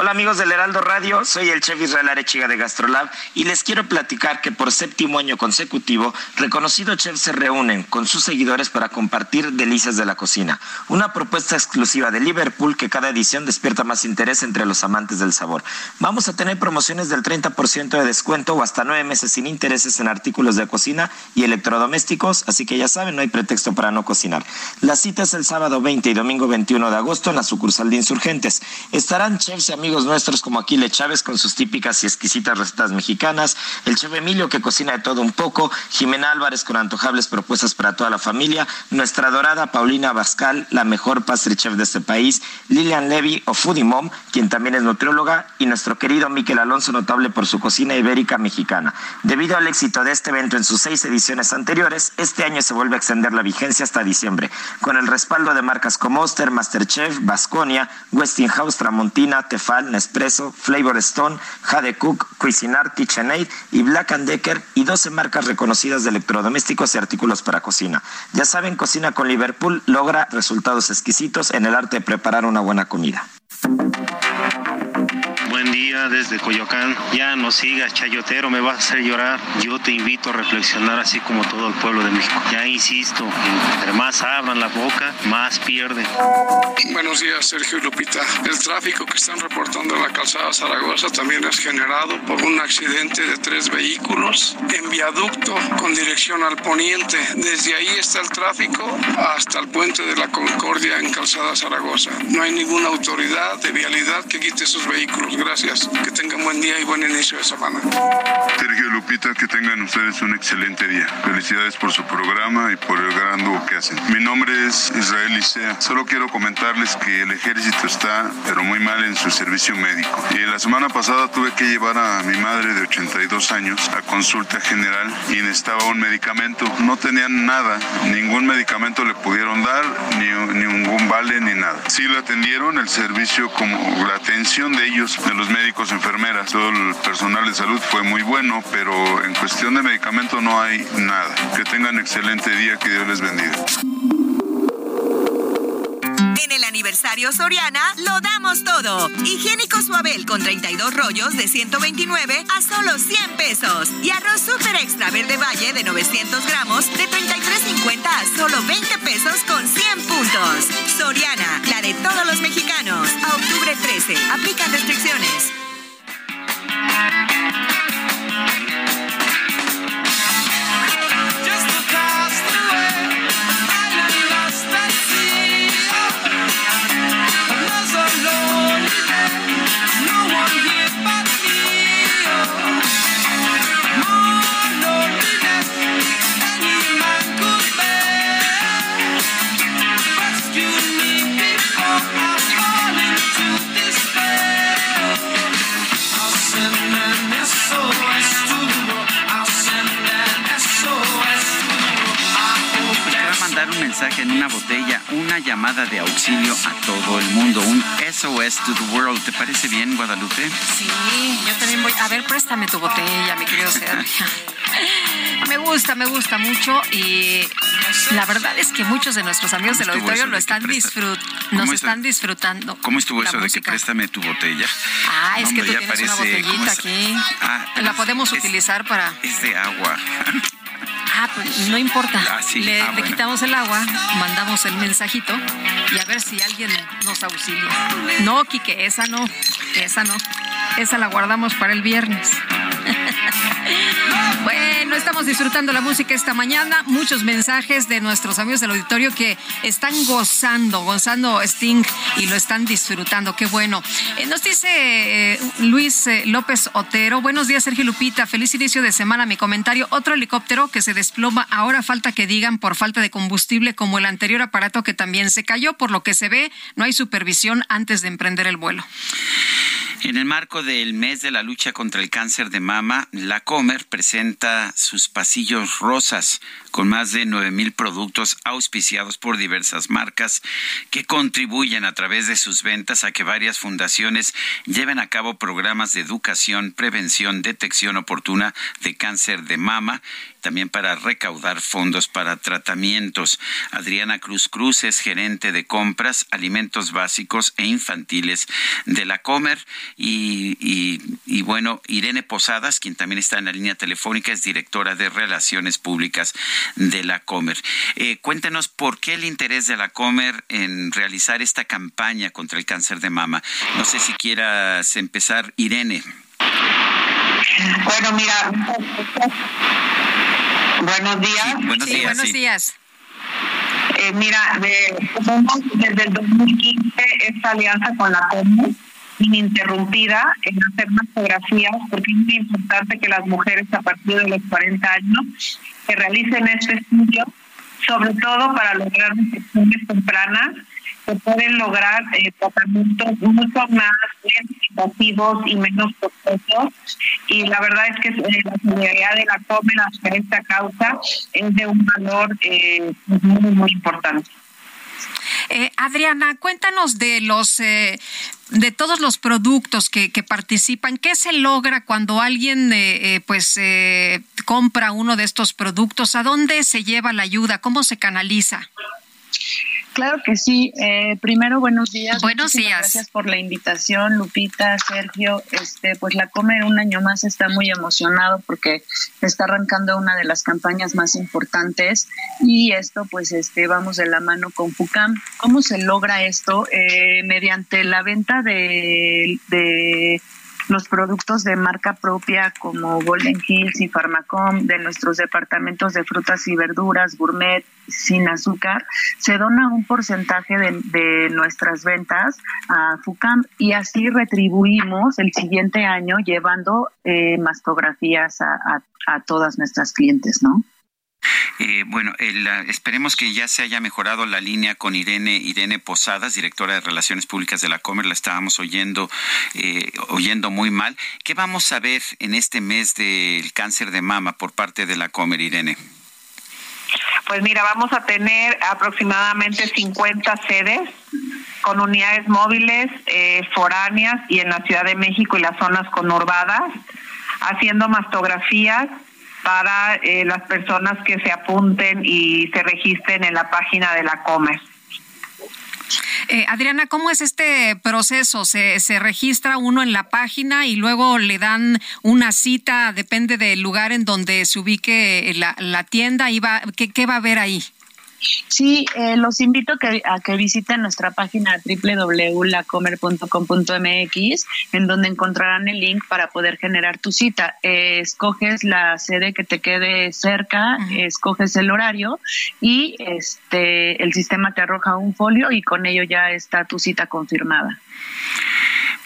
Speaker 46: Hola amigos del Heraldo Radio, soy el chef Israel Arechiga de Gastrolab y les quiero platicar que por séptimo año consecutivo, reconocidos chefs se reúnen con sus seguidores para compartir delicias de la cocina. Una propuesta exclusiva de Liverpool que cada edición despierta más interés entre los amantes del sabor. Vamos a tener promociones del 30% de descuento o hasta nueve meses sin intereses en artículos de cocina y electrodomésticos, así que ya saben, no hay pretexto para no cocinar. La cita es el sábado 20 y domingo 21 de agosto en la sucursal de Insurgentes. Estarán chefs y amigos nuestros como Aquile Chávez con sus típicas y exquisitas recetas mexicanas, el chef Emilio que cocina de todo un poco, Jimena Álvarez con antojables propuestas para toda la familia, nuestra adorada Paulina Bascal, la mejor pastry chef de este país, Lilian Levy o Foodie Mom, quien también es nutrióloga, y nuestro querido Miquel Alonso, notable por su cocina ibérica mexicana. Debido al éxito de este evento en sus seis ediciones anteriores, este año se vuelve a extender la vigencia hasta diciembre, con el respaldo de marcas como Oster, Masterchef, Vasconia, Westinghouse, Tramontina, Tefal, Nespresso, Flavor Stone, Jade Cook, Cuisinart, KitchenAid y Black Decker y 12 marcas reconocidas de electrodomésticos y artículos para cocina. Ya saben, Cocina con Liverpool logra resultados exquisitos en el arte de preparar una buena comida.
Speaker 47: Desde Coyoacán. Ya no sigas, chayotero, me vas a hacer llorar. Yo te invito a reflexionar así como todo el pueblo de México. Ya insisto, entre más abran la boca, más pierden.
Speaker 48: Buenos días, Sergio y Lupita. El tráfico que están reportando en la calzada Zaragoza también es generado por un accidente de tres vehículos en viaducto con dirección al poniente. Desde ahí está el tráfico hasta el puente de la Concordia en calzada Zaragoza. No hay ninguna autoridad de vialidad que quite sus vehículos. Gracias. Que tengan buen día y buen inicio de semana.
Speaker 49: Sergio Lupita, que tengan ustedes un excelente día. Felicidades por su programa y por el gran dúo que hacen. Mi nombre es Israel Licea. Solo quiero comentarles que el ejército está, pero muy mal en su servicio médico. Y la semana pasada tuve que llevar a mi madre de 82 años a consulta general y necesitaba un medicamento. No tenían nada, ningún medicamento le pudieron dar, ni, ni ningún vale, ni nada. Sí la atendieron, el servicio, como la atención de ellos, de los médicos, enfermeras, todo el personal de salud fue muy bueno, pero en cuestión de medicamento no hay nada. Que tengan excelente día, que Dios les bendiga.
Speaker 50: En el aniversario Soriana lo damos todo. Higiénico Suabel con 32 rollos de 129 a solo 100 pesos. Y arroz super extra verde valle de 900 gramos de 33.50 a solo 20 pesos con 100 puntos. Soriana, la de todos los mexicanos. A octubre 13. Aplican restricciones.
Speaker 1: Quiero mandar un mensaje en una botella, una llamada de auxilio a todo el mundo, un SOS to the world. ¿Te parece bien, Guadalupe?
Speaker 2: Sí, yo también voy. A ver, préstame tu botella, mi querido Sergio. Me gusta, me gusta mucho y la verdad es que muchos de nuestros amigos del auditorio lo están
Speaker 1: presta-
Speaker 2: disfrut
Speaker 1: ¿Cómo
Speaker 2: nos están disfrutando.
Speaker 1: ¿Cómo estuvo eso de que
Speaker 2: música.
Speaker 1: préstame tu botella?
Speaker 2: Ah, es que
Speaker 1: Hombre,
Speaker 2: tú tienes una
Speaker 1: parece- ¿cómo
Speaker 2: botellita aquí.
Speaker 1: Ah,
Speaker 2: la podemos
Speaker 1: es-
Speaker 2: utilizar para.
Speaker 1: Es de agua.
Speaker 2: Ah, pues no importa.
Speaker 1: Ah, sí.
Speaker 2: Le,
Speaker 1: Ah,
Speaker 2: le
Speaker 1: bueno.
Speaker 2: quitamos el agua, mandamos el mensajito y a ver si alguien nos auxilia. No, Quique, esa no. Esa no. Esa la guardamos para el viernes. Bueno, estamos disfrutando la música esta mañana. Muchos mensajes de nuestros amigos del auditorio que están gozando, gozando Sting y lo están disfrutando. Qué bueno. Eh, nos dice eh, Luis eh, López Otero. Buenos días, Sergio Lupita. Feliz inicio de semana. Mi comentario. Otro helicóptero que se desploma. Ahora falta que digan por falta de combustible como el anterior aparato que también se cayó. Por lo que se ve, no hay supervisión antes de emprender el vuelo.
Speaker 1: En el marco del mes de la lucha contra el cáncer de mama, la Comer presenta sus pasillos rosas con más de nueve mil productos auspiciados por diversas marcas que contribuyen a través de sus ventas a que varias fundaciones lleven a cabo programas de educación, prevención, detección oportuna de cáncer de mama también para recaudar fondos para tratamientos. Adriana Cruz Cruz es gerente de compras, alimentos básicos e infantiles de la Comer. Y, y, bueno, Irene Posadas, quien también está en la línea telefónica, es directora de Relaciones Públicas de la Comer. Eh, cuéntenos por qué el interés de la Comer en realizar esta campaña contra el cáncer de mama. No sé si quieras empezar, Irene.
Speaker 21: Bueno, mira, Buenos días.
Speaker 1: buenos días.
Speaker 2: buenos días.
Speaker 21: Eh, mira, desde el 2015 esta alianza con la COMU ininterrumpida en hacer más fotografías porque es muy importante que las mujeres a partir de los 40 años se realicen este estudio, sobre todo para lograr detecciones tempranas se pueden lograr eh, tratamientos mucho más significativos y menos costosos. Y la verdad es que eh, la seguridad de la COME hacia esta causa es de un valor eh, muy, muy importante.
Speaker 2: Eh, Adriana, cuéntanos de los eh, de todos los productos que, participan. ¿Qué se logra cuando alguien eh, pues compra uno de estos productos? ¿A dónde se lleva la ayuda? ¿Cómo se canaliza?
Speaker 51: Claro que sí. Eh, primero, buenos días.
Speaker 2: Buenos días.
Speaker 51: Gracias por la invitación, Lupita, Sergio. Este, pues la Come un año más está muy emocionado porque está arrancando una de las campañas más importantes y esto, pues, este, vamos de la mano con FUCAM. ¿Cómo se logra esto? Eh, mediante la venta de, de los productos de marca propia como Golden Hills y Pharmacom de nuestros departamentos de frutas y verduras, gourmet, sin azúcar, se dona un porcentaje de, nuestras ventas a FUCAM y así retribuimos el siguiente año llevando eh, mastografías a, a todas nuestras clientes, ¿no?
Speaker 1: Eh, bueno, esperemos que ya se haya mejorado la línea con Irene, Irene Posadas, directora de Relaciones Públicas de la Comer, la estábamos oyendo, eh, oyendo muy mal. ¿Qué vamos a ver en este mes del cáncer de mama por parte de la Comer, Irene?
Speaker 21: Pues mira, vamos a tener aproximadamente 50 sedes con unidades móviles eh, foráneas y en la Ciudad de México y las zonas conurbadas, haciendo mastografías para eh, las personas que se apunten y se registren en la página de la Comer.
Speaker 2: Eh, Adriana, ¿cómo es este proceso? ¿Se, ¿Se registra uno en la página y luego le dan una cita, depende del lugar en donde se ubique la, la tienda? Y va, ¿qué, ¿Qué va a haber ahí?
Speaker 51: Sí, eh, los invito a que visiten nuestra página www.lacomer.com.mx, en donde encontrarán el link para poder generar tu cita. Eh, escoges la sede que te quede cerca, escoges el horario y este el sistema te arroja un folio y con ello ya está tu cita confirmada.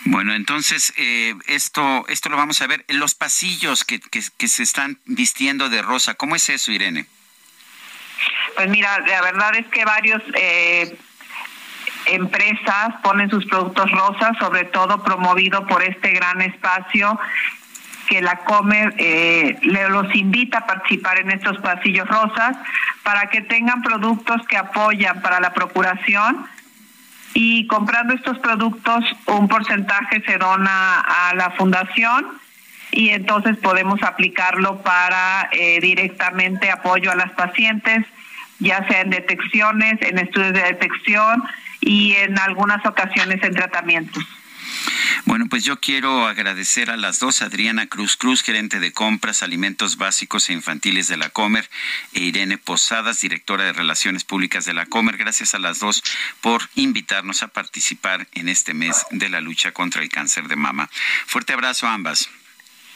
Speaker 1: Bueno, entonces eh, esto esto lo vamos a ver los pasillos que, que, que se están vistiendo de rosa. ¿Cómo es eso, Irene?
Speaker 21: Pues mira, la verdad es que varios eh, empresas ponen sus productos rosas, sobre todo promovido por este gran espacio que la Comer eh, le los invita a participar en estos pasillos rosas para que tengan productos que apoyan para la procuración. Y comprando estos productos un porcentaje se dona a la fundación y entonces podemos aplicarlo para eh, directamente apoyo a las pacientes ya sea en detecciones, en estudios de detección y en algunas ocasiones en tratamientos.
Speaker 1: Bueno, pues yo quiero agradecer a las dos, Adriana Cruz Cruz, gerente de compras, alimentos básicos e infantiles de la Comer, e Irene Posadas, directora de Relaciones Públicas de la Comer. Gracias a las dos por invitarnos a participar en este mes de la lucha contra el cáncer de mama. Fuerte abrazo a ambas.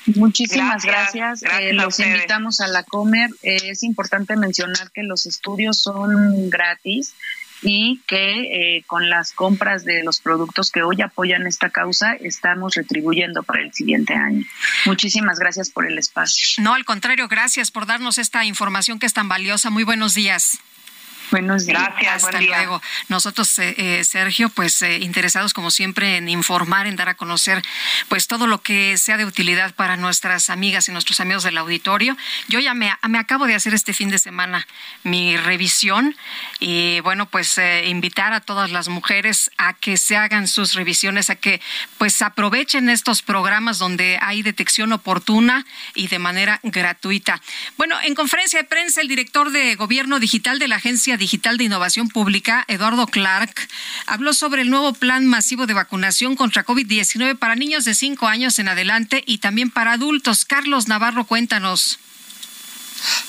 Speaker 51: Muchísimas gracias. Eh, los invitamos a la Comer. Eh, es importante mencionar que los estudios son gratis y que eh, con las compras de los productos que hoy apoyan esta causa estamos retribuyendo para el siguiente año. Muchísimas gracias por el espacio.
Speaker 2: No, al contrario, gracias por darnos esta información que es tan valiosa. Muy buenos días.
Speaker 51: Buenos días.
Speaker 2: Gracias. Hasta luego. Nosotros, eh, eh, Sergio, pues eh, interesados como siempre en informar, en dar a conocer pues todo lo que sea de utilidad para nuestras amigas y nuestros amigos del auditorio. Yo ya me, me acabo de hacer este fin de semana mi revisión y bueno, pues invitar a todas las mujeres a que se hagan sus revisiones, a que pues aprovechen estos programas donde hay detección oportuna y de manera gratuita. Bueno, en conferencia de prensa el director de Gobierno Digital de la Agencia Digital de Innovación Pública, Eduardo Clark, habló sobre el nuevo plan masivo de vacunación contra COVID-19 para niños de 5 años en adelante y también para adultos. Carlos Navarro, cuéntanos.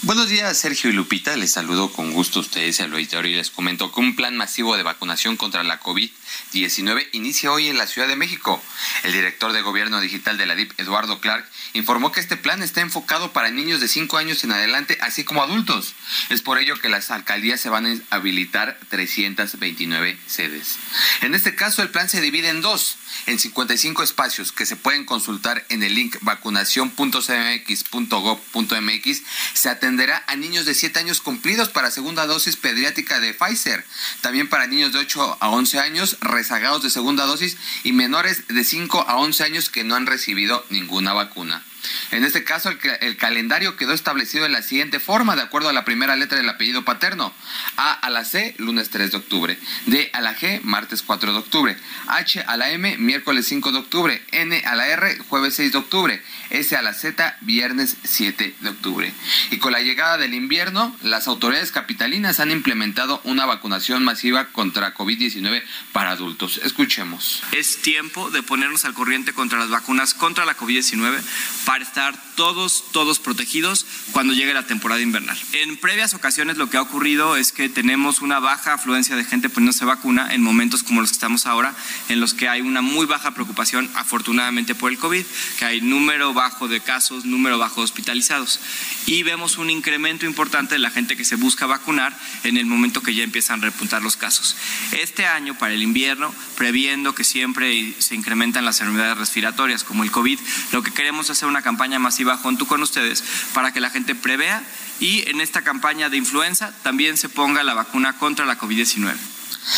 Speaker 52: Buenos días, Sergio y Lupita. Les saludo con gusto a ustedes al auditorio y les comento que un plan masivo de vacunación contra la COVID-19 inicia hoy en la Ciudad de México. El director de Gobierno Digital de la DIP, Eduardo Clark, informó que este plan está enfocado para niños de 5 años en adelante, así como adultos. Es por ello que las alcaldías se van a habilitar 329 sedes. En este caso, el plan se divide en dos en 55 espacios que se pueden consultar en el link vacunación.cmx.gov.mx, se atenderá a niños de 7 años cumplidos para segunda dosis pediátrica de Pfizer, también para niños de 8 a 11 años rezagados de segunda dosis y menores de 5 a 11 años que no han recibido ninguna vacuna. En este caso, el, calendario quedó establecido de la siguiente forma, de acuerdo a la primera letra del apellido paterno. A a la C, lunes 3 de octubre. D a la G, martes 4 de octubre. H a la M, miércoles 5 de octubre. N a la R, jueves 6 de octubre. S a la Z, viernes 7 de octubre. Y con la llegada del invierno, las autoridades capitalinas han implementado una vacunación masiva contra COVID-19 para adultos. Escuchemos.
Speaker 53: Es tiempo de ponernos al corriente contra las vacunas contra la COVID-19 para estar todos, todos protegidos cuando llegue la temporada invernal. En previas ocasiones lo que ha ocurrido es que tenemos una baja afluencia de gente poniéndose vacuna en momentos como los que estamos ahora, en los que hay una muy baja preocupación, afortunadamente por el COVID, que hay número bajo de casos, número bajo de hospitalizados. Y vemos un incremento importante de la gente que se busca vacunar en el momento que ya empiezan a repuntar los casos. Este año, para el invierno, previendo que siempre se incrementan las enfermedades respiratorias como el COVID, lo que queremos es hacer una campaña masiva junto con ustedes para que la gente prevea y en esta campaña de influenza también se ponga la vacuna contra la COVID-19.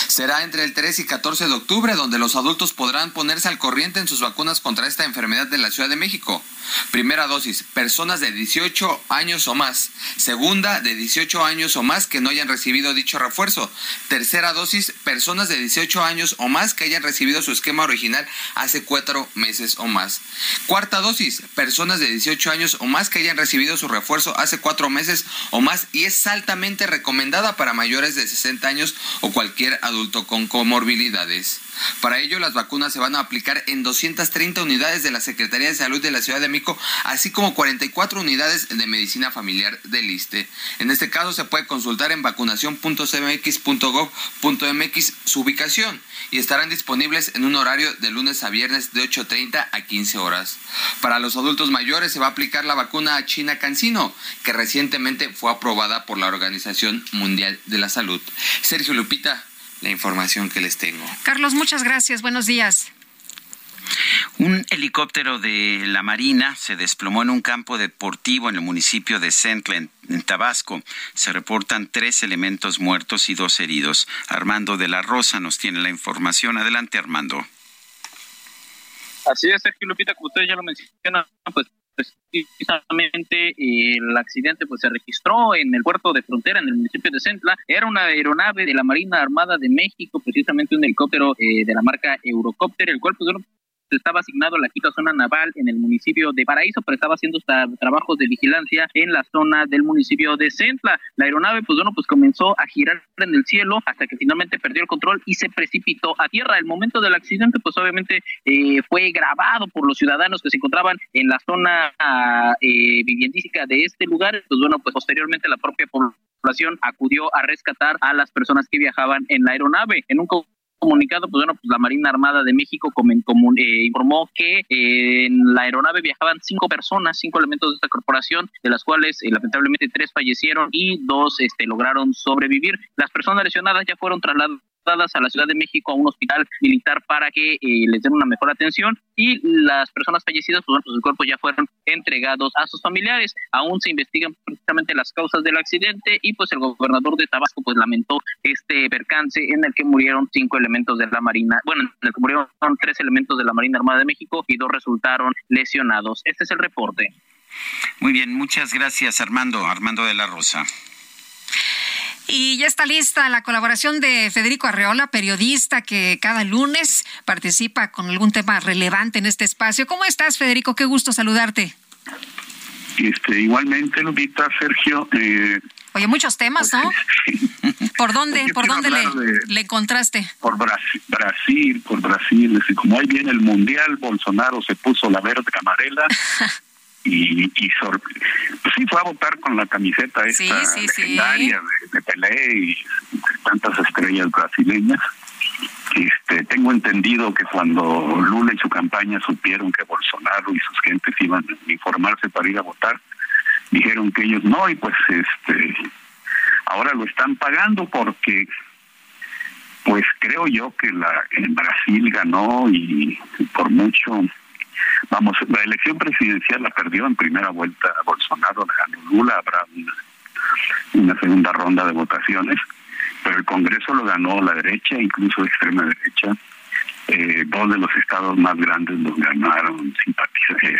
Speaker 52: Será entre el 3 y 14 de octubre donde los adultos podrán ponerse al corriente en sus vacunas contra esta enfermedad de la Ciudad de México. Primera dosis, personas de 18 años o más. Segunda, de 18 años o más que no hayan recibido dicho refuerzo. Tercera dosis, personas de 18 años o más que hayan recibido su esquema original hace cuatro meses o más. Cuarta dosis, personas de 18 años o más que hayan recibido su refuerzo hace cuatro o más y es altamente recomendada para mayores de 60 años o cualquier adulto con comorbilidades. Para ello, las vacunas se van a aplicar en 230 unidades de la Secretaría de Salud de la Ciudad de México, así como 44 unidades de medicina familiar del ISTE. En este caso, se puede consultar en vacunación.cmx.gov.mx su ubicación y estarán disponibles en un horario de lunes a viernes de 8.30 a 15 horas. Para los adultos mayores se va a aplicar la vacuna China Cancino, que recientemente fue aprobada por la Organización Mundial de la Salud. Sergio Lupita, la información que les tengo.
Speaker 2: Carlos, muchas gracias. Buenos días.
Speaker 1: Un helicóptero de la Marina se desplomó en un campo deportivo en el municipio de Centla, en Tabasco. Se reportan tres elementos muertos y dos heridos. Armando de la Rosa nos tiene la información. Adelante, Armando.
Speaker 54: Así es, Sergio Lupita, como ustedes ya lo mencionan, pues precisamente el accidente pues se registró en el puerto de frontera en el municipio de Centla. Era una aeronave de la Marina Armada de México, precisamente un helicóptero eh, de la marca Eurocopter, el cual pues estaba asignado a la quinta zona naval en el municipio de Paraíso, pero estaba haciendo trabajos de vigilancia en la zona del municipio de Centla. La aeronave, pues bueno, pues comenzó a girar en el cielo hasta que finalmente perdió el control y se precipitó a tierra. El momento del accidente, pues obviamente eh, fue grabado por los ciudadanos que se encontraban en la zona eh, viviendística de este lugar. Pues bueno, pues posteriormente la propia población acudió a rescatar a las personas que viajaban en la aeronave. En un comunicado, pues bueno, pues la Marina Armada de México eh, informó que en la aeronave viajaban cinco personas, cinco elementos de esta corporación, de las cuales lamentablemente tres fallecieron y dos este, lograron sobrevivir. Las personas lesionadas ya fueron trasladadas a la Ciudad de México a un hospital militar para que eh, les den una mejor atención y las personas fallecidas, pues, pues sus cuerpos ya fueron entregados a sus familiares. Aún se investigan precisamente las causas del accidente y pues el gobernador de Tabasco pues lamentó este percance en el que murieron cinco elementos de la Marina, bueno, en el que murieron tres elementos de la Marina Armada de México y dos resultaron lesionados. Este es el reporte.
Speaker 1: Muy bien, muchas gracias Armando, Armando de la Rosa.
Speaker 2: Y ya está lista la colaboración de Federico Arreola, periodista que cada lunes participa con algún tema relevante en este espacio. ¿Cómo estás, Federico? Qué gusto saludarte.
Speaker 33: Este, igualmente, Lupita, Sergio. Eh,
Speaker 2: Oye, muchos temas, ¿no? Pues, ¿Por dónde, por dónde le, le, encontraste?
Speaker 33: Por Brasil, Brasil, por Brasil. como ahí viene el Mundial, Bolsonaro se puso la verde camarela y, y pues sí fue a votar con la camiseta esta legendaria De, Pelé y tantas estrellas brasileñas. Este tengo entendido que cuando Lula y su campaña supieron que Bolsonaro y sus gentes iban a informarse para ir a votar dijeron que ellos no y pues este ahora lo están pagando porque pues creo yo que la en Brasil ganó y por mucho Vamos, la elección presidencial la perdió en primera vuelta Bolsonaro, la ganó Lula, habrá una, segunda ronda de votaciones, pero el Congreso lo ganó la derecha, incluso extrema derecha. Eh, dos de los estados más grandes los ganaron eh,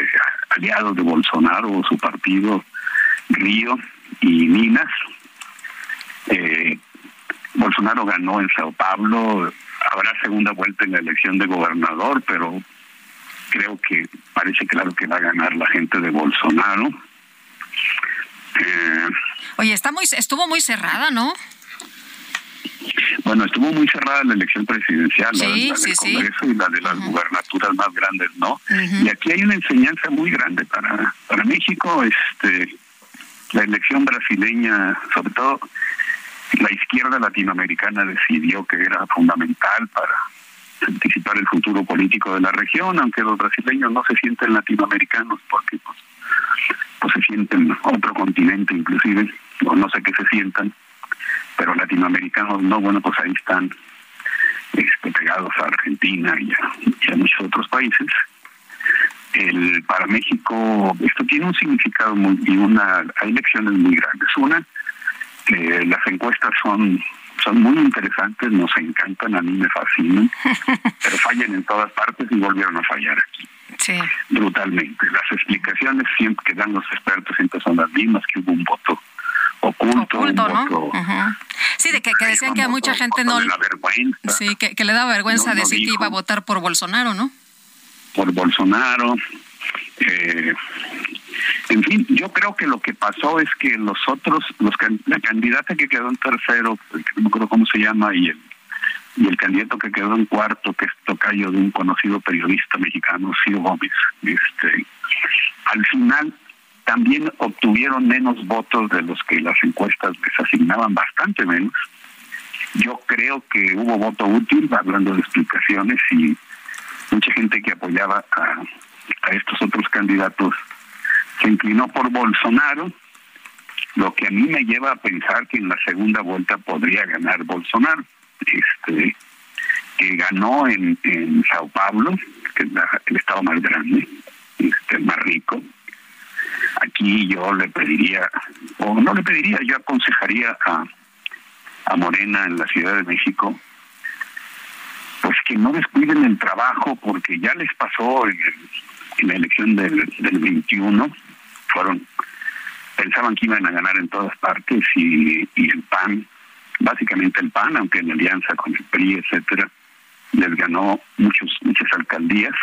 Speaker 33: aliados de Bolsonaro, su partido, Río y Minas. Eh, Bolsonaro ganó en Sao Paulo, habrá segunda vuelta en la elección de gobernador, pero creo que parece claro que va a ganar la gente de Bolsonaro.
Speaker 2: Eh, Oye, está muy, estuvo muy cerrada, ¿no?
Speaker 33: Bueno, estuvo muy cerrada la elección presidencial, la, del Congreso y la de las gubernaturas más grandes, ¿no? Y aquí hay una enseñanza muy grande para, para México, este la elección brasileña, sobre todo la izquierda latinoamericana decidió que era fundamental para anticipar el futuro político de la región, aunque los brasileños no se sienten latinoamericanos porque pues, pues se sienten otro continente inclusive, o no sé qué se sientan, pero latinoamericanos no, bueno, pues ahí están este, pegados a Argentina y a, muchos otros países. El, para México esto tiene un significado muy, y una, hay elecciones muy grandes. Una, eh, las encuestas son son muy interesantes, nos encantan, a mí me fascinan, pero fallan en todas partes y volvieron a fallar aquí. Sí. Brutalmente. Las explicaciones siempre que dan los expertos siempre son las mismas, que hubo un voto oculto, un voto,
Speaker 2: Sí, de que, decían que a mucha gente no... Sí, que, que, le daba vergüenza decir que iba a votar por Bolsonaro, ¿no?
Speaker 33: Por Bolsonaro. Eh, en fin, yo creo que lo que pasó es que los otros, los la candidata que quedó en tercero, no acuerdo cómo se llama, y el, candidato que quedó en cuarto, que es tocayo de un conocido periodista mexicano, Ciro Gómez, este, al final también obtuvieron menos votos de los que las encuestas les asignaban, bastante menos. Yo creo que hubo voto útil, hablando de explicaciones, y mucha gente que apoyaba a estos otros candidatos se inclinó por Bolsonaro, lo que a mí me lleva a pensar que en la segunda vuelta podría ganar Bolsonaro, este que ganó en, en Sao Paulo, que es el estado más grande, este, el más rico. Aquí yo le pediría, o no le pediría, yo aconsejaría a, a Morena en la Ciudad de México, pues que no descuiden el trabajo, porque ya les pasó en, la elección del, del 21, fueron pensaban que iban a ganar en todas partes y, el PAN, básicamente el PAN, aunque en alianza con el PRI, etcétera, les ganó muchos muchas alcaldías.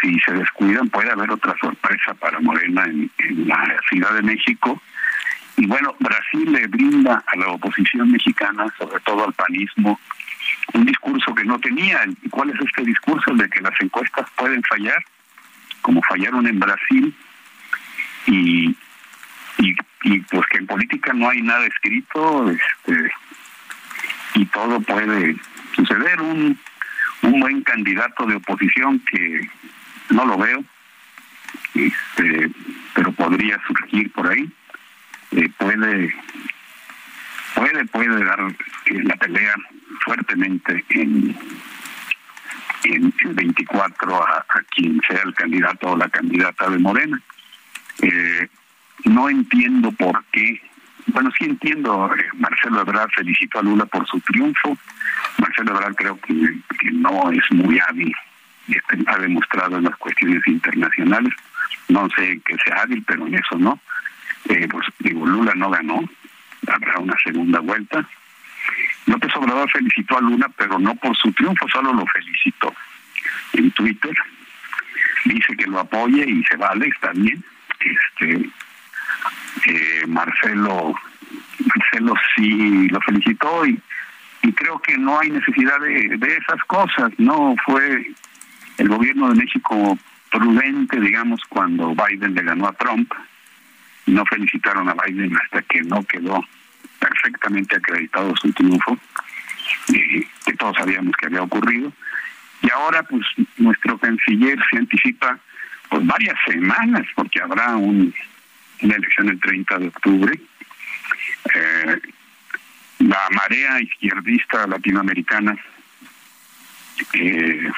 Speaker 33: Si se descuidan puede haber otra sorpresa para Morena en, la Ciudad de México. Y bueno, Brasil le brinda a la oposición mexicana, sobre todo al panismo, un discurso que no tenía. ¿Y cuál es este discurso? de que las encuestas pueden fallar, como fallaron en Brasil, y, y, pues que en política no hay nada escrito este y todo puede suceder. Un, un buen candidato de oposición que no lo veo, este, pero podría surgir por ahí. Eh, puede puede puede dar eh, la pelea fuertemente en en, 24 a, quien sea el candidato o la candidata de Morena. Eh, no entiendo por qué. Bueno, sí entiendo, Marcelo Ebrard felicitó a Lula por su triunfo. Marcelo Ebrard creo que, que no es muy hábil, este, ha demostrado en las cuestiones internacionales no sé que sea hábil, pero en eso no. Eh, pues digo, Lula no ganó, habrá una segunda vuelta. López Obrador felicitó a Lula, pero no por su triunfo, solo lo felicitó en Twitter. Dice que lo apoye y se vale, está bien. Este eh, Marcelo Marcelo sí lo felicitó y, creo que no hay necesidad de, de esas cosas. No fue el gobierno de México prudente, digamos, cuando Biden le ganó a Trump. No felicitaron a Biden hasta que no quedó perfectamente acreditado su triunfo, eh, que todos sabíamos que había ocurrido. Y ahora, pues, nuestro canciller se anticipa varias semanas, porque habrá un, una elección el 30 de octubre. Eh, la marea izquierdista latinoamericana eh,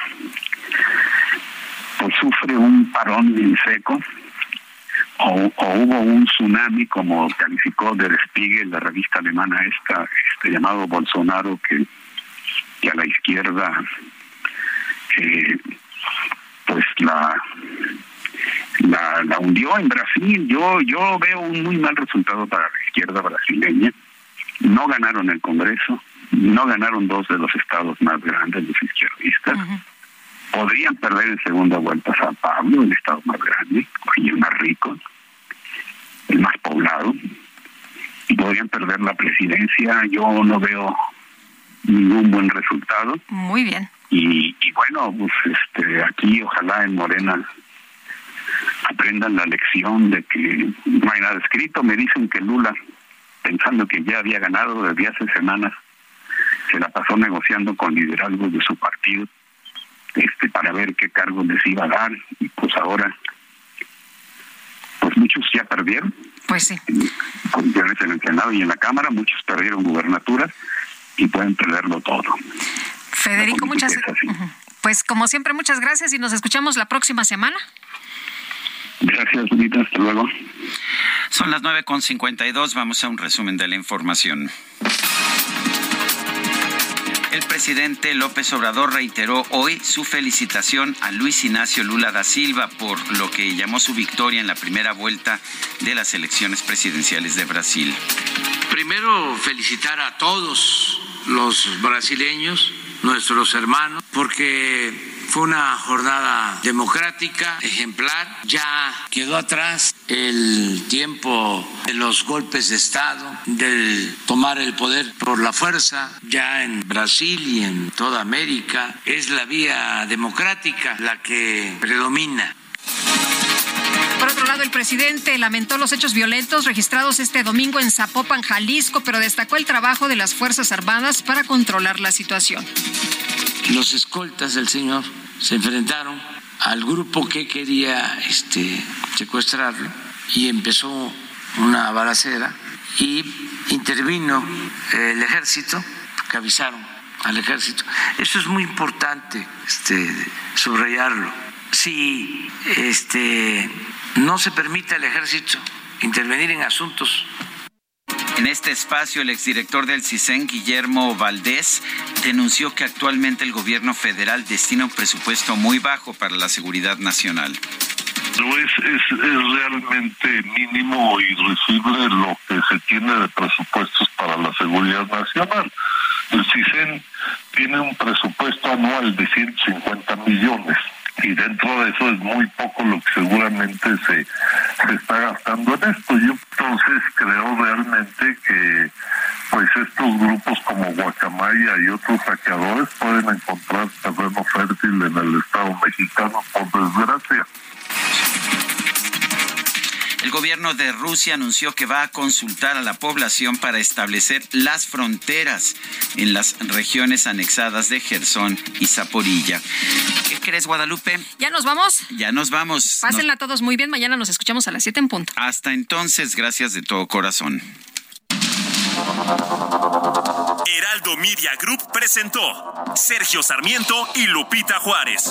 Speaker 33: pues sufre un parón en seco o, hubo un tsunami como calificó Der Spiegel, la revista alemana esta, este llamado Bolsonaro que, que a la izquierda eh, pues la, la la hundió en Brasil. Yo yo veo un muy mal resultado para la izquierda brasileña. No ganaron el Congreso, no ganaron dos de los estados más grandes los izquierdistas podrían perder en segunda vuelta San Pablo, el estado más grande, el más rico, el más poblado, y podrían perder la presidencia. Yo no veo ningún buen resultado.
Speaker 2: Muy bien.
Speaker 33: Y, bueno, pues este, aquí ojalá en Morena aprendan la lección de que no hay nada escrito. Me dicen que Lula, pensando que ya había ganado desde hace semanas, se la pasó negociando con liderazgo de su partido este para ver qué cargo les iba a dar y pues ahora pues muchos ya perdieron.
Speaker 2: Pues sí.
Speaker 33: En el Senado y en la Cámara muchos perdieron gubernaturas y pueden perderlo todo.
Speaker 2: Federico muchas pues como siempre muchas gracias y nos escuchamos la próxima semana
Speaker 33: Gracias, Lupita. Hasta luego.
Speaker 1: Son las 9.52. Vamos a un resumen de la información. El presidente López Obrador reiteró hoy su felicitación a Luis Ignacio Lula da Silva por lo que llamó su victoria en la primera vuelta de las elecciones presidenciales de Brasil.
Speaker 37: Primero felicitar a todos los brasileños, nuestros hermanos, porque fue una jornada democrática, ejemplar. Ya quedó atrás el tiempo de los golpes de Estado, del tomar el poder por la fuerza. Ya en Brasil y en toda América es la vía democrática la que predomina.
Speaker 2: Por otro lado, el presidente lamentó los hechos violentos registrados este domingo en Zapopan, Jalisco, pero destacó el trabajo de las Fuerzas Armadas para controlar la situación
Speaker 37: los escoltas del señor se enfrentaron al grupo que quería este, secuestrarlo y empezó una balacera y intervino el ejército, que avisaron al ejército. Eso es muy importante este, subrayarlo. Si este, no se permite al ejército intervenir en asuntos
Speaker 1: en este espacio, el exdirector del CISEN, Guillermo Valdés, denunció que actualmente el gobierno federal destina un presupuesto muy bajo para la seguridad nacional.
Speaker 55: Es, es, realmente mínimo y irrisible lo que se tiene de presupuestos para la seguridad nacional. El CISEN tiene un presupuesto anual de 150 millones y dentro de eso es muy poco lo que seguramente se, se está gastando en esto. Yo entonces creo realmente que pues estos grupos como Guacamaya y otros saqueadores pueden encontrar terreno fértil en el Estado mexicano, por desgracia.
Speaker 1: El gobierno de Rusia anunció que va a consultar a la población para establecer las fronteras en las regiones anexadas de Gerson y Zaporilla. ¿Qué crees, Guadalupe?
Speaker 2: ¿Ya nos vamos?
Speaker 1: Ya nos vamos.
Speaker 2: Pásenla todos muy bien. Mañana nos escuchamos a las 7 en punto.
Speaker 1: Hasta entonces, gracias de todo corazón.
Speaker 16: Heraldo Media Group presentó Sergio Sarmiento y Lupita Juárez.